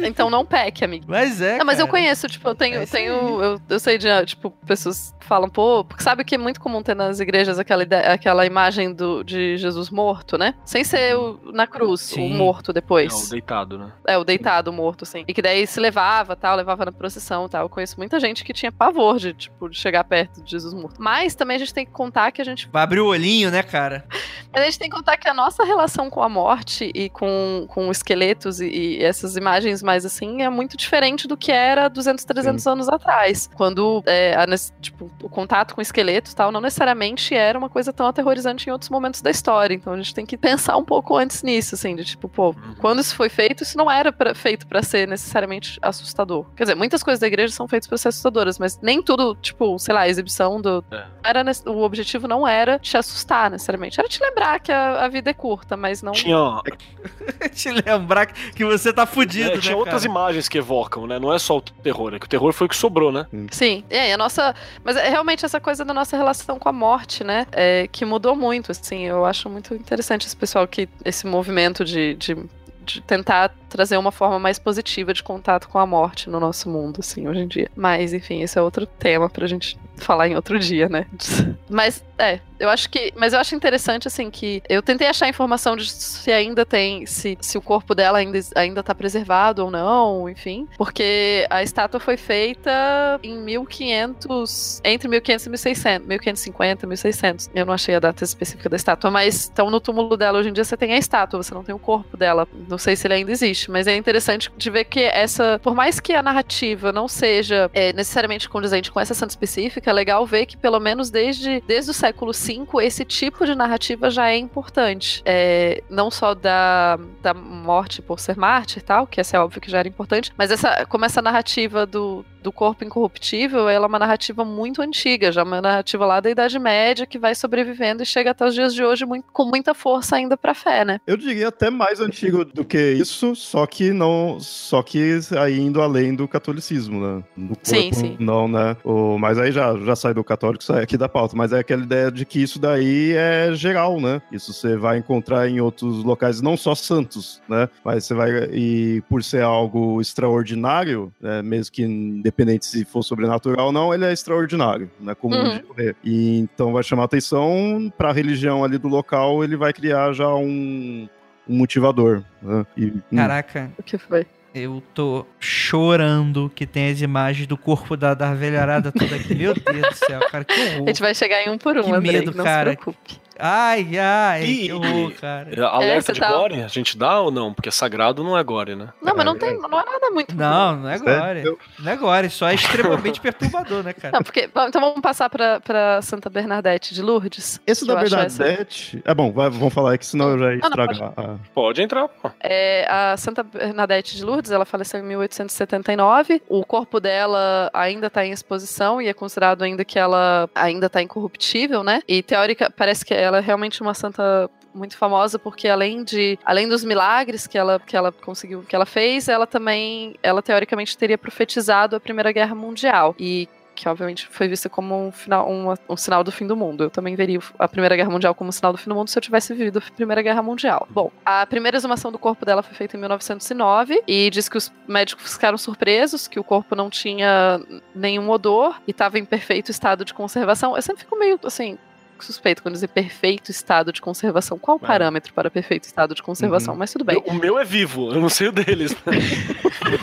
A: Então não peque, amigo.
C: Mas é.
A: Não, mas eu
C: cara.
A: conheço, tipo, eu tenho,
C: É
A: eu tenho, eu, eu sei de, tipo, pessoas falam, pô, porque sabe que é muito comum ter nas igrejas aquela, ide- aquela imagem do, de Jesus morto, né? Sem ser o, na cruz,
C: Sim.
A: o morto
B: Não,
A: depois.
B: deitado, né?
A: É, o deitado, o morto, assim. E que daí se levava, tal, levava na procissão, tal. Eu conheço muita gente que tinha pavor de, tipo, de chegar perto de Jesus morto. Mas também a gente tem que contar que a gente
C: Vai abrir o olhinho, né, cara?
A: Mas a gente tem que contar que a nossa relação com a morte e com, com esqueletos e, e essas imagens mais assim é muito diferente do que era 200, 300 anos atrás. Quando é, a tipo, o contato com esqueletos tal não necessariamente era uma coisa tão aterrorizante em outros momentos da história. Então a gente tem que pensar um pouco antes nisso, assim, de tipo, pô, quando isso foi feito, isso não era pra- feito pra ser necessariamente assustador. Quer dizer, muitas coisas da igreja são feitas pra ser assustadoras, mas nem tudo, tipo, sei lá, a exibição do.
B: É.
A: Era, o objetivo não era te assustar necessariamente, era te lembrar que a, a vida é curta, mas não.
B: Tinha, [LAUGHS]
C: Te lembrar que você tá fudido,
B: é,
C: né,
B: tinha outras
C: cara?
B: imagens que evocam, né? Não é só o terror, é que o terror foi o que sobrou, né?
A: Sim, é, a nossa. Mas é realmente essa coisa da nossa relação com a morte, né? É, que mudou muito, assim. Eu acho muito interessante esse pessoal que. Esse movimento de. de de tentar trazer uma forma mais positiva de contato com a morte no nosso mundo, assim, hoje em dia. Mas, enfim, esse é outro tema pra gente falar em outro dia, né? [LAUGHS] Mas, é, eu acho que. Mas eu acho interessante, assim, que eu tentei achar informação de se ainda tem. Se, se o corpo dela ainda, ainda tá preservado ou não, enfim. Porque a estátua foi feita em 1500. Entre 1500 e 1600. 1550, 1600. Eu não achei a data específica da estátua, mas então no túmulo dela hoje em dia você tem a estátua, você não tem o corpo dela. Não sei se ele ainda existe, mas é interessante de ver que essa. Por mais que a narrativa não seja é, necessariamente condizente com essa santa específica, é legal ver que pelo menos desde, desde o século V esse tipo de narrativa já é importante. É, não só da, da morte por ser mártir e tal, que essa é óbvio que já era importante, mas essa, como essa narrativa do, do corpo incorruptível, ela é uma narrativa muito antiga, já é uma narrativa lá da Idade Média que vai sobrevivendo e chega até os dias de hoje muito- com muita força ainda pra fé, né?
E: Eu diria até mais antigo do que isso, só que não, só que aí indo além do catolicismo, né? Do corpo,
A: Sim, sim.
E: Não, né? O, mas aí já, já sai do católico, sai aqui da pauta. Mas é aquela ideia de que isso daí é geral, né? Isso você vai encontrar em outros locais, não só santos, né? Mas você vai e por ser algo extraordinário, né? mesmo que independente se for sobrenatural ou não, ele é extraordinário, né? Comum
A: Uhum.
E: de ocorrer. E então vai chamar atenção para a religião ali do local, ele vai criar já um, um motivador. Né? E, hum,
C: Caraca,
A: O que foi?
C: Eu tô chorando que tem as imagens do corpo da, da velharada toda aqui. Meu Deus do céu, cara, que
A: A
C: horror.
A: gente vai chegar em um por um,
C: Que
A: Andrei,
C: medo,
A: não
C: cara.
A: se preocupe.
C: Ai, ai, que horror, cara.
B: É, Alerta
A: você
B: de
A: tá-
B: gore? A gente dá ou não? Porque sagrado não é gore, né?
A: Não, mas não
E: É,
A: tem, não é nada muito.
C: Não, não é
E: Sério?
C: agora. Não é agora, só é extremamente [LAUGHS] perturbador, né, cara?
A: Não, porque, bom, então vamos passar pra, pra Santa Bernadette de Lourdes.
E: Esse da
A: essa-
E: Bernadette. É bom, vai, vamos falar aí que senão eu já
A: Ah, não,
E: estragar. a-
B: Pode entrar, pô.
A: É, a Santa Bernadette de Lourdes, ela faleceu em 1879. O corpo dela ainda está em exposição e é considerado ainda que ela ainda está incorruptível, né? E teórica, parece que ela é realmente uma santa muito famosa porque além de além dos milagres que ela que ela conseguiu que ela fez ela também ela teoricamente teria profetizado a primeira guerra mundial e que obviamente foi vista como um, final, um, um sinal do fim do mundo. Eu também veria a Primeira Guerra Mundial como um sinal do fim do mundo se eu tivesse vivido a Primeira Guerra Mundial. Bom, a primeira exumação do corpo dela foi feita em 1909 e diz que os médicos ficaram surpresos que o corpo não tinha nenhum odor e estava em perfeito estado de conservação. Eu sempre fico meio assim. Pouco suspeito quando dizer perfeito estado de conservação. Qual o
E: É.
A: parâmetro para perfeito estado de conservação? Mas tudo bem.
B: O meu é vivo, eu não sei o deles. né?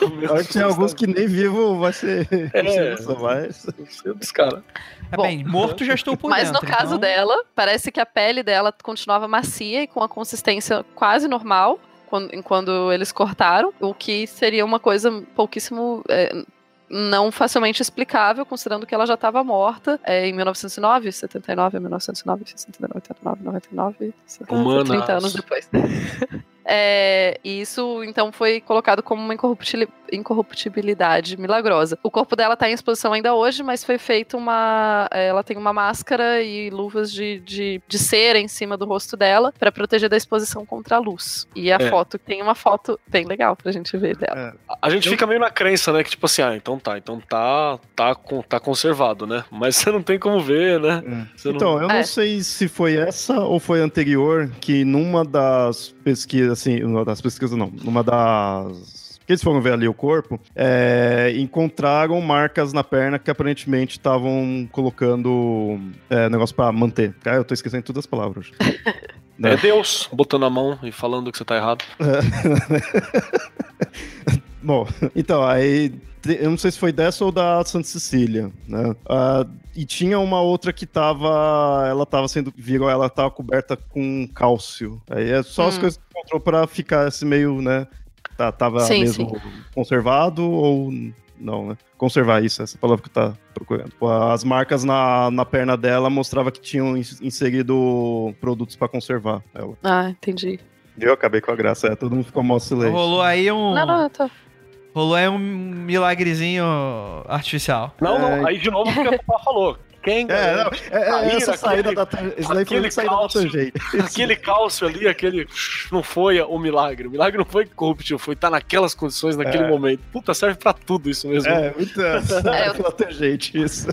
B: O meu
E: Acho que tem alguns que nem vivo vai ser. [LAUGHS]
B: É.
E: mas...
B: Eu sei dos caras.
C: É
A: Bom.
C: bem, morto já estou por
A: Mas
C: dentro.
A: no caso
C: então-
A: dela, parece que a pele dela continuava macia e com a consistência quase normal quando, enquanto eles cortaram, o que seria uma coisa pouquíssimo. é, não facilmente explicável, considerando que ela já estava morta é, em 1909, 79, 1909, 69, 89, 99,
B: Humanas.
A: 30 anos depois. [LAUGHS] É, e isso, então, foi colocado como uma incorruptibilidade milagrosa. O corpo dela está em exposição ainda hoje, mas foi feita uma. é, Ela tem uma máscara e luvas de, de, de cera em cima do rosto dela para proteger da exposição contra a luz. E a
B: É.
A: foto, tem uma foto bem legal pra gente ver dela.
B: A gente fica meio na crença, né? Que tipo assim, ah, então tá, então tá, tá, tá conservado, né? Mas você não tem como ver, né? Não-
E: Então, eu não
A: É.
E: sei se foi essa ou foi anterior que numa das pesquisas, assim, numa das pesquisas não, numa das. Que eles foram ver ali o corpo, é, encontraram marcas na perna que aparentemente estavam colocando é, negócio pra manter. Cara, eu tô esquecendo todas as palavras. [LAUGHS]
B: É Deus botando a mão e falando que você tá errado. [LAUGHS]
E: Bom, então, aí. Eu não sei se foi dessa ou da Santa Cecília, né? Ah, e tinha uma outra que tava. Ela tava sendo. Viram, ela tava coberta com cálcio. Aí é só as
A: Hum.
E: coisas que encontrou pra ficar esse meio, né? Tá, tava
A: Sim,
E: mesmo conservado ou não, né? Conservar isso, essa palavra que tá procurando. Pô, As marcas na, na perna dela mostrava que tinham ins- inserido produtos pra conservar ela.
A: Ah, entendi.
E: Eu acabei com a graça, é, todo mundo ficou mó silêncio.
C: Rolou aí um.
A: Não, não, eu tô.
C: Rolou aí um milagrezinho artificial.
B: Não, não,
E: É.
B: aí de novo o que a Tupá falou. [LAUGHS] Quem
E: É, não, é, é
B: Aí,
E: essa saída
B: aquele-
E: da Isso daí foi da tangente. [LAUGHS]
B: Aquele cálcio ali, aquele. Não foi o milagre. O milagre não foi corruptível, foi estar naquelas condições naquele
E: É.
B: momento. Puta, serve pra tudo isso mesmo.
E: É, muito [LAUGHS]
A: É, eu-
E: pela tangente isso.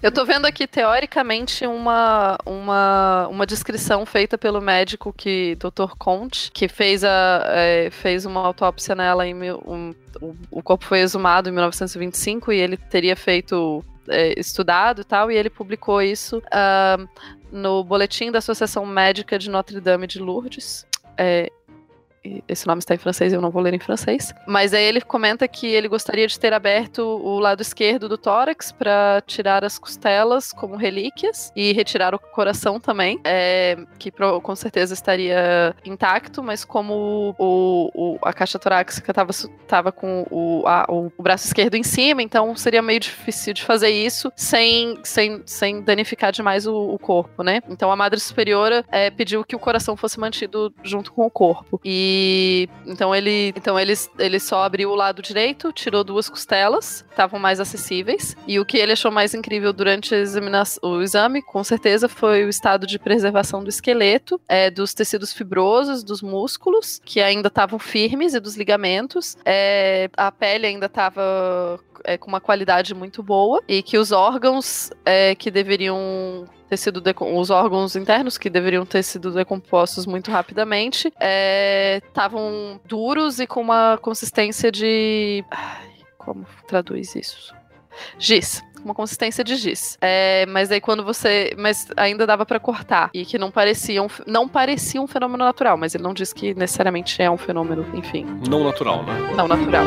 A: Eu tô vendo aqui, teoricamente, uma, uma, uma descrição feita pelo médico que, Dr. Conte, que fez, a, é, fez uma autópsia nela em um- o, o corpo foi exumado em 1925 e ele teria feito é, estudado e tal, e ele publicou isso ah, no boletim da Associação Médica de Notre Dame de Lourdes. É, esse nome está em francês, eu não vou ler em francês. Mas aí ele comenta que ele gostaria de ter aberto o lado esquerdo do tórax para tirar as costelas como relíquias e retirar o coração também, é, que com certeza estaria intacto, mas como o, o- a caixa torácica estava com o, a- o- braço esquerdo em cima, então seria meio difícil de fazer isso sem, sem, sem danificar demais o, o corpo, né? Então a Madre Superiora é, pediu que o coração fosse mantido junto com o corpo. E então ele, então ele, ele só abriu o lado direito, tirou duas costelas, estavam mais acessíveis. E o que ele achou mais incrível durante o exame, com certeza, foi o estado de preservação do esqueleto, é, dos tecidos fibrosos, dos músculos, que ainda estavam firmes, e dos ligamentos. É, a pele ainda estava é, com uma qualidade muito boa e que os órgãos é, que deveriam ter sido os órgãos internos que deveriam ter sido decompostos muito rapidamente estavam duros e com uma consistência de Ai, como traduz isso? Giz uma consistência de giz. É, mas aí quando você mas ainda dava pra cortar e que não parecia um, não parecia um fenômeno natural mas ele não diz que necessariamente é um fenômeno enfim.
B: Não natural, né?
A: não natural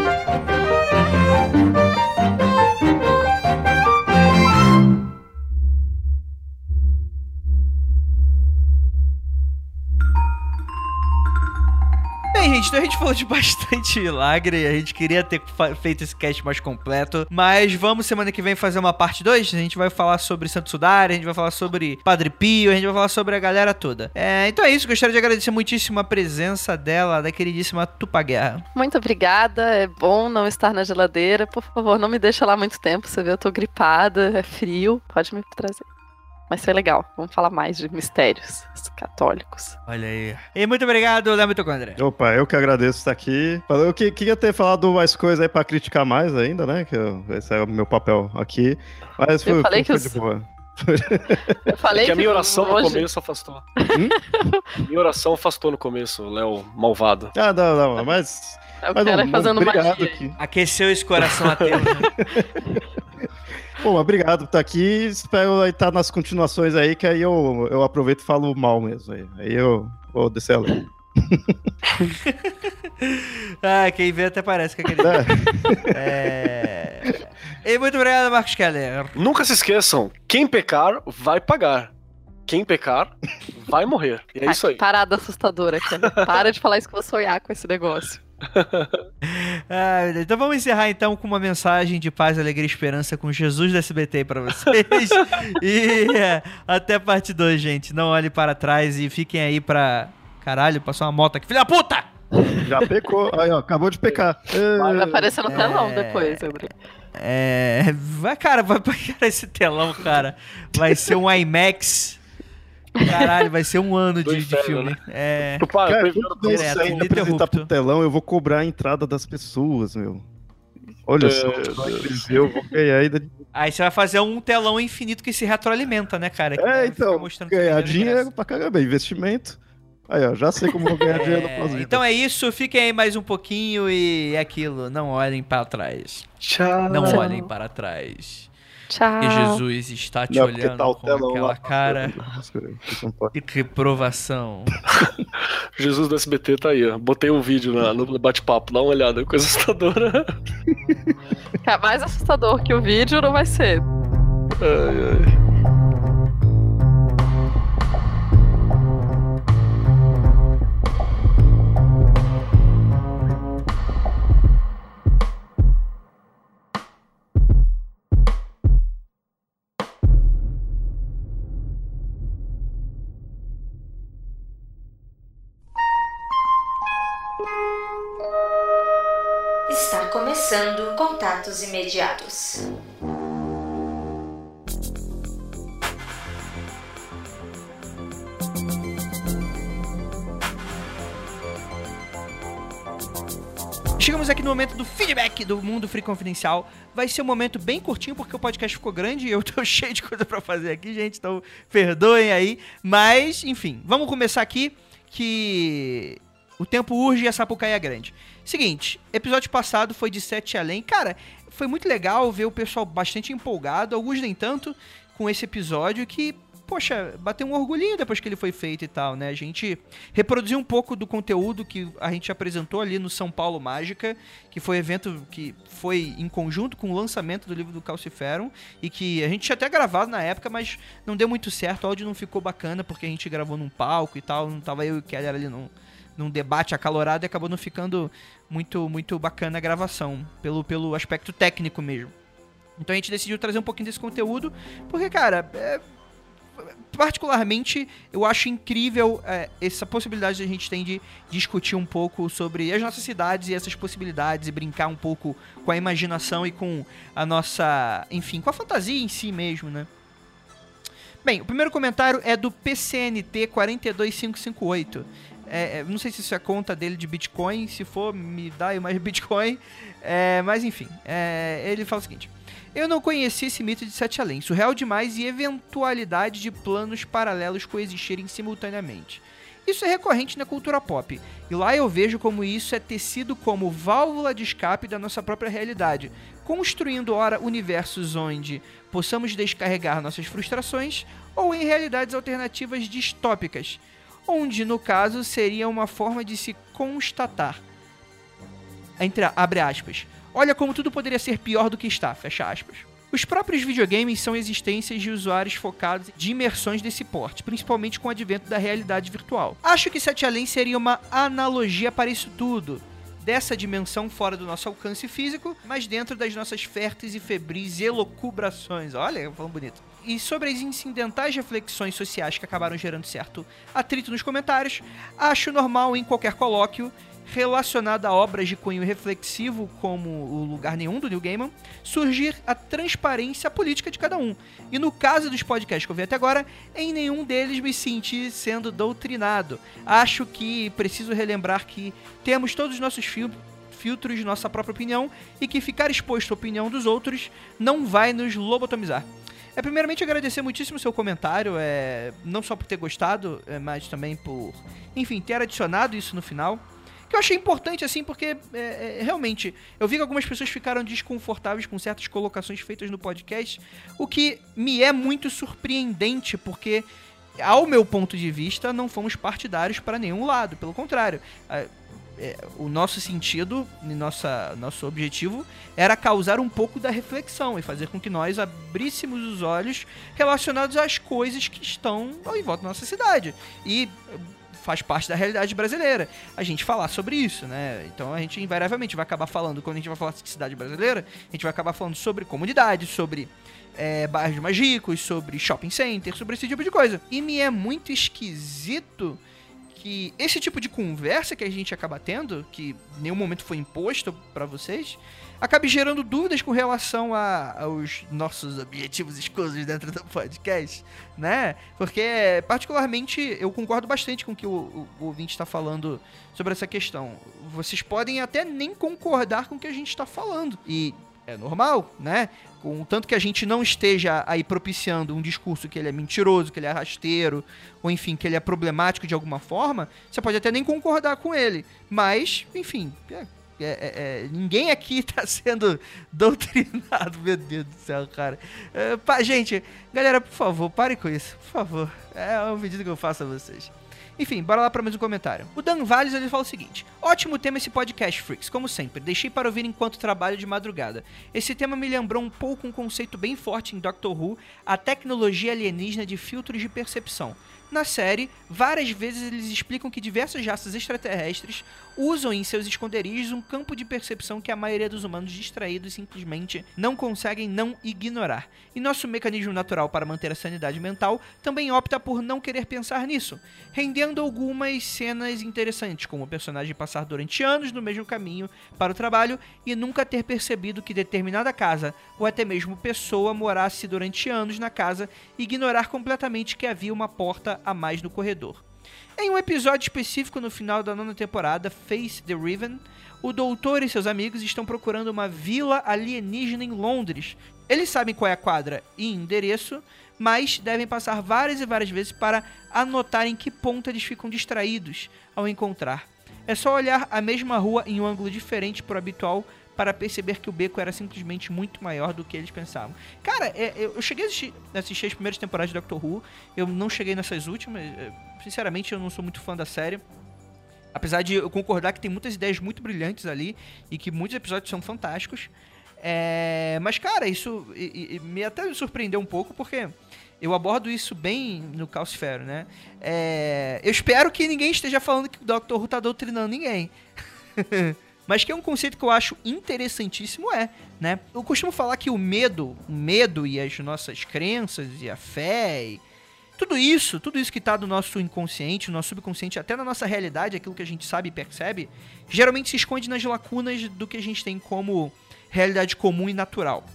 C: Bem, gente, então a gente falou de [LAUGHS] bastante milagre. A gente queria ter feito esse cast mais completo. Mas vamos semana que vem fazer uma parte 2. A gente vai falar sobre Santo Sudário, a gente vai falar sobre Padre Pio, a gente vai falar sobre a galera toda. É, então é isso. Gostaria de agradecer muitíssimo a presença dela, da queridíssima Tupa Guerra.
A: Muito obrigada, é bom não estar na geladeira. Por favor, não me deixa lá muito tempo. Você vê, eu tô gripada, é frio. Pode me trazer. Mas foi legal. Vamos falar mais de mistérios católicos.
C: Olha aí. E muito obrigado, Léo Mitocondria.
E: Opa, eu que agradeço estar aqui. Eu que, queria ter falado mais coisas aí pra criticar mais ainda, né? Que eu- esse é o meu papel aqui. Mas foi,
A: Eu falei
E: foi,
A: que
E: foi
A: os-
E: de boa.
A: Eu falei
B: É que a minha oração no
A: hoje...
B: começo afastou. [LAUGHS] minha oração afastou no começo, Léo malvado.
E: Ah, não, não, mas.
A: É o
E: mas
A: cara
E: não,
A: fazendo
E: obrigado
A: magia.
E: aqui.
C: Aqueceu esse coração ateu. né? [LAUGHS]
E: Pô, mas obrigado por estar aqui. Espero estar nas continuações aí, que aí eu, eu aproveito e falo mal mesmo. Aí, aí eu vou descer a lei. [LAUGHS]
C: Ah, quem vê até parece que é aquele. [LAUGHS] É... E muito obrigado, Marcos Keller.
B: Nunca se esqueçam, quem pecar vai pagar. Quem pecar vai morrer. E é
A: Ai,
B: isso aí.
A: Parada assustadora, cara. Para de falar isso que eu vou sonhar com esse negócio. [LAUGHS]
C: Ah, então vamos encerrar então com uma mensagem de paz, alegria e esperança com Jesus do SBT pra vocês. [LAUGHS] e é, até parte 2, gente. Não olhem para trás e fiquem aí pra. Caralho, passou uma moto aqui. Filha da puta!
E: Já pecou. Aí, ó, acabou de pecar.
A: Vai
E: É,
A: aparecer no telão
C: É.
A: depois, André.
C: É. Vai, cara, vai pra cara, [LAUGHS] esse telão, cara. Vai ser um IMAX. Caralho, vai ser um ano [LAUGHS] de, de filme.
B: né?
C: É.
B: Tu para,
E: Cara, sair apresentar pro telão, eu vou cobrar a entrada das pessoas, meu. Olha
B: É,
E: só, eu vou ganhar ainda.
C: Aí você vai fazer um telão infinito que se retroalimenta, né, cara? Que
E: É, então,
C: mostrando
E: ganhar
C: de
E: dinheiro pra caramba, investimento. Aí, ó, já sei como vou ganhar dinheiro
C: É,
E: pós
C: então é isso, fiquem aí mais um pouquinho e é aquilo, não olhem para trás.
B: Tchau.
C: Não olhem para trás.
A: Tchau.
C: E Jesus está te
E: Não,
C: olhando
E: tá o
C: com
E: telão
C: aquela
E: lá.
C: cara [LAUGHS] de reprovação. [LAUGHS]
B: Jesus do SBT tá aí, ó. Botei um vídeo na- no bate-papo, dá uma olhada, coisa assustadora.
A: Cara, [LAUGHS] mais assustador que o vídeo não vai ser.
B: Ai, ai.
F: Contatos Imediatos.
C: Chegamos aqui no momento do feedback do Mundo Free Confidencial. Vai ser um momento bem curtinho porque o podcast ficou grande e eu [LAUGHS] tô cheio de coisa pra fazer aqui, gente. Então perdoem aí. Mas, enfim, vamos começar aqui que o tempo urge e a Sapucaí é grande. Seguinte, episódio passado foi de Sete Além. Cara, foi muito legal ver o pessoal bastante empolgado, alguns nem tanto, com esse episódio que, poxa, bateu um orgulhinho depois que ele foi feito e tal, né? A gente reproduziu um pouco do conteúdo que a gente apresentou ali no São Paulo Mágica, que foi evento que foi em conjunto com o lançamento do livro do Calciferum e que a gente tinha até gravado na época, mas não deu muito certo, o áudio não ficou bacana porque a gente gravou num palco e tal, não tava eu e o Keller ali num, num debate acalorado e acabou não ficando muito muito bacana a gravação, pelo, pelo aspecto técnico mesmo. Então a gente decidiu trazer um pouquinho desse conteúdo, porque, cara, é, particularmente eu acho incrível é, essa possibilidade que a gente tem de discutir um pouco sobre as nossas cidades e essas possibilidades e brincar um pouco com a imaginação e com a nossa, enfim, com a fantasia em si mesmo, né? Bem, o primeiro comentário é do PCNT 42558. É, é, não sei se isso é conta dele de Bitcoin, se for, me dá aí mais Bitcoin. É, mas enfim, é, ele fala o seguinte: Eu não conheci esse mito de Sete Além, surreal demais e eventualidade de planos paralelos coexistirem simultaneamente. Isso é recorrente na cultura pop, e lá eu vejo como isso é tecido como válvula de escape da nossa própria realidade, construindo ora universos onde possamos descarregar nossas frustrações, ou em realidades alternativas distópicas, onde no caso seria uma forma de se constatar. Entre, abre aspas. Olha como tudo poderia ser pior do que está, fecha aspas. Os próprios videogames são existências de usuários focados de imersões desse porte, principalmente com o advento da realidade virtual. Acho que Sete Além seria uma analogia para isso tudo, dessa dimensão fora do nosso alcance físico, mas dentro das nossas férteis e febris elocubrações. Olha, falando bonito. E sobre as incidentais reflexões sociais que acabaram gerando certo atrito nos comentários, acho normal em qualquer colóquio relacionado a obras de cunho reflexivo como o Lugar Nenhum do Neil Gaiman, surgir a transparência política de cada um. E no caso dos podcasts que eu vi até agora, em nenhum deles me senti sendo doutrinado. Acho que preciso relembrar que temos todos os nossos fil filtros de nossa própria opinião e que ficar exposto à opinião dos outros não vai nos lobotomizar. É, primeiramente, agradecer muitíssimo o seu comentário, é, não só por ter gostado, é, mas também por, enfim, ter adicionado isso no final. Que eu achei importante, assim, porque é, é, realmente eu vi que algumas pessoas ficaram desconfortáveis com certas colocações feitas no podcast, o que me é muito surpreendente, porque ao meu ponto de vista, não fomos partidários para nenhum lado. Pelo contrário, a- é, o nosso sentido, nossa, nosso objetivo era causar um pouco da reflexão e fazer com que nós abríssemos os olhos relacionados às coisas que estão em volta da nossa cidade. E eh, faz parte da realidade brasileira. A gente falar sobre isso, né? Então a gente invariavelmente vai acabar falando, quando a gente vai falar de cidade brasileira, a gente vai acabar falando sobre comunidade, sobre é, bairros mais ricos, sobre shopping center, sobre esse tipo de coisa. E me é muito esquisito que esse tipo de conversa que a gente acaba tendo, que nenhum momento foi imposto pra vocês, acabe gerando dúvidas com relação a- aos nossos objetivos escusos dentro do podcast, né? Porque, particularmente, eu concordo bastante com o que o, o, o ouvinte está falando sobre essa questão. Vocês podem até nem concordar com o que a gente está falando. E é normal, né? Contanto que a gente não esteja aí propiciando um discurso que ele é mentiroso, que ele é rasteiro, ou enfim, que ele é problemático de alguma forma, você pode até nem concordar com ele. Mas, enfim, é- é- é- é, ninguém aqui [LAUGHS] tá sendo doutrinado, meu Deus do céu, cara. É, pa- gente, galera, por favor, pare com isso, por favor. É um pedido que eu faço a vocês. Enfim, bora lá para mais um comentário. O Dan Valles ele fala o seguinte: Ótimo tema esse podcast, Freaks, como sempre. Deixei para ouvir enquanto trabalho de madrugada. Esse tema me lembrou um pouco um conceito bem forte em Doctor Who, a tecnologia alienígena de filtros de percepção. Na série, várias vezes eles explicam que diversas raças extraterrestres usam em seus esconderijos um campo de percepção que a maioria dos humanos distraídos simplesmente não conseguem não ignorar. E nosso mecanismo natural para manter a sanidade mental também opta por não querer pensar nisso, rendendo algumas cenas interessantes, como o personagem passar durante anos no mesmo caminho para o trabalho e nunca ter percebido que determinada casa, ou até mesmo pessoa, morasse durante anos na casa e ignorar completamente que havia uma porta a mais no corredor. Em um episódio específico no final da nona temporada, Face the Raven, o doutor e seus amigos estão procurando uma vila alienígena em Londres. Eles sabem qual é a quadra e endereço, mas devem passar várias e várias vezes para anotar em que ponto eles ficam distraídos ao encontrar. É só olhar a mesma rua em um ângulo diferente pro habitual para perceber que o beco era simplesmente muito maior do que eles pensavam. Cara, é, eu eu cheguei a assistir, assistir as primeiras temporadas de Doctor Who, eu não cheguei nessas últimas, é, sinceramente eu não sou muito fã da série. Apesar de eu concordar que tem muitas ideias muito brilhantes ali e que muitos episódios são fantásticos. É, mas, cara, isso e- e- me até surpreendeu um pouco porque eu abordo isso bem no Calcifero, né? É, eu espero que ninguém esteja falando que o Dr. Who tá doutrinando ninguém. [LAUGHS] Mas que é um conceito que eu acho interessantíssimo é, né? Eu costumo falar que o medo, o medo e as nossas crenças e a fé e tudo isso, tudo isso que tá do nosso inconsciente, no nosso subconsciente, até na nossa realidade, aquilo que a gente sabe e percebe, geralmente se esconde nas lacunas do que a gente tem como realidade comum e natural.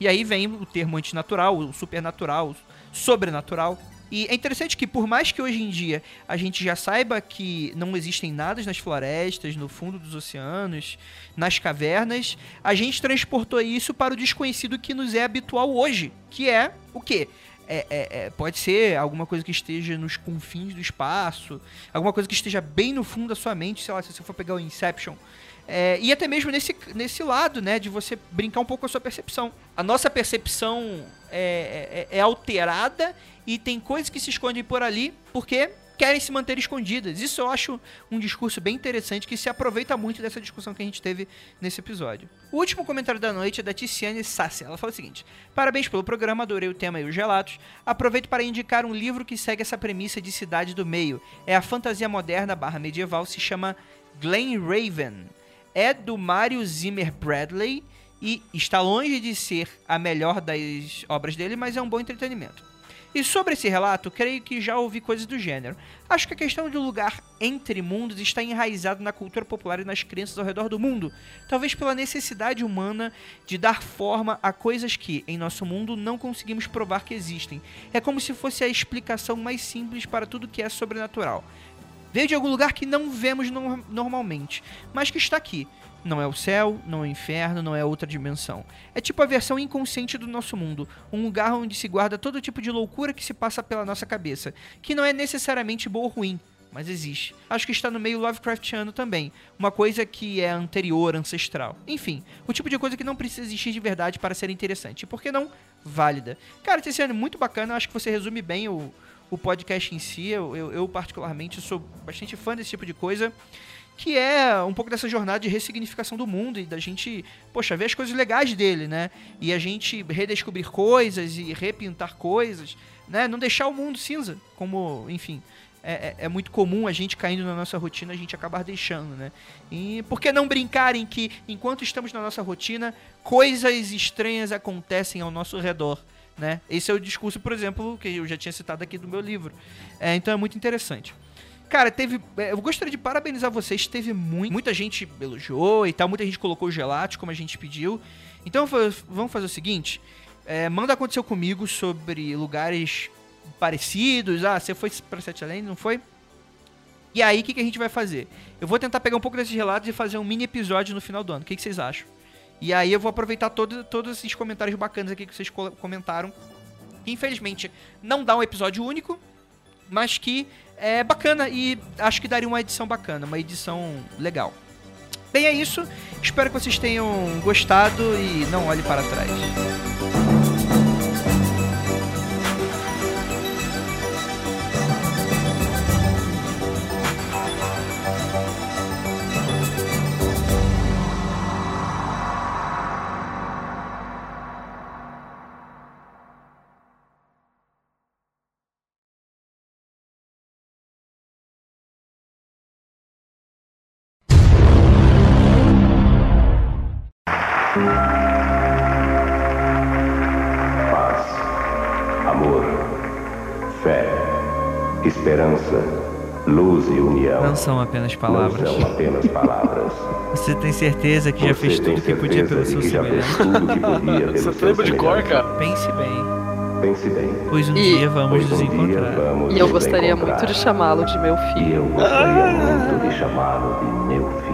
C: E aí vem o termo antinatural, o supernatural, o sobrenatural. E é interessante que, por mais que hoje em dia a gente já saiba que não existem nada nas florestas, no fundo dos oceanos, nas cavernas, a gente transportou isso para o desconhecido que nos é habitual hoje, que é o quê? É, é- é- pode ser alguma coisa que esteja nos confins do espaço, alguma coisa que esteja bem no fundo da sua mente, sei lá, se você for pegar o Inception. É, e até mesmo nesse, nesse lado, né, de você brincar um pouco com a sua percepção. A nossa percepção é, é- é alterada e tem coisas que se escondem por ali porque querem se manter escondidas. Isso eu acho um discurso bem interessante que se aproveita muito dessa discussão que a gente teve nesse episódio. O último comentário da noite é da Ticiane Sassi. Ela fala o seguinte: Parabéns pelo programa, adorei o tema e os relatos. Aproveito para indicar um livro que segue essa premissa de cidade do meio. É a fantasia moderna barra medieval, se chama Glen Raven. É do Mario Zimmer Bradley e está longe de ser a melhor das obras dele, mas é um bom entretenimento. E sobre esse relato, creio que já ouvi coisas do gênero. Acho que a questão de lugar entre mundos está enraizado na cultura popular e nas crenças ao redor do mundo, talvez pela necessidade humana de dar forma a coisas que, em nosso mundo, não conseguimos provar que existem. É como se fosse a explicação mais simples para tudo que é sobrenatural. Veio de algum lugar que não vemos no- normalmente, mas que está aqui. Não é o céu, não é o inferno, não é outra dimensão. É tipo a versão inconsciente do nosso mundo, um lugar onde se guarda todo tipo de loucura que se passa pela nossa cabeça, que não é necessariamente boa ou ruim, mas existe. Acho que está no meio Lovecraftiano também. Uma coisa que é anterior, ancestral. Enfim, o tipo de coisa que não precisa existir de verdade para ser interessante. E por que não? Válida. Cara, esse ano é muito bacana. Acho que você resume bem o, o podcast em si. Eu, eu, particularmente, sou bastante fã desse tipo de coisa. Que é um pouco dessa jornada de ressignificação do mundo e da gente, poxa, ver as coisas legais dele, né? E a gente redescobrir coisas e repintar coisas, né? Não deixar o mundo cinza, como, enfim, é, é, é, muito comum a gente caindo na nossa rotina, a gente acabar deixando, né? E por que não brincar em que, enquanto estamos na nossa rotina, coisas estranhas acontecem ao nosso redor, né? Esse é o discurso, por exemplo, que eu já tinha citado aqui do meu livro. É, então é muito interessante. Cara, teve. é, Eu gostaria de parabenizar vocês. Teve muito, muita gente elogiou e tal. Muita gente colocou gelatos, como a gente pediu. Então vamos fazer o seguinte: é, manda aconteceu comigo sobre lugares parecidos. Ah, você foi pra Sete Além, não foi? E aí, o que, que a gente vai fazer? Eu vou tentar pegar um pouco desses relatos e fazer um mini episódio no final do ano. O que, que vocês acham? E aí eu vou aproveitar todo, todos esses comentários bacanas aqui que vocês co- comentaram. Que infelizmente não dá um episódio único, mas que é bacana e acho que daria uma edição bacana, uma edição legal. Bem, é isso. Espero que vocês tenham gostado e não olhe para trás. São apenas palavras.
G: Não são apenas palavras.
C: Você tem certeza que já
G: Você
C: fez
G: tem
C: tudo que podia pelo seu
G: já fez
C: semelhante? [LAUGHS]
B: Você
G: seu
B: lembra de cor, cara?
C: Pense bem,
G: Pense bem.
C: pois um
A: E-
C: dia vamos
G: pois
C: nos
G: um dia
C: encontrar.
G: vamos
A: E eu gostaria
G: encontrar.
A: muito de chamá-lo de meu
G: E
A: filho.
G: eu gostaria muito de chamá-lo de meu filho.